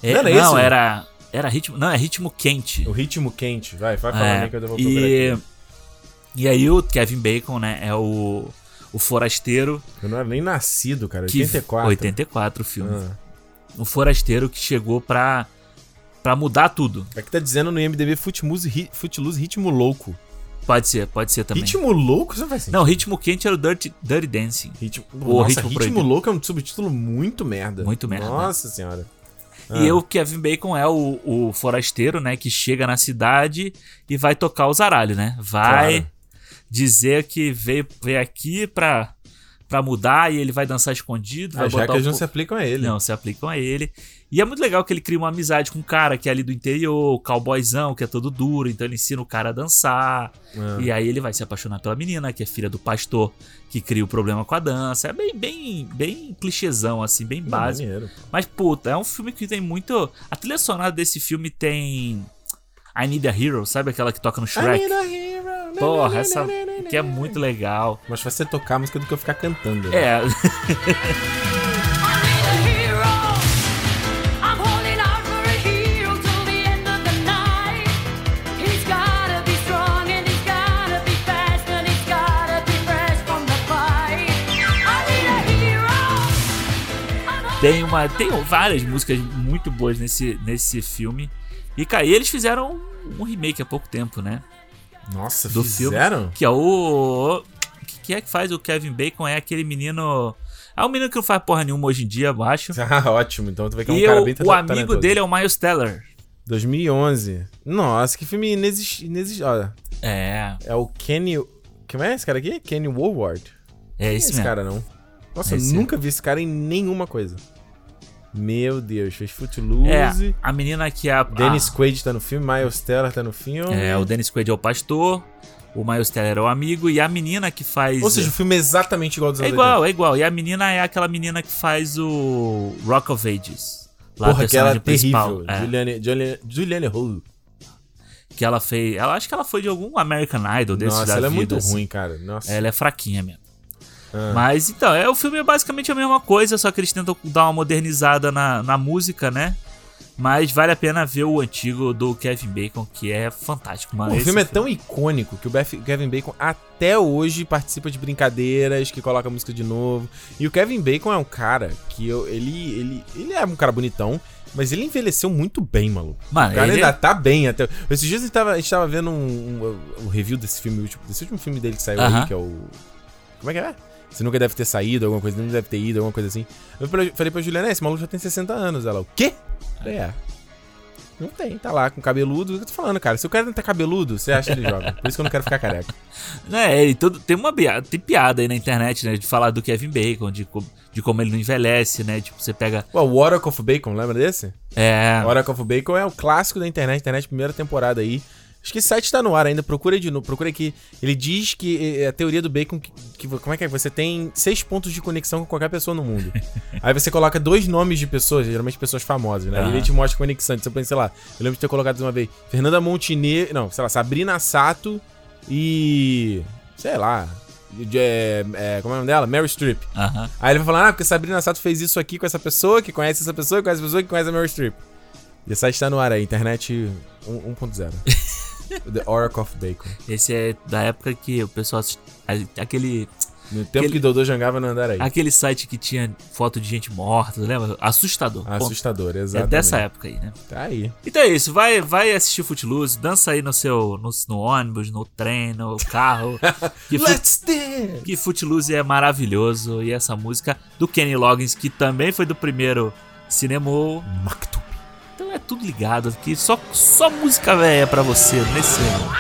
É, Não não, era esse? era era ritmo, não, é ritmo quente. O ritmo quente. Vai, vai falando É, aí que eu vou procurar e, aqui. e aí o Kevin Bacon, né, é o o forasteiro Eu não era nem nascido, cara. que 84. 84 o filme. Ah. um forasteiro que chegou pra, pra mudar tudo. Aqui tá dizendo no IMDB Footloose Ritmo Louco. Pode ser, pode ser também. Ritmo Louco? Isso não faz sentido. Não, ritmo quente era o Dirty, Dirty Dancing. Ritmo, O Nossa, Ritmo Ritmo. Louco é um subtítulo muito merda. Muito merda. Nossa senhora. Ah. E o Kevin Bacon é o, o forasteiro, né? Que chega na cidade e vai tocar o zaralho, né? Vai Claro. dizer que veio, veio aqui pra, pra mudar e ele vai dançar escondido. Vai As botar regras não se aplicam a ele. Não, se aplicam a ele. E é muito legal que ele cria uma amizade com um cara que é ali do interior, o cowboyzão, que é todo duro, então ele ensina o cara a dançar. Ah. E aí ele vai se apaixonar pela menina, que é filha do pastor, que cria o problema com a dança. É bem, bem, bem clichêzão, assim, bem Não, básico. maneiro, pô. Mas, puta, é um filme que tem muito. A trilha sonora desse filme tem. I Need a Hero, sabe aquela que toca no Shrek? I need a hero, Porra, na, na, essa na, que é muito legal. Mas vai ser tocar a música do que eu ficar cantando. né? É, tem uma. Tem várias músicas muito boas nesse, nesse filme. E, cara, e eles fizeram um, um remake há pouco tempo, né? Nossa, Do fizeram? filme. Que é o. Quem é que faz o Kevin Bacon? É aquele menino. É um menino que não faz porra nenhuma hoje em dia, eu acho. Ah, ótimo. Então tu vai que é um E cara o, bem o amigo talentoso. dele é o Miles Teller. 2011. Nossa, que filme inexistente. Inexist... Olha, É, é o Kenny... Quem é esse cara aqui? Kenny Woolward. é Não é esse esse mesmo. cara, não. Nossa, eu Esse. nunca vi esse cara em nenhuma coisa. Meu Deus, fez É, Footloose. a menina que é a. Dennis Quaid tá no filme, Miles Teller tá no filme. É, o Dennis Quaid é o pastor, o Miles Teller é o amigo, e a menina que faz. Ou seja, o filme é exatamente igual dos é igual, é igual. E a menina é aquela menina que faz o Rock of Ages. Lá, Porra, que ela é terrível. É, Juliane, Juliane, Juliane Hull. que ela fez. Ela acho que ela foi de algum American Idol desses Nossa, da ela é vida, muito assim. ruim, cara. Nossa. Ela é fraquinha mesmo. Ah. Mas então, é, o filme é basicamente a mesma coisa, só que eles tentam dar uma modernizada na, na música, né? Mas vale a pena ver o antigo do Kevin Bacon, que é fantástico, mano. o filme é tão icônico que o Kevin Bacon até hoje participa de brincadeiras, que coloca música de novo. E o Kevin Bacon é um cara que eu, ele, ele, ele é um cara bonitão, mas ele envelheceu muito bem, maluco. Mano, o cara ele- ainda tá bem até. Esses dias a gente tava, a gente tava vendo um, um- um review desse filme, desse último filme dele que saiu Aham. aí, que é o. Como é que é? Você nunca deve ter saído, alguma coisa, não deve ter ido, alguma coisa assim. Eu falei- pra Juliana, "É, esse maluco já tem 60 anos. Ela, o quê? Falei, É. Não tem, tá lá com cabeludo. Eu tô falando, cara. Se o cara não tá cabeludo, você acha que ele joga. Por isso que eu não quero ficar careca. É, todo, tem uma piada, tem piada aí na internet, né? De falar do Kevin Bacon, de, de como ele não envelhece, né? Tipo, você pega. Pô, o Oracle of Bacon, lembra desse? É. Oracle of Bacon é o clássico da internet, internet primeira temporada aí. Acho que esse site tá no ar ainda, procura de novo, procura aqui. Ele diz que é a teoria do bacon, que, que- como é que é? Você tem seis pontos de conexão com qualquer pessoa no mundo. aí você coloca dois nomes de pessoas, geralmente pessoas famosas, né? E ele te mostra conexão. Então Você põe, sei lá, eu lembro de ter colocado uma vez Fernanda Montenegro, não, sei lá, Sabrina Sato e. sei lá. de- é, é, como é o nome dela? Mary Streep. Aí ele vai falar, ah, porque Sabrina Sato fez isso aqui com essa pessoa, que conhece essa pessoa, que conhece essa pessoa, que conhece a Meryl Streep. E esse site tá no ar aí, internet 1- 1.0. The Oracle of Bacon. Esse é da época que o pessoal. Aquele. No tempo Aquele- que Dodô jangava no andar aí. Aquele site que tinha foto de gente morta, lembra? Assustador. Assustador, É exatamente. dessa época aí, né? Tá aí. Então é isso, vai, vai assistir Footloose, dança aí no seu no, no ônibus, no trem, no carro. que, Let's dance! que Footloose é maravilhoso e essa música do Kenny Loggins que também foi do primeiro Cinema. Maktub. É tudo ligado aqui, só só música velha pra você nesse cinema.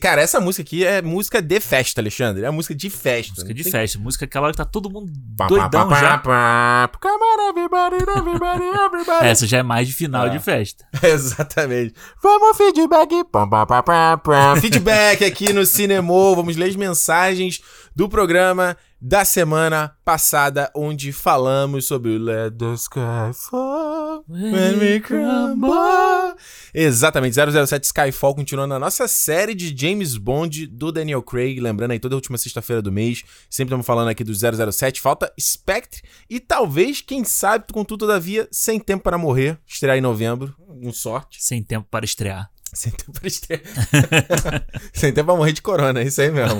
Cara, essa música aqui é música de festa, Alexandre. É música de festa. Música de festa, música aquela hora que tá todo mundo doidão já. Essa já é mais de final É. de festa. Exatamente. Vamos feedback. Feedback aqui no Cinemô. Vamos ler as mensagens do programa da semana passada, onde falamos sobre o Let the Sky Fall when we crumble. Exatamente, 007 Skyfall continuando a nossa série de James Bond do Daniel Craig. Lembrando aí, toda última sexta-feira do mês, sempre estamos falando aqui do 007. Falta Spectre e talvez, quem sabe, contudo, todavia, Sem Tempo para Morrer, estrear em novembro. Com sorte. Sem tempo para estrear. Tempo pra pra morrer de corona, é isso aí mesmo.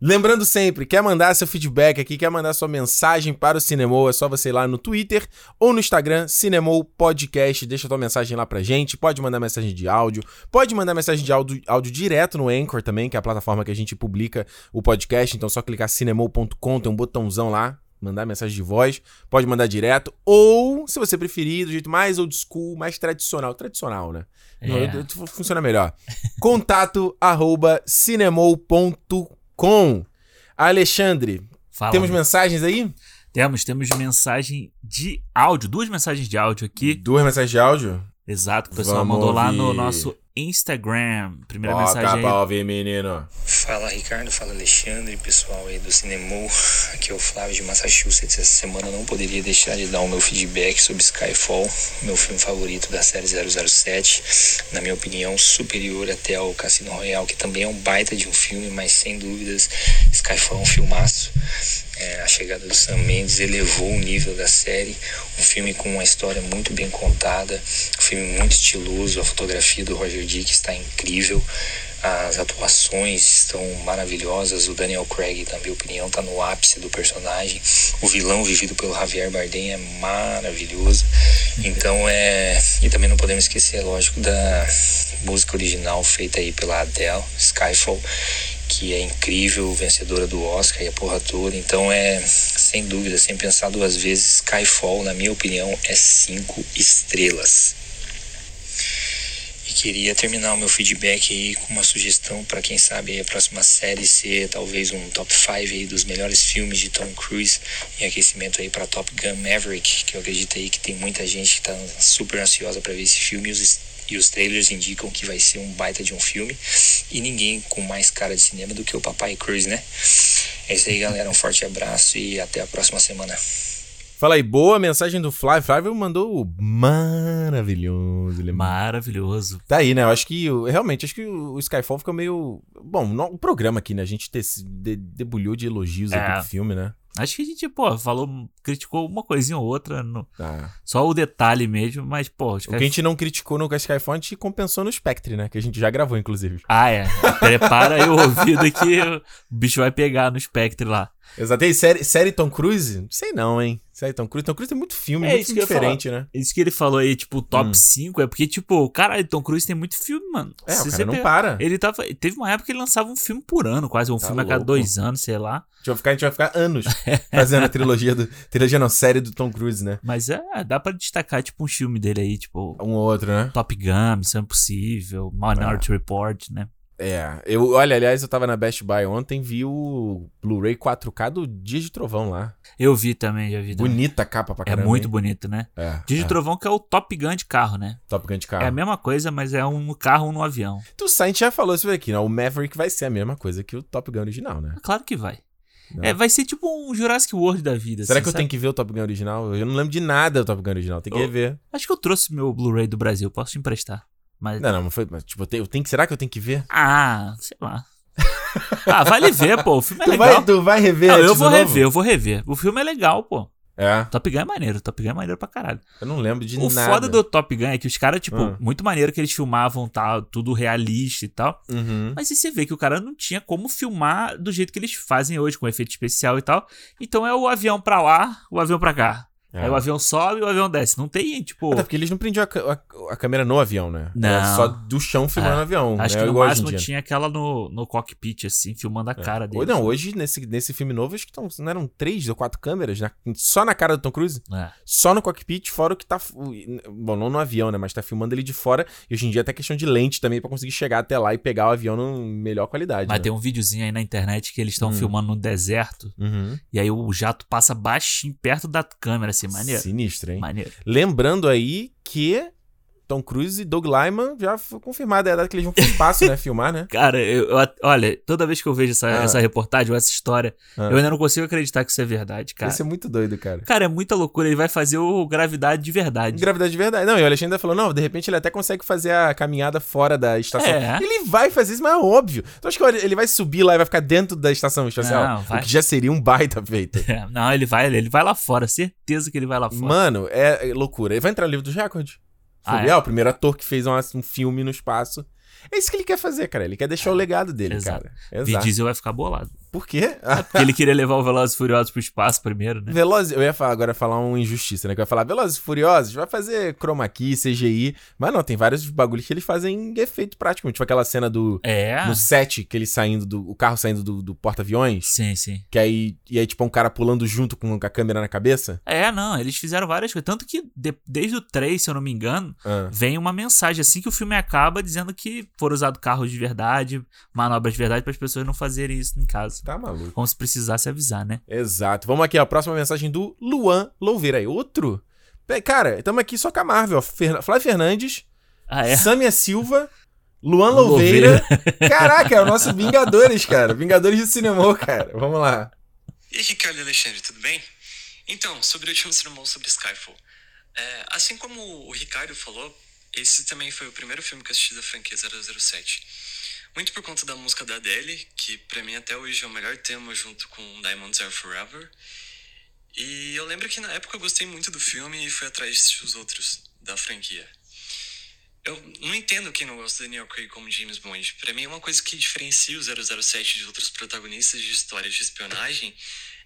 Lembrando sempre, quer mandar seu feedback aqui, quer mandar sua mensagem para o Cinemol, é só você ir lá no Twitter ou no Instagram, Cinemol Podcast, deixa tua mensagem lá pra gente, pode mandar mensagem de áudio, pode mandar mensagem de áudio, áudio direto no Anchor também, que é a plataforma que a gente publica o podcast, então é só clicar cinemol.com, tem um botãozão lá, mandar mensagem de voz, pode mandar direto, ou, se você preferir, do jeito mais old school, mais tradicional, tradicional, né? É. funciona melhor. Contato arroba cinemol.com. Alexandre, Fala. temos mensagens aí? Temos, temos mensagem de áudio, duas mensagens de áudio aqui. Duas mensagens de áudio? Exato, que o pessoal Vamos mandou lá no ouvir. nosso Instagram. Primeira Toca mensagem pra aí. ouvir, menino. Fala Ricardo, fala Alexandre, pessoal aí do Cinemol. Aqui é o Flávio de Massachusetts. Essa semana eu não poderia deixar de dar o meu feedback sobre Skyfall, meu filme favorito da série 007. Na minha opinião, superior até ao Cassino Royale, que também é um baita de um filme, mas sem dúvidas, Skyfall é um filmaço. É, a chegada do Sam Mendes elevou o nível da série. Um filme com uma história muito bem contada, um filme muito estiloso. A fotografia do Roger Dick está incrível. As atuações estão maravilhosas. O Daniel Craig, na minha opinião, está no ápice do personagem. O vilão vivido pelo Javier Bardem é maravilhoso. Então é. E também não podemos esquecer, lógico, da música original feita aí pela Adele, Skyfall que é incrível, vencedora do Oscar e a porra toda. Então é, sem dúvida, sem pensar duas vezes, Skyfall, na minha opinião, é cinco estrelas. E queria terminar o meu feedback aí com uma sugestão para quem sabe a próxima série ser talvez um top 5 aí dos melhores filmes de Tom Cruise em aquecimento aí para Top Gun Maverick, que eu acredito aí que tem muita gente que tá super ansiosa para ver esse filme e os E os trailers indicam que vai ser um baita de um filme. E ninguém com mais cara de cinema do que o Papai Cruz, né? É isso aí, galera. Um forte abraço e até a próxima semana. Fala aí, boa mensagem do Flávio. Flávio mandou o maravilhoso. Ele Maravilhoso. Tá aí, né? Eu acho que, realmente, acho que o Skyfall fica meio... Bom, no- o programa aqui, né? A gente se de- debulhou de elogios aqui É. pro filme, né? Acho que a gente, pô, falou, criticou uma coisinha ou outra, no- Tá. só o detalhe mesmo, mas, pô, O que a gente não criticou no Skyfall, a gente compensou no Spectre, né? Que a gente já gravou, inclusive. Ah, é. Prepara aí o ouvido que o bicho vai pegar no Spectre lá. Exato. E série, série Tom Cruise? Sei não, hein? Série Tom Cruise. Tom Cruise tem muito filme, É muito isso diferente, né? Isso que ele falou aí, tipo, top Hum. 5, é porque, tipo, caralho, Tom Cruise tem muito filme, mano. É, Se o você cara não para. Ele tava. Teve uma época que ele lançava um filme por ano, quase, um Tá filme a cada louco. dois anos, sei lá. A gente vai ficar, a gente vai ficar anos fazendo a trilogia do. Trilogia não, série do Tom Cruise, né? Mas é, dá pra destacar, tipo, um filme dele aí, tipo, Um ou outro, né? Top Gun, Missão Impossível, Minority Report, né? É. Eu, olha, aliás, eu tava na Best Buy ontem, vi o Blu-ray 4K do Dias de Trovão lá. Eu vi também, já vi também. Bonita a capa pra É caramba. muito hein? bonito, né? É. Dias de é. Trovão que é o Top Gun de carro, né? Top Gun de É carro. a mesma coisa, mas é um carro um no avião. Tu sabe, a gente já falou isso aqui, né? O Maverick vai ser a mesma coisa que o Top Gun original, né? Claro que vai. Não. É, vai ser tipo um Jurassic World da vida. Será assim, que eu sabe? tenho que ver o Top Gun original? Eu não lembro de nada do Top Gun original, tem que Eu- rever. Acho que eu trouxe meu Blu-ray do Brasil, posso te emprestar. Mas. Não, não, não foi. Mas, tipo, eu tenho, eu tenho que. Será que eu tenho que ver? Ah, sei lá. ah, vale ver, pô. O filme é Tu legal. vai, tu vai rever? Não, eu vou do novo? rever, eu vou rever. O filme é legal, pô. É, Top Gun é maneiro, Top Gun é maneiro pra caralho. eu não lembro de o nada. foda do Top Gun é que os caras, tipo, Ah. muito maneiro que eles filmavam tal, tudo realista e tal. Uhum. Mas aí você vê que o cara não tinha como filmar do jeito que eles fazem hoje, com efeito especial e tal. Então é o avião pra lá, o avião pra cá. É. Aí o avião sobe e o avião desce. Não tem, tipo. Até porque eles não prendiam a, a- a câmera no avião, né? Não. Era só do chão filmando É. o avião. Acho né? que no Igual em máximo tinha aquela no, no cockpit, assim, filmando a cara Ou dele. não, hoje, nesse, nesse filme novo, acho que tão, não eram três ou quatro câmeras na- só na cara do Tom Cruise? É. Só no cockpit, fora o que tá. Bom, não no avião, né? Mas tá filmando ele de fora. E hoje em dia até questão de lente também pra conseguir chegar até lá e pegar o avião na melhor qualidade. Mas né? tem um videozinho aí na internet que eles estão Hum. filmando no deserto. Uhum. E aí o jato passa baixinho perto da câmera, assim, maneiro. Sinistro, hein? Maneiro. Lembrando aí que Tom Cruise e Doug Lyman já foi confirmada a data que eles vão pro espaço, né? Filmar, né? Cara, eu, eu- olha, toda vez que eu vejo essa, Ah. essa reportagem ou essa história, Ah. eu ainda não consigo acreditar que isso é verdade, cara. Isso é muito doido, cara. Cara, é muita loucura. Ele vai fazer o Gravidade de verdade. Gravidade de verdade. Não, e o Alexandre falou: não, de repente ele até consegue fazer a caminhada fora da estação. É. Ele vai fazer isso, mas é óbvio. Então acho que ele vai subir lá e vai ficar dentro da estação espacial. Não, vai. O que já seria um baita feito. É, não, ele vai, ele vai lá fora. Certeza que ele vai lá fora. Mano, é é loucura. Ele vai entrar no livro dos recordes. Ah, Foi, é? o primeiro ator que fez um, um filme no espaço. É isso que ele quer fazer, cara. Ele quer deixar o legado dele, Exato. cara. Vin Exato. Diesel vai ficar bolado. Por quê? Porque ele queria levar o Velozes e Furiosos pro espaço primeiro, né? Velozes, eu ia falar, agora falar uma injustiça, né? Que eu ia falar Velozes e Furiosos, vai fazer chroma key, CGI, mas não, tem vários bagulhos que eles fazem em efeito prático, tipo aquela cena do É. no set que eles saindo do o carro saindo do, do porta-aviões, Sim, sim. que aí e aí tipo um cara pulando junto com a câmera na cabeça. É, não, eles fizeram várias coisas. Tanto que de- desde o 3, se eu não me engano, Ah. vem uma mensagem assim que o filme acaba dizendo que foram usados carros de verdade, manobras de verdade, para as pessoas não fazerem isso em casa. Tá maluco. Como se precisasse avisar, né? Exato. Vamos aqui, ó, a próxima mensagem do Luan Louveira aí, outro. Cara, estamos aqui só com a Marvel, ó. Fer... Flávio Fernandes, Ah, é? Sâmia Silva, Luan Louveira. Caraca, é o nosso Vingadores, cara. Vingadores do cinema, cara. Vamos lá. E aí, Ricardo e Alexandre, tudo bem? Então, sobre o último sermão sobre Skyfall. É, assim como o Ricardo falou, esse também foi o primeiro filme que eu assisti da franquia 007. Muito por conta da música da Adele, que pra mim até hoje é o melhor tema junto com Diamonds Are Forever. E eu lembro que na época eu gostei muito do filme e fui atrás de assistir os outros da franquia. Eu não entendo quem não gosta do Daniel Craig como James Bond. Pra mim, uma coisa que diferencia o 007 de outros protagonistas de histórias de espionagem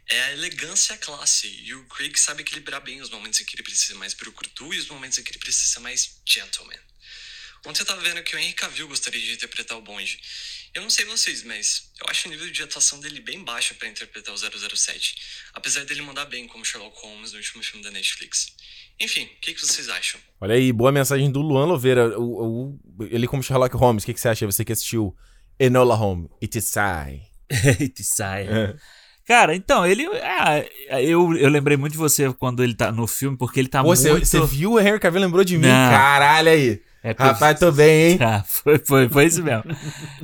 é a elegância e a classe. E o Craig sabe equilibrar bem os momentos em que ele precisa ser mais brucutu e os momentos em que ele precisa ser mais gentleman. Ontem eu tava vendo que o Henry Cavill gostaria de interpretar o Bond. Eu não sei vocês, mas eu acho o nível de atuação dele bem baixo pra interpretar o 007. Apesar dele mandar bem como Sherlock Holmes no último filme da Netflix. Enfim, o que, que vocês acham? Olha aí, boa mensagem do Luan Louveira. O, o- ele como Sherlock Holmes, o que, que você acha? Você que assistiu Enola Holmes, It is I. E sai. É. Cara, então, ele. ah, eu, eu lembrei muito de você quando ele tá no filme, porque ele tá Pô, você, muito. você viu o Henry Cavill lembrou de mim? Não. Caralho aí. É eu- Rapaz, tô bem, hein? Tá, foi, foi, foi isso mesmo.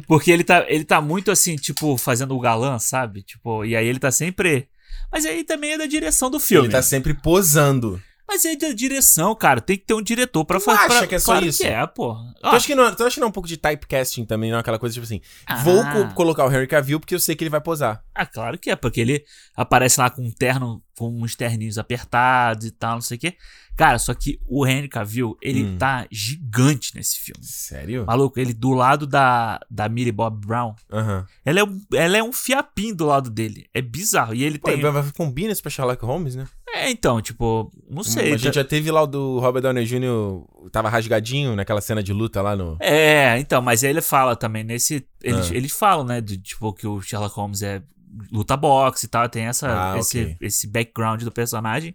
Porque ele tá, ele tá muito assim, tipo, fazendo o galã, sabe? Tipo, e aí ele tá sempre. Mas aí também é da direção do filme. Ele tá sempre posando. Mas é da direção, cara. Tem que ter um diretor pra fazer. acha pra- que é só claro isso? Que é, pô. Tu acha, que não, tu acha que não é um pouco de typecasting também, não? Aquela coisa tipo assim, Ah. vou co- colocar o Henry Cavill porque eu sei que ele vai posar. Ah, claro que é, porque ele aparece lá com um terno, com uns terninhos apertados e tal, não sei o quê. Cara, só que o Henry Cavill, ele Hum. tá gigante nesse filme. Sério? Maluco, ele do lado da, da Millie Bob Brown, Aham. ela é, um, ela é um fiapinho do lado dele. É bizarro. E ele Pô, tem. combina isso pra Sherlock Holmes, né? É, então, tipo, não sei. a gente já teve lá o do Robert Downey Jr. Tava rasgadinho naquela cena de luta lá no. É, então, mas ele fala também nesse. Eles, Ah. eles falam, né? De, tipo, que o Sherlock Holmes é luta boxe e tal, tem essa, Ah, esse, ok. esse background do personagem.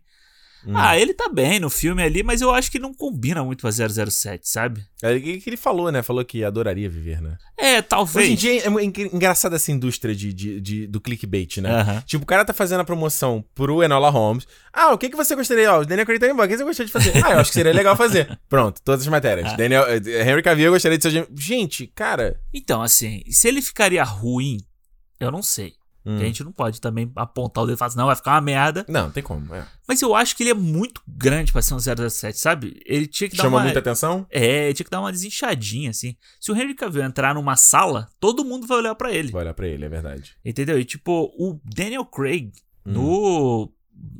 Hum. Ah, ele tá bem no filme ali, mas eu acho que não combina muito com a 007, sabe? É o que ele falou, né? Falou que adoraria viver, né? É, talvez. Hoje em dia é engra- engraçada essa indústria de, de, de- do clickbait, né? Aham. Tipo, o cara tá fazendo a promoção pro Enola Holmes. Ah, o que, que você gostaria? Ó, o Daniel Craig tá embora. O que você gostaria de fazer? Ah, eu acho que seria legal fazer. Pronto, todas as matérias. Ah. Daniel, eh, Henry Cavill, eu gostaria de ser... Gente, cara... Então, assim, se ele ficaria ruim, eu não sei. Hum. A gente não pode também apontar o dedo e falar assim, não, vai ficar uma merda. Não, tem como. é. Mas eu acho que ele é muito grande pra ser um 007, sabe? Ele tinha que dar Chama uma... muita atenção? É, ele tinha que dar uma desinchadinha, assim. Se o Henry Cavill entrar numa sala, todo mundo vai olhar pra ele. Vou olhar pra ele, é verdade. Entendeu? E tipo, o Daniel Craig, no.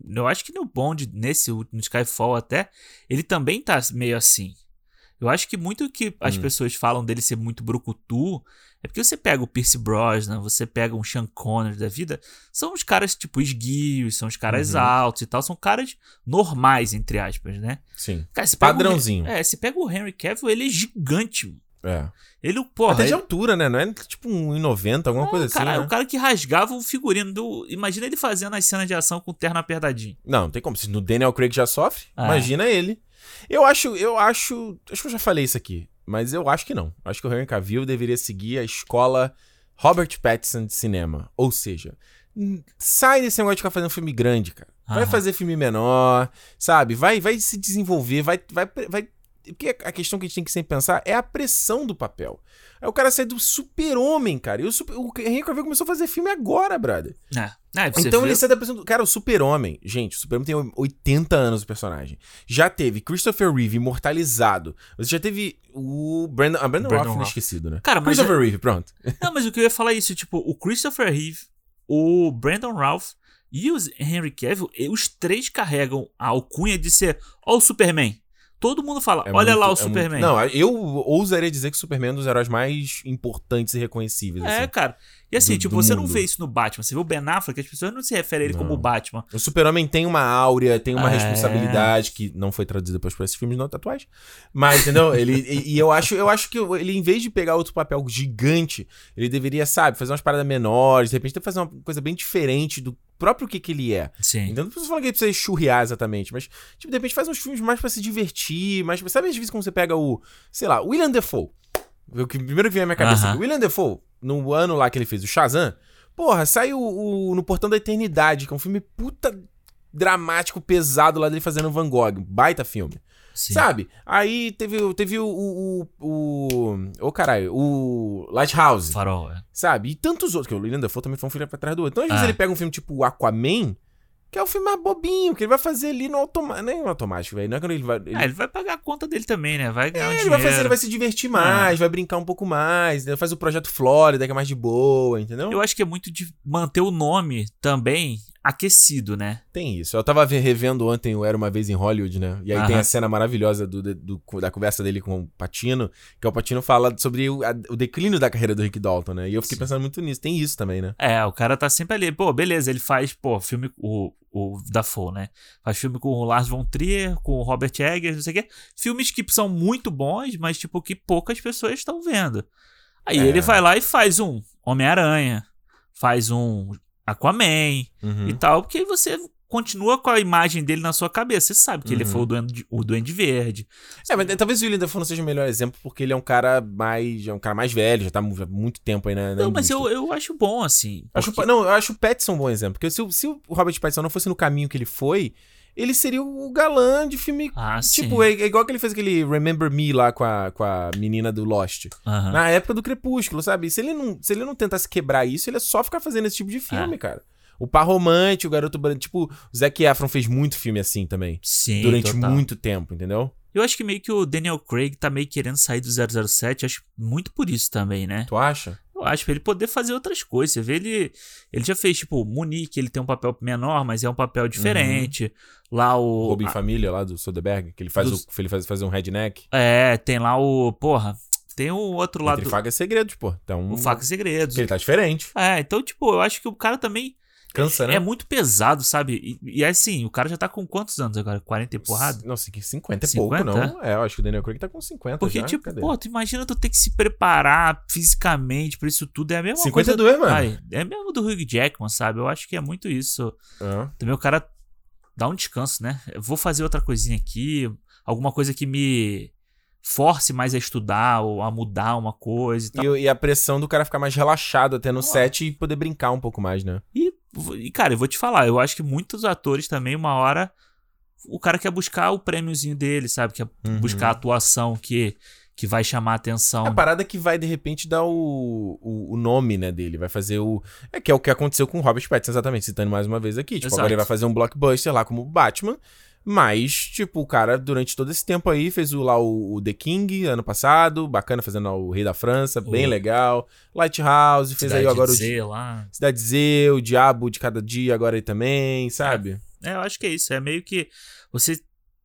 Eu acho que no Bond, nesse no Skyfall até, ele também tá meio assim. Eu acho que muito que as Hum. pessoas falam dele ser muito brucutu é porque você pega o Pierce Brosnan, você pega um Sean Connery da vida, são os caras tipo esguios, são os caras Uhum. altos e tal, são caras normais, entre aspas, né? Sim. Cara, pega o Padrãozinho. é, você pega o Henry Cavill, ele é gigante. É. Ele, porra, Até de ele- altura, né? Não é tipo um 1,90, alguma coisa assim, cara, né? o cara que rasgava o figurino do. Imagina ele fazendo as cenas de ação com o terno apertadinho. Não, não tem como. Se no Daniel Craig já sofre, Ah. imagina ele. Eu acho, eu acho. Acho que eu já falei isso aqui. Mas eu acho que não. Acho que o Henry Cavill deveria seguir a escola Robert Pattinson de cinema. Ou seja, sai desse negócio de ficar fazendo filme grande, cara. Vai Aham. fazer filme menor, sabe? Vai, vai se desenvolver, vai, vai, vai. Porque a questão que a gente tem que sempre pensar é a pressão do papel. Aí o cara sai do super-homem, cara. E o, super, o Henry Cavill começou a fazer filme agora, brother. É. É, Então vê- ele sai da pressão do. Cara, o Super-Homem. Gente, o Super-Homem tem 80 anos o personagem. Já teve Christopher Reeve imortalizado. Você já teve o Brandon. Ah, Brandon, Brandon Routh, Routh. esquecido, né? Cara, mas Christopher Reeve, pronto. Não, mas o que eu ia falar é isso, tipo, o Christopher Reeve, o Brandon Ralph e o Henry Cavill, e os três carregam a alcunha de ser, ó o Superman. Todo mundo fala, É olha muito- lá o é Superman. muito- Não, eu ousaria dizer que o Superman é um dos heróis mais importantes e reconhecíveis. É, assim. cara. E assim, do- tipo, do você não mundo. vê isso no Batman. Você vê o Ben Affleck, as pessoas não se referem a ele Não. como o Batman. O Super-Homem tem uma áurea, tem uma É. responsabilidade que não foi traduzida depois por esses filmes não tatuagem. Mas, entendeu? ele, e, e eu acho, eu acho que ele, em vez de pegar outro papel gigante, ele deveria, sabe, fazer umas paradas menores, de repente fazer uma coisa bem diferente do próprio que, que ele é. Sim. Então não preciso falar que ele precisa churriar exatamente, mas, tipo, de repente faz uns filmes mais pra se divertir, mais. Sabe às vezes como você pega o, sei lá, William Defoe? O que- primeiro que vem à minha cabeça. Aqui. O William Defoe, no ano lá que ele fez o Shazam, porra, saiu o, No Portão da Eternidade, que é um filme puta dramático, pesado lá dele fazendo Van Gogh. Baita filme. Sim. Sabe? Aí teve, o- teve o. O. o, o- Ô, caralho, o. Lighthouse. Farol, é. Sabe? E tantos outros, que o William Dafoe também foi um filme pra trás do outro. Então, às vezes, Ah. ele pega um filme tipo Aquaman, que é um filme mais bobinho, que ele vai fazer ali no automático. Nem no automático, velho. Não é quando ele vai. Ele, Ah, ele vai pagar a conta dele também, né? Vai ganhar um É, ele dinheiro. vai fazer, ele vai se divertir mais, vai brincar um pouco mais, entendeu? faz o projeto Flórida, que é mais de boa, entendeu? Eu acho que é muito de manter o nome também aquecido, né? Tem isso. Eu tava ve- revendo ontem o Era Uma Vez em Hollywood, né? E aí tem Aham. a cena maravilhosa do, do- da conversa dele com o Patino, que é o Patino fala sobre o, a- o declínio da carreira do Rick Dalton, né? E eu fiquei pensando muito nisso. Tem isso também, né? É, o cara tá sempre ali. Pô, beleza, ele faz, pô, filme, o, o Dafoe, né? Faz filme com o Lars von Trier, com o Robert Eggers, não sei o quê. Filmes que são muito bons, mas, tipo, que poucas pessoas estão vendo. Aí É. ele vai lá e faz um Homem-Aranha, faz um Aquaman Uhum. e tal, porque você continua com a imagem dele na sua cabeça. Você sabe que ele Uhum. foi o Duende, o Duende Verde. É, mas talvez o William Dafoe não seja o melhor exemplo, porque ele é um cara mais. É um cara mais velho, já tá há mu- muito tempo aí na. na Não, mas eu, eu acho bom, assim. Acho, porque- Não, eu acho o Pattinson um bom exemplo. Porque se, o- se o Robert Pattinson não fosse no caminho que ele foi, ele seria o galã de filme. Ah, tipo, sim. é, é igual que ele fez aquele Remember Me lá com a, com a menina do Lost. Aham. Na época do Crepúsculo, sabe? Se ele, não, se ele não tentasse quebrar isso, ele é só ficar fazendo esse tipo de É. filme, cara. O par romântico, o garoto branco. Tipo, o Zac Efron fez muito filme assim também. Sim, durante total. muito tempo, entendeu? Eu acho que meio que o Daniel Craig tá meio querendo sair do 007, acho muito por isso também, né? Tu acha? Eu acho, pra ele poder fazer outras coisas. Você vê, ele, ele já fez, tipo, Munique, ele tem um papel menor, mas é um papel diferente. Lá o... Robin a- Família lá do Soderbergh, que ele faz, Dos- o, ele faz fazer um redneck. É, tem lá o... Porra, tem o outro lado... Entre Faca e Segredos, pô. Então, O Faca e Segredos. Ele tá diferente. É, então, tipo, eu acho que o cara também... Cansa, né? É muito pesado, sabe? E, e é assim, o cara já tá com quantos anos agora? 40 e porrada? Não, 50 é 50, pouco, não. É, eu acho que o Daniel Craig tá com 50 Porque, já. tipo, Cadê? pô, tu imagina tu ter que se preparar fisicamente pra isso tudo. É a mesma 52, coisa. mano. Ai, é mesmo do Hugh Jackman, sabe? Eu acho que é muito isso. Ah. Também o cara dá um descanso, né? Eu vou fazer outra coisinha aqui, alguma coisa que me force mais a estudar ou a mudar uma coisa e tal. E, e a pressão do cara ficar mais relaxado até no set e poder brincar um pouco mais, né? E, e, cara, eu vou te falar, eu acho que muitos atores também, uma hora, o cara quer buscar o prêmiozinho dele, sabe? Quer Uhum. buscar a atuação que, que vai chamar a atenção. A parada que vai, de repente, dar o, o, o nome, né, dele. Vai fazer o... É que é o que aconteceu com o Robert Pattinson, exatamente. Citando mais uma vez aqui. Tipo, Exato. agora ele vai fazer um blockbuster lá como Batman. Mas, tipo, o cara, durante todo esse tempo aí, fez o, lá o, o The King, ano passado. Bacana, fazendo o Rei da França. Bem legal. Lighthouse, fez aí Cidade agora de o... Z lá. Cidade Z, o Diabo de Cada Dia agora aí também, sabe? É, eu acho que é isso. É meio que você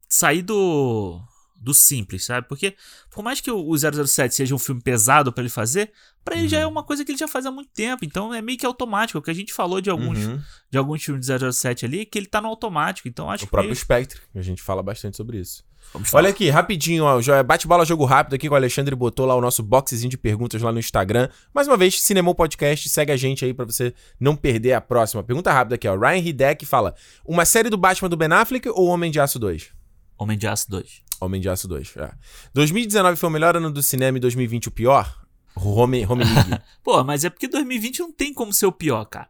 sair do, do simples, sabe? Porque por mais que o o 007 seja um filme pesado pra ele fazer, pra ele Uhum. já é uma coisa que ele já faz há muito tempo. Então é meio que automático. O que a gente falou de alguns, Uhum. de alguns filmes de 007 ali, que ele tá no automático. Então acho O que. próprio Spectre, que a gente fala bastante sobre isso. Vamos Olha falar. aqui, rapidinho, ó. jo- Bate-bola, jogo rápido aqui com o Alexandre botou lá o nosso boxezinho de perguntas lá no Instagram. Mais uma vez, Cinemou Podcast, segue a gente aí pra você não perder a próxima. Pergunta rápida aqui, ó. Ryan Hideck fala: Uma série do Batman do Ben Affleck ou Homem de Aço 2? Homem de Aço 2. Homem de Aço 2, é. 2019 foi o melhor ano do cinema e 2020 o pior? Home, Home League. Pô, mas é porque 2020 não tem como ser o pior, cara.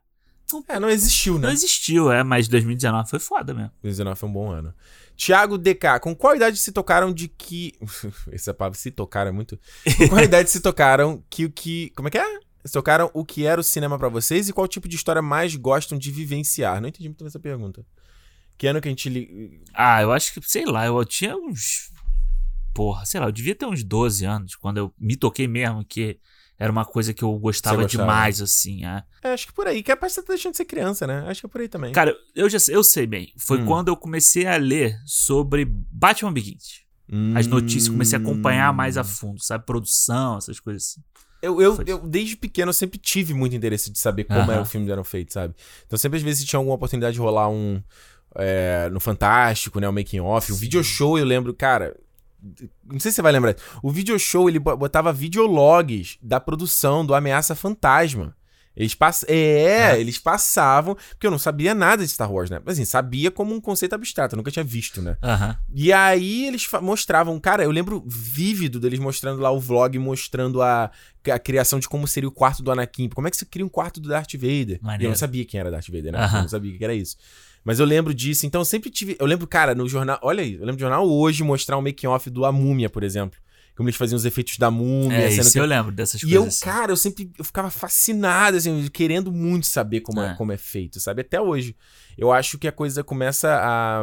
é, não existiu, né? Não existiu, é, mas 2019 foi foda mesmo. 2019 foi um bom ano. Thiago DK, com qual idade se tocaram de que. Essa palavra se tocaram é muito. Com qual idade se tocaram que o que. Como é que é? Se tocaram o que era o cinema pra vocês e qual tipo de história mais gostam de vivenciar? Não entendi muito essa pergunta. Que ano que a gente. li- Ah, eu acho que, sei lá, eu tinha uns. Porra, sei lá, eu devia ter uns 12 anos quando eu me toquei mesmo, que era uma coisa que eu gostava, gostava. demais, assim. É. É, acho que por aí. Que é pra você tá deixando de ser criança, né? Acho que é por aí também. Cara, eu já sei, eu sei bem. Foi Hum. quando eu comecei a ler sobre Batman Begins. As notícias, comecei a acompanhar mais a fundo, sabe? Produção, essas coisas assim. Eu, eu, eu, desde pequeno, eu sempre tive muito interesse de saber como Aham. era o filme eram feitos, sabe? Então, sempre às vezes tinha alguma oportunidade de rolar um. É, no Fantástico, né? O making off. O video show, eu lembro, cara. Não sei se você vai lembrar. O video show, ele bo- botava videologs da produção do Ameaça Fantasma. Eles pass... É, eles passavam. Porque eu não sabia nada de Star Wars, né? Assim, sabia como um conceito abstrato, eu nunca tinha visto, né? Aham. E aí eles mostravam, cara, eu lembro vívido deles mostrando lá o vlog, mostrando a, a criação de como seria o quarto do Anakin. Como é que você cria um quarto do Darth Vader? E eu Maneiro. não sabia quem era Darth Vader, né? Aham. Eu não sabia o que era isso. Mas eu lembro disso, então eu sempre tive. Eu lembro, cara, no jornal. Olha aí, eu lembro do jornal hoje mostrar um making-off do A Múmia, por exemplo. Como eles faziam os efeitos da múmia. É, isso que- eu lembro dessas e eu, coisas. assim. cara, eu sempre eu ficava fascinado, assim, querendo muito saber como é. É. como é feito, sabe? Até hoje. Eu acho que a coisa começa a,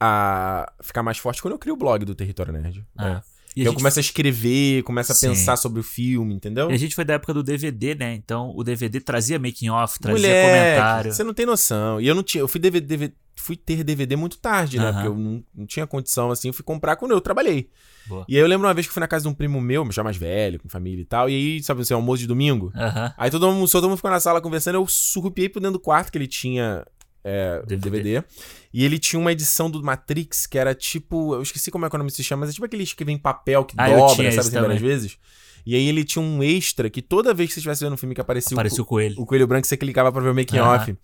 a ficar mais forte quando eu crio o blog do Território Nerd. Ah. né? E eu gente começo a escrever, começo a Sim. pensar sobre o filme, entendeu? E a gente foi da época do DVD, né? Então o DVD trazia making off, trazia Moleque, comentário. Você não tem noção. E eu não tinha. Eu fui, DVD, DVD fui ter DVD muito tarde, né? Porque eu não, não tinha condição assim. Eu fui comprar quando eu trabalhei. Boa. E aí eu lembro uma vez que fui na casa de um primo meu, já mais velho, com família e tal. E aí, sabe assim, almoço de domingo? Aham. Aí todo mundo todo mundo ficou na sala conversando. Eu surrupiei pro dentro do quarto que ele tinha é, DVD. DVD. E ele tinha uma edição do Matrix que era tipo. Eu esqueci como é que o nome se chama, mas é tipo aqueles que vem em papel que Ah, dobra, sabe assim, várias vezes. E aí ele tinha um extra que toda vez que você estivesse vendo um filme que aparecia, Apareceu o, com ele. o coelho branco, você clicava pra ver o making Aham. off.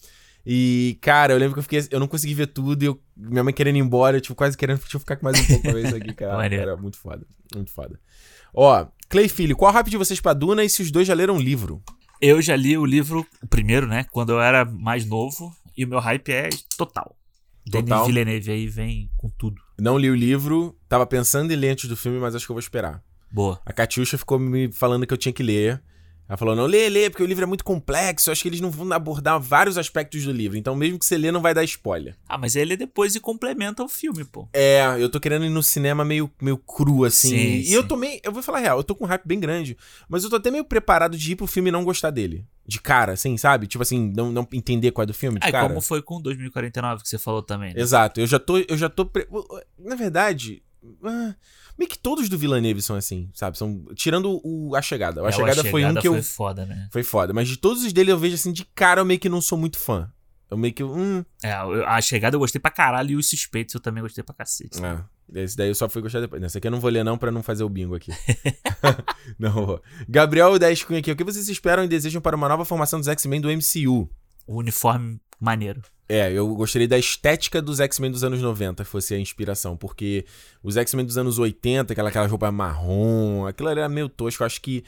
E, cara, eu lembro que eu fiquei. Eu não consegui ver tudo e eu, minha mãe querendo ir embora, eu, tipo, quase querendo eu ficar mais um pouco pra ver isso aqui, cara. Era muito foda. Muito foda. Ó, Clay Filho, qual hype de vocês pra Duna e se os dois já leram o livro? Eu já li o livro, o primeiro, né? Quando eu era mais novo. E o meu hype é total. Total? Denis Villeneuve aí vem com tudo. Não li o livro, tava pensando em ler antes do filme, mas acho que eu vou esperar. Boa. A Catiuxa ficou me falando que eu tinha que ler. Ela falou, não, lê, lê, porque o livro é muito complexo, eu acho que eles não vão abordar vários aspectos do livro, então mesmo que você lê, não vai dar spoiler. Ah, mas ele depois e complementa o filme, pô. É, eu tô querendo ir no cinema meio, meio cru, assim. Sim, e sim. eu tô meio, eu vou falar a real, eu tô com um hype bem grande, mas eu tô até meio preparado de ir pro filme e não gostar dele. De cara, assim, sabe? Tipo assim, não, não entender qual é do filme, de É cara. como foi com 2049 que você falou também. Né? Exato, eu já tô, eu já tô, pre- na verdade, ah, meio que todos do Villeneuve são assim, sabe? São tirando o A Chegada. A É, o Chegada foi um que eu foi foda, né? foi foda, mas de todos os dele eu vejo assim de cara eu meio que não sou muito fã. Eu meio que hum, É, a chegada eu gostei pra caralho e os suspeitos eu também gostei pra cacete. É, esse daí eu só fui gostar depois. Nesse aqui eu não vou ler não pra não fazer o bingo aqui. não vou. Gabriel 10 Cunha aqui. O que vocês esperam e desejam para uma nova formação dos X-Men do MCU? O uniforme maneiro. É, eu gostaria da estética dos X-Men dos anos 90 fosse a inspiração, porque os X-Men dos anos 80, aquela, aquela roupa marrom, aquilo era meio tosco. Eu acho que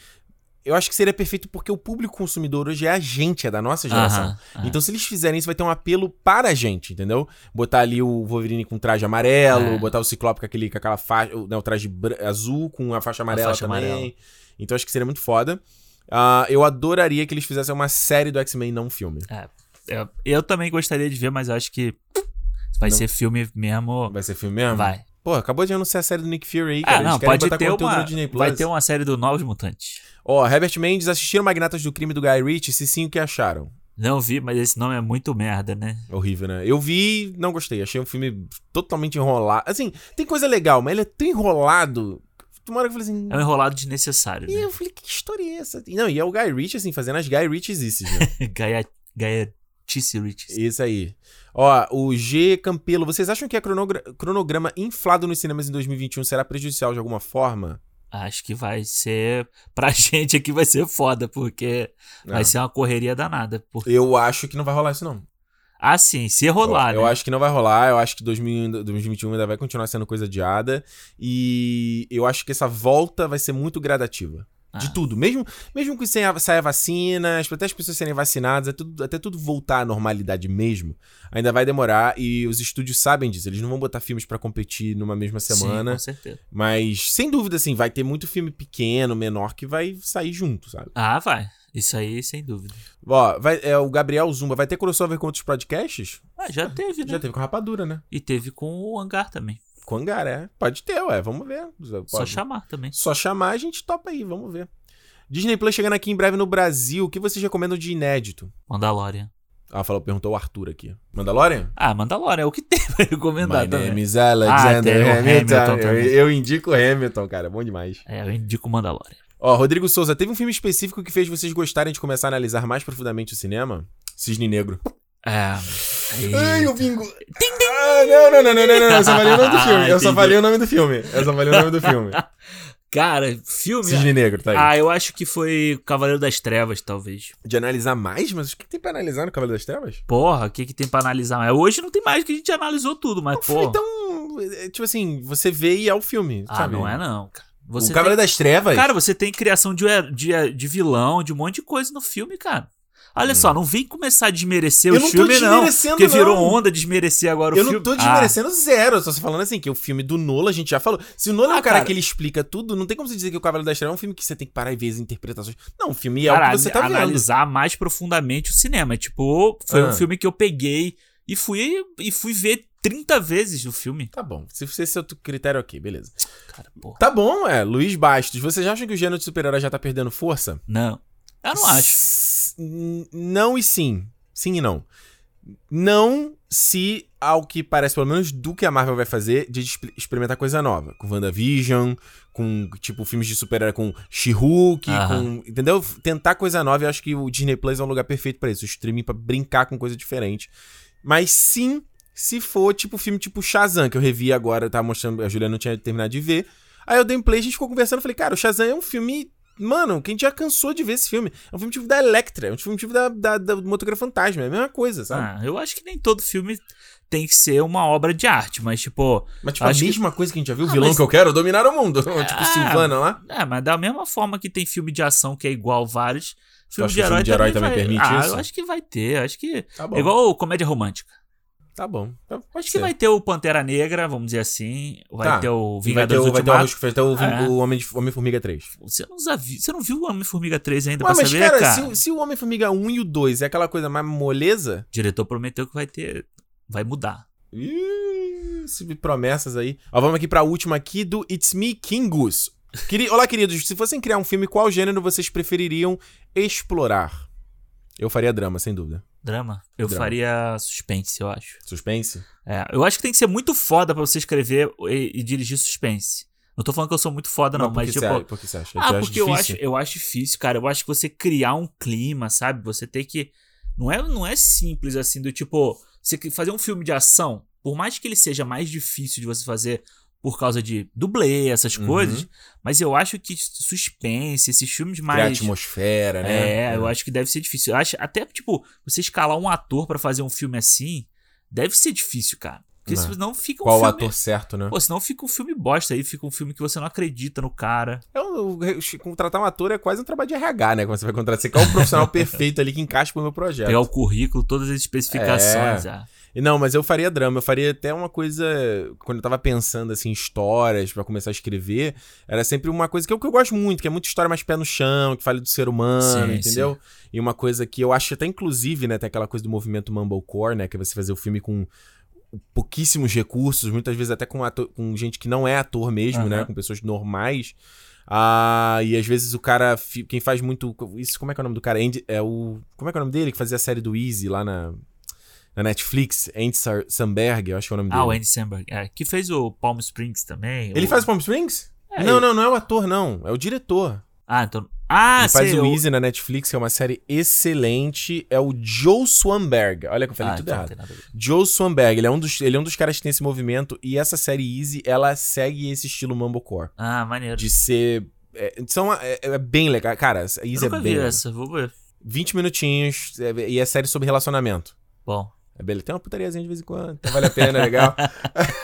eu acho que seria perfeito porque o público consumidor hoje é a gente, é da nossa geração. Aham, aham. Então, se eles fizerem isso, vai ter um apelo para a gente, entendeu? Botar ali o Wolverine com traje amarelo, É. botar o Ciclope com, aquele, com aquela faixa, o- né, o traje azul com a faixa amarela faixa também. amarela. Então, acho que seria muito foda. Ah, eu adoraria que eles fizessem uma série do X-Men, não um filme. É, eu, eu também gostaria de ver, mas eu acho que vai Não. ser filme mesmo. Vai ser filme mesmo? Vai. Pô, acabou de anunciar a série do Nick Fury aí, cara. Ah, não, pode ter uma. no Disney Plus. Vai ter uma série do Novos Mutantes. Ó, Herbert Mendes, assistiram Magnatas do Crime do Guy Ritchie? Se sim, o que acharam? Não vi, mas esse nome é muito merda, né? Horrível, né? Eu vi, não gostei. Achei um filme totalmente enrolado. Assim, tem coisa legal, mas ele é tão enrolado. Uma hora que eu falei assim. É um enrolado desnecessário, E né? eu falei, que história é essa? Não, e é o Guy Ritchie, assim, fazendo as Guy Ritchies, né? Gaia, Gaia Tice Riches. Isso aí. Ó, o G Campelo, vocês acham que a cronogra- cronograma inflado nos cinemas em 2021 será prejudicial de alguma forma? Acho que vai ser. Pra gente aqui vai ser foda, porque vai Ah. ser uma correria danada. Porque... Eu acho que não vai rolar isso, não. Ah, sim, se rolar, eu, né? eu acho que não vai rolar. Eu acho que 2000 2021 ainda vai continuar sendo coisa adiada. E eu acho que essa volta vai ser muito gradativa. De Ah. tudo. Mesmo, mesmo que saia saia vacina, até as pessoas serem vacinadas, até tudo, até tudo voltar à normalidade mesmo, ainda vai demorar. E os estúdios sabem disso. Eles não vão botar filmes pra competir numa mesma semana. Sim, com certeza. Mas, sem dúvida, assim, vai ter muito filme pequeno, menor, que vai sair junto, sabe? Ah, vai. Isso aí, sem dúvida. Ó, vai, é, o Gabriel Zumba vai ter crossover com outros podcasts? Ah, já teve, né? Já teve com Rapadura, né? E teve com o Hangar também. Com Hangar, é. Pode ter, ué. Vamos ver. Só Pode. chamar também. Só chamar, a gente topa aí, vamos ver. Disney Plus chegando aqui em breve no Brasil. O que vocês recomendam de inédito? Mandalorian. Ah, falou, perguntou o Arthur aqui. Mandalorian? Ah, Mandalorian é o que tem pra recomendar My também. name is Alexander Ah, Hamilton. Hamilton eu, eu indico o Hamilton, cara. Bom demais. É, eu indico Mandalorian. Ó, Rodrigo Souza, teve um filme específico que fez vocês gostarem de começar a analisar mais profundamente o cinema? Cisne Negro. É. Ai, o bingo. Ah, não, não, não, não, não, não. Eu só falei o nome do filme. Eu só falei o nome do filme. Eu só falei o nome do filme. Cara, filme. Cisne Negro, tá aí. Ah, eu acho que foi Cavaleiro das Trevas, talvez. De analisar mais? Mas o que tem pra analisar no Cavaleiro das Trevas? Porra, o que, que tem pra analisar mais? Hoje não tem mais, que a gente analisou tudo, mas, pô. Então, é, tipo assim, você vê e é o filme, ah, sabe? não é não, cara. o Você Cavaleiro tem... das Trevas? Cara, você tem criação de, de, de vilão, de um monte de coisa no filme, cara. Olha só, não vem começar a desmerecer Hum. Eu o não tô filme, não. desmerecendo, Porque virou não. onda desmerecer agora o eu filme. não tô Ah, desmerecendo zero, eu tô só falando assim, que o filme do Nola a gente já falou. Se o Nola é Ah, um cara, cara. que ele explica tudo, não tem como você dizer que o Cavaleiro das Trevas é um filme que você tem que parar e ver as interpretações. Não, o filme é cara, o que você tá vendo. analisar mais profundamente o cinema. Tipo, foi Ah. um filme que eu peguei e fui, e fui ver 30 vezes o filme. Tá bom, se esse é seu critério, ok, beleza. Cara, porra. Tá bom, é, Luiz Bastos, vocês acham que o gênero de super-herói já tá perdendo força? Não. Eu não acho. Não e sim. Sim e não. Não se, ao que parece, pelo menos do que a Marvel vai fazer, de exp- experimentar coisa nova. Com WandaVision, com, tipo, filmes de super-herói com She-Hulk, com... Entendeu? Tentar coisa nova, eu acho que o Disney Plus é um lugar perfeito pra isso. O streaming pra brincar com coisa diferente. Mas sim, se for, tipo, filme tipo Shazam, que eu revi agora, eu tava mostrando, a Juliana não tinha terminado de ver. Aí eu dei um play, a gente ficou conversando, falei, cara, o Shazam é um filme Mano, que a gente já cansou de ver esse filme. É um filme tipo da Electra, é um filme tipo da, da, da Motogra Fantasma, é a mesma coisa, sabe? Ah, eu acho que nem todo filme tem que ser uma obra de arte, mas tipo. Mas tipo, a que- mesma coisa que a gente já viu, o Ah, vilão mas- que eu quero, dominar o mundo. tipo Ah, Silvana lá. É, mas da mesma forma que tem filme de ação que é igual vários, filme de que herói, filme de herói também, também vai... permite ah, isso? eu acho que vai ter, acho que Tá é igual comédia romântica. Tá bom. Pode Acho que ser. vai ter o Pantera Negra, vamos dizer assim, vai Tá. ter o E vai ter Vingadores o, vai ter o, Ultimato. vai ter o, É. o Homem Homem-Formiga 3. Você não, você não viu o Homem-Formiga 3 ainda Ué, pra mas, saber, cara, cara? Se, o- se o Homem-Formiga 1 e o 2 é aquela coisa mais moleza. O diretor prometeu que vai ter, vai mudar. Ih, promessas aí. Ó, vamos aqui pra última aqui do It's Me Kingus. Queri... Olá, queridos. Se fossem criar um filme, qual gênero vocês prefeririam explorar? Eu faria drama, sem dúvida. Drama? Eu Drama. faria suspense, eu acho. Suspense? É, eu acho que tem que ser muito foda pra você escrever e, e dirigir suspense. Não tô falando que eu sou muito foda, não, que mas tipo. acha- por que você acha? Ah, porque eu acho, difícil? eu acho difícil, cara. Eu acho que você criar um clima, sabe? Você tem que. Não é, não é simples assim, do tipo. Você fazer um filme de ação, por mais que ele seja mais difícil de você fazer por causa de dublê, essas Uhum. coisas, mas eu acho que suspense, esses filmes mais. Criar atmosfera, né? É, eu acho que deve ser difícil. Eu acho até, tipo, você escalar um ator pra fazer um filme assim, deve ser difícil, cara. Porque Não. senão fica um Qual o filme. ator certo, né? Pô, senão fica um filme bosta aí, fica um filme que você não acredita no cara. É um- o- contratar um ator é quase um trabalho de RH, né? Quando você vai contratar. Você quer um profissional perfeito ali que encaixe pro meu projeto. Pegar o currículo, todas as especificações. É. ah. Não, mas eu faria drama. Eu faria até uma coisa. Quando eu tava pensando assim, histórias pra começar a escrever, era sempre uma coisa que eu, que eu gosto muito, que é muita história mais pé no chão, que fale do ser humano, Sim, entendeu? E uma coisa que eu acho até, inclusive, né, tem aquela coisa do movimento Mumblecore, né? Que é você fazer o filme com pouquíssimos recursos, muitas vezes até com, ator- com gente que não é ator mesmo, né? Aham. Com pessoas normais. Ah, e às vezes o cara. Quem faz muito. Isso, como é que é o nome do cara? Andy, é o. Como é que é o nome dele? Que fazia a série do Easy lá na, na Netflix. Andy Samberg, eu acho que é o nome dele. Ah, o Andy Samberg. É, que fez o Palm Springs também. Ele o- faz o Palm Springs? É, não, ele- não, não é o ator, não. É o diretor. Ah, então. Ah, ele faz o eu- Easy na Netflix, que é uma série excelente. É o Joe Swanberg. Olha que eu falei Ah, tudo então errado. Joe Swanberg, ele é, um dos, ele é um dos caras que tem esse movimento. E essa série Easy, ela segue esse estilo Mumblecore. Ah, maneiro. De ser. É, são, é, é bem legal. Cara, essa Eu Easy é nunca bem vi essa, vou ver. 20 minutinhos. é, e é série sobre relacionamento. Bom. É beleza. Tem uma putariazinha de vez em quando. Então vale a pena, é legal.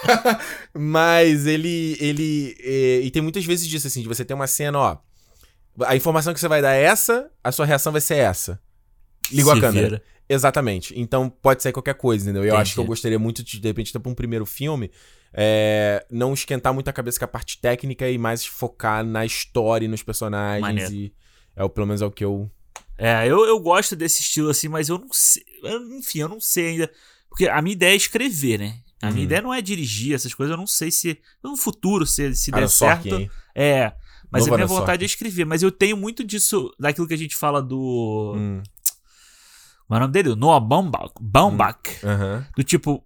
Mas ele. ele é, e tem muitas vezes disso, assim, de você ter uma cena, ó. A informação que você vai dar é essa, a sua reação vai ser essa. Ligou Se a câmera. vira. Exatamente. Então pode sair qualquer coisa, entendeu? Eu Entendi. acho que eu gostaria muito de, de repente, pra um primeiro filme, é, não esquentar muito a cabeça com a parte técnica e mais focar na história e nos personagens. Maneiro. E é o, pelo menos é o que eu. É, eu, eu gosto desse estilo assim, mas eu não sei. Enfim, eu não sei ainda. Porque a minha ideia é escrever, né? A minha Uhum. ideia não é dirigir essas coisas, eu não sei se. No futuro, se, se der Aaron Sorkin, certo. hein? É. Mas Novo a minha Aaron vontade Sorkin. é escrever. Mas eu tenho muito disso, daquilo que a gente fala do. Hum, Qual é o nome dele? Noah Baumbach. Baumbach. aham, Do tipo,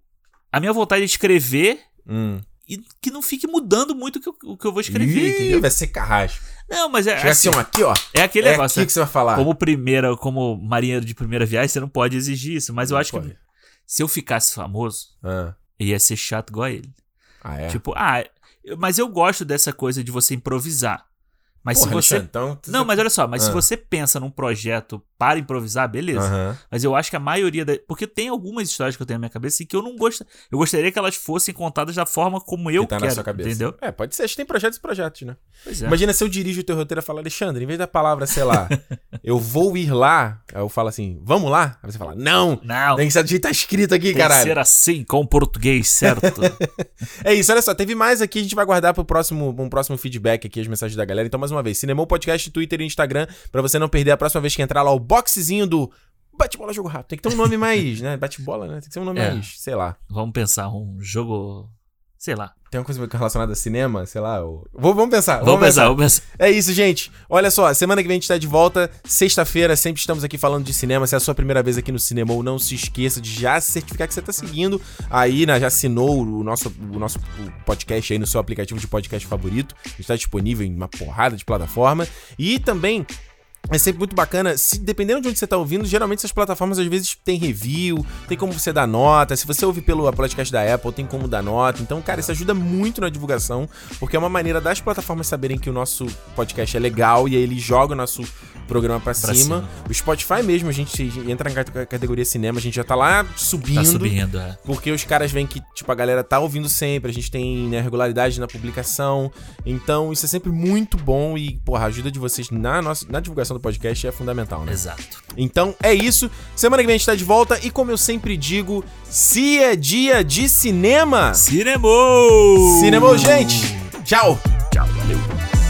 a minha vontade é escrever hum. E que não fique mudando muito o que eu, o que eu vou escrever, Ih, entendeu? Vai ser carrasco. Não, mas é. Chega assim, ó, aqui, ó. é aquele é negócio. aqui que você vai falar. Como primeira, como marinheiro de primeira viagem, você não pode exigir isso. Mas eu Não acho pode. que se eu ficasse famoso, Ah, ia ser chato igual a ele. ah, é. Tipo, ah, eu- mas eu gosto dessa coisa de você improvisar. Mas Porra, se você. Então, Não, mas olha só, mas se Ah. você pensa num projeto para improvisar, beleza. Aham. Mas eu acho que a maioria da... Porque tem algumas histórias que eu tenho na minha cabeça e que eu não gosto. Eu gostaria que elas fossem contadas da forma como eu que tá quero. na sua cabeça. Entendeu? É, pode ser. A gente tem projetos e projetos, né? Pois é. Imagina se eu dirijo o teu roteiro e falo, Alexandre, em vez da palavra, sei lá, eu vou ir lá, aí eu falo assim, vamos lá? Aí você fala, não! Não, Tem que ser do jeito que tá escrito aqui, tem que caralho. ser assim, com o português, certo? É isso, olha só, teve mais aqui, a gente vai guardar pro próximo, um próximo feedback aqui, as mensagens da galera. Então, mais uma vez, Cinemou Podcast, Twitter e Instagram, pra você não perder a próxima vez que entrar lá o boxezinho do Bate-Bola Jogo Rápido. Tem que ter um nome mais, né? Bate-bola, né? Tem que ser um nome É. mais, sei lá. Vamos pensar, um jogo. Sei lá. Tem uma coisa relacionada a cinema, sei lá. ou- Vou- Vamos pensar. Vamos, pensar, vamos pensar. É isso, gente. Olha só, semana que vem a gente tá de volta. Sexta-feira, sempre estamos aqui falando de cinema. Se é a sua primeira vez aqui no Cinema, não se esqueça de já certificar que você tá seguindo aí, né? Já assinou o nosso, o nosso podcast aí no seu aplicativo de podcast favorito. Está disponível em uma porrada de plataforma. E também. É sempre muito bacana. Se dependendo de onde você tá ouvindo, geralmente essas plataformas às vezes tem review, tem como você dar nota. Se você ouve pelo podcast da Apple, tem como dar nota. Então, cara, isso ajuda muito na divulgação, porque é uma maneira das plataformas saberem que o nosso podcast é legal e aí eles jogam o nosso programa pra, Pra cima. cima. O Spotify mesmo, a gente entra na cate- categoria cinema, a gente já tá lá subindo. Tá subindo, é. Porque os caras veem que, tipo, a galera tá ouvindo sempre, a gente tem né, regularidade na publicação. Então, isso é sempre muito bom e, porra, a ajuda de vocês na, nossa, na divulgação do podcast é fundamental, né? Exato. Então, é isso. Semana que vem a gente tá de volta e, como eu sempre digo, se é dia de cinema... Cinema! Cinema, gente! Tchau! Tchau, valeu.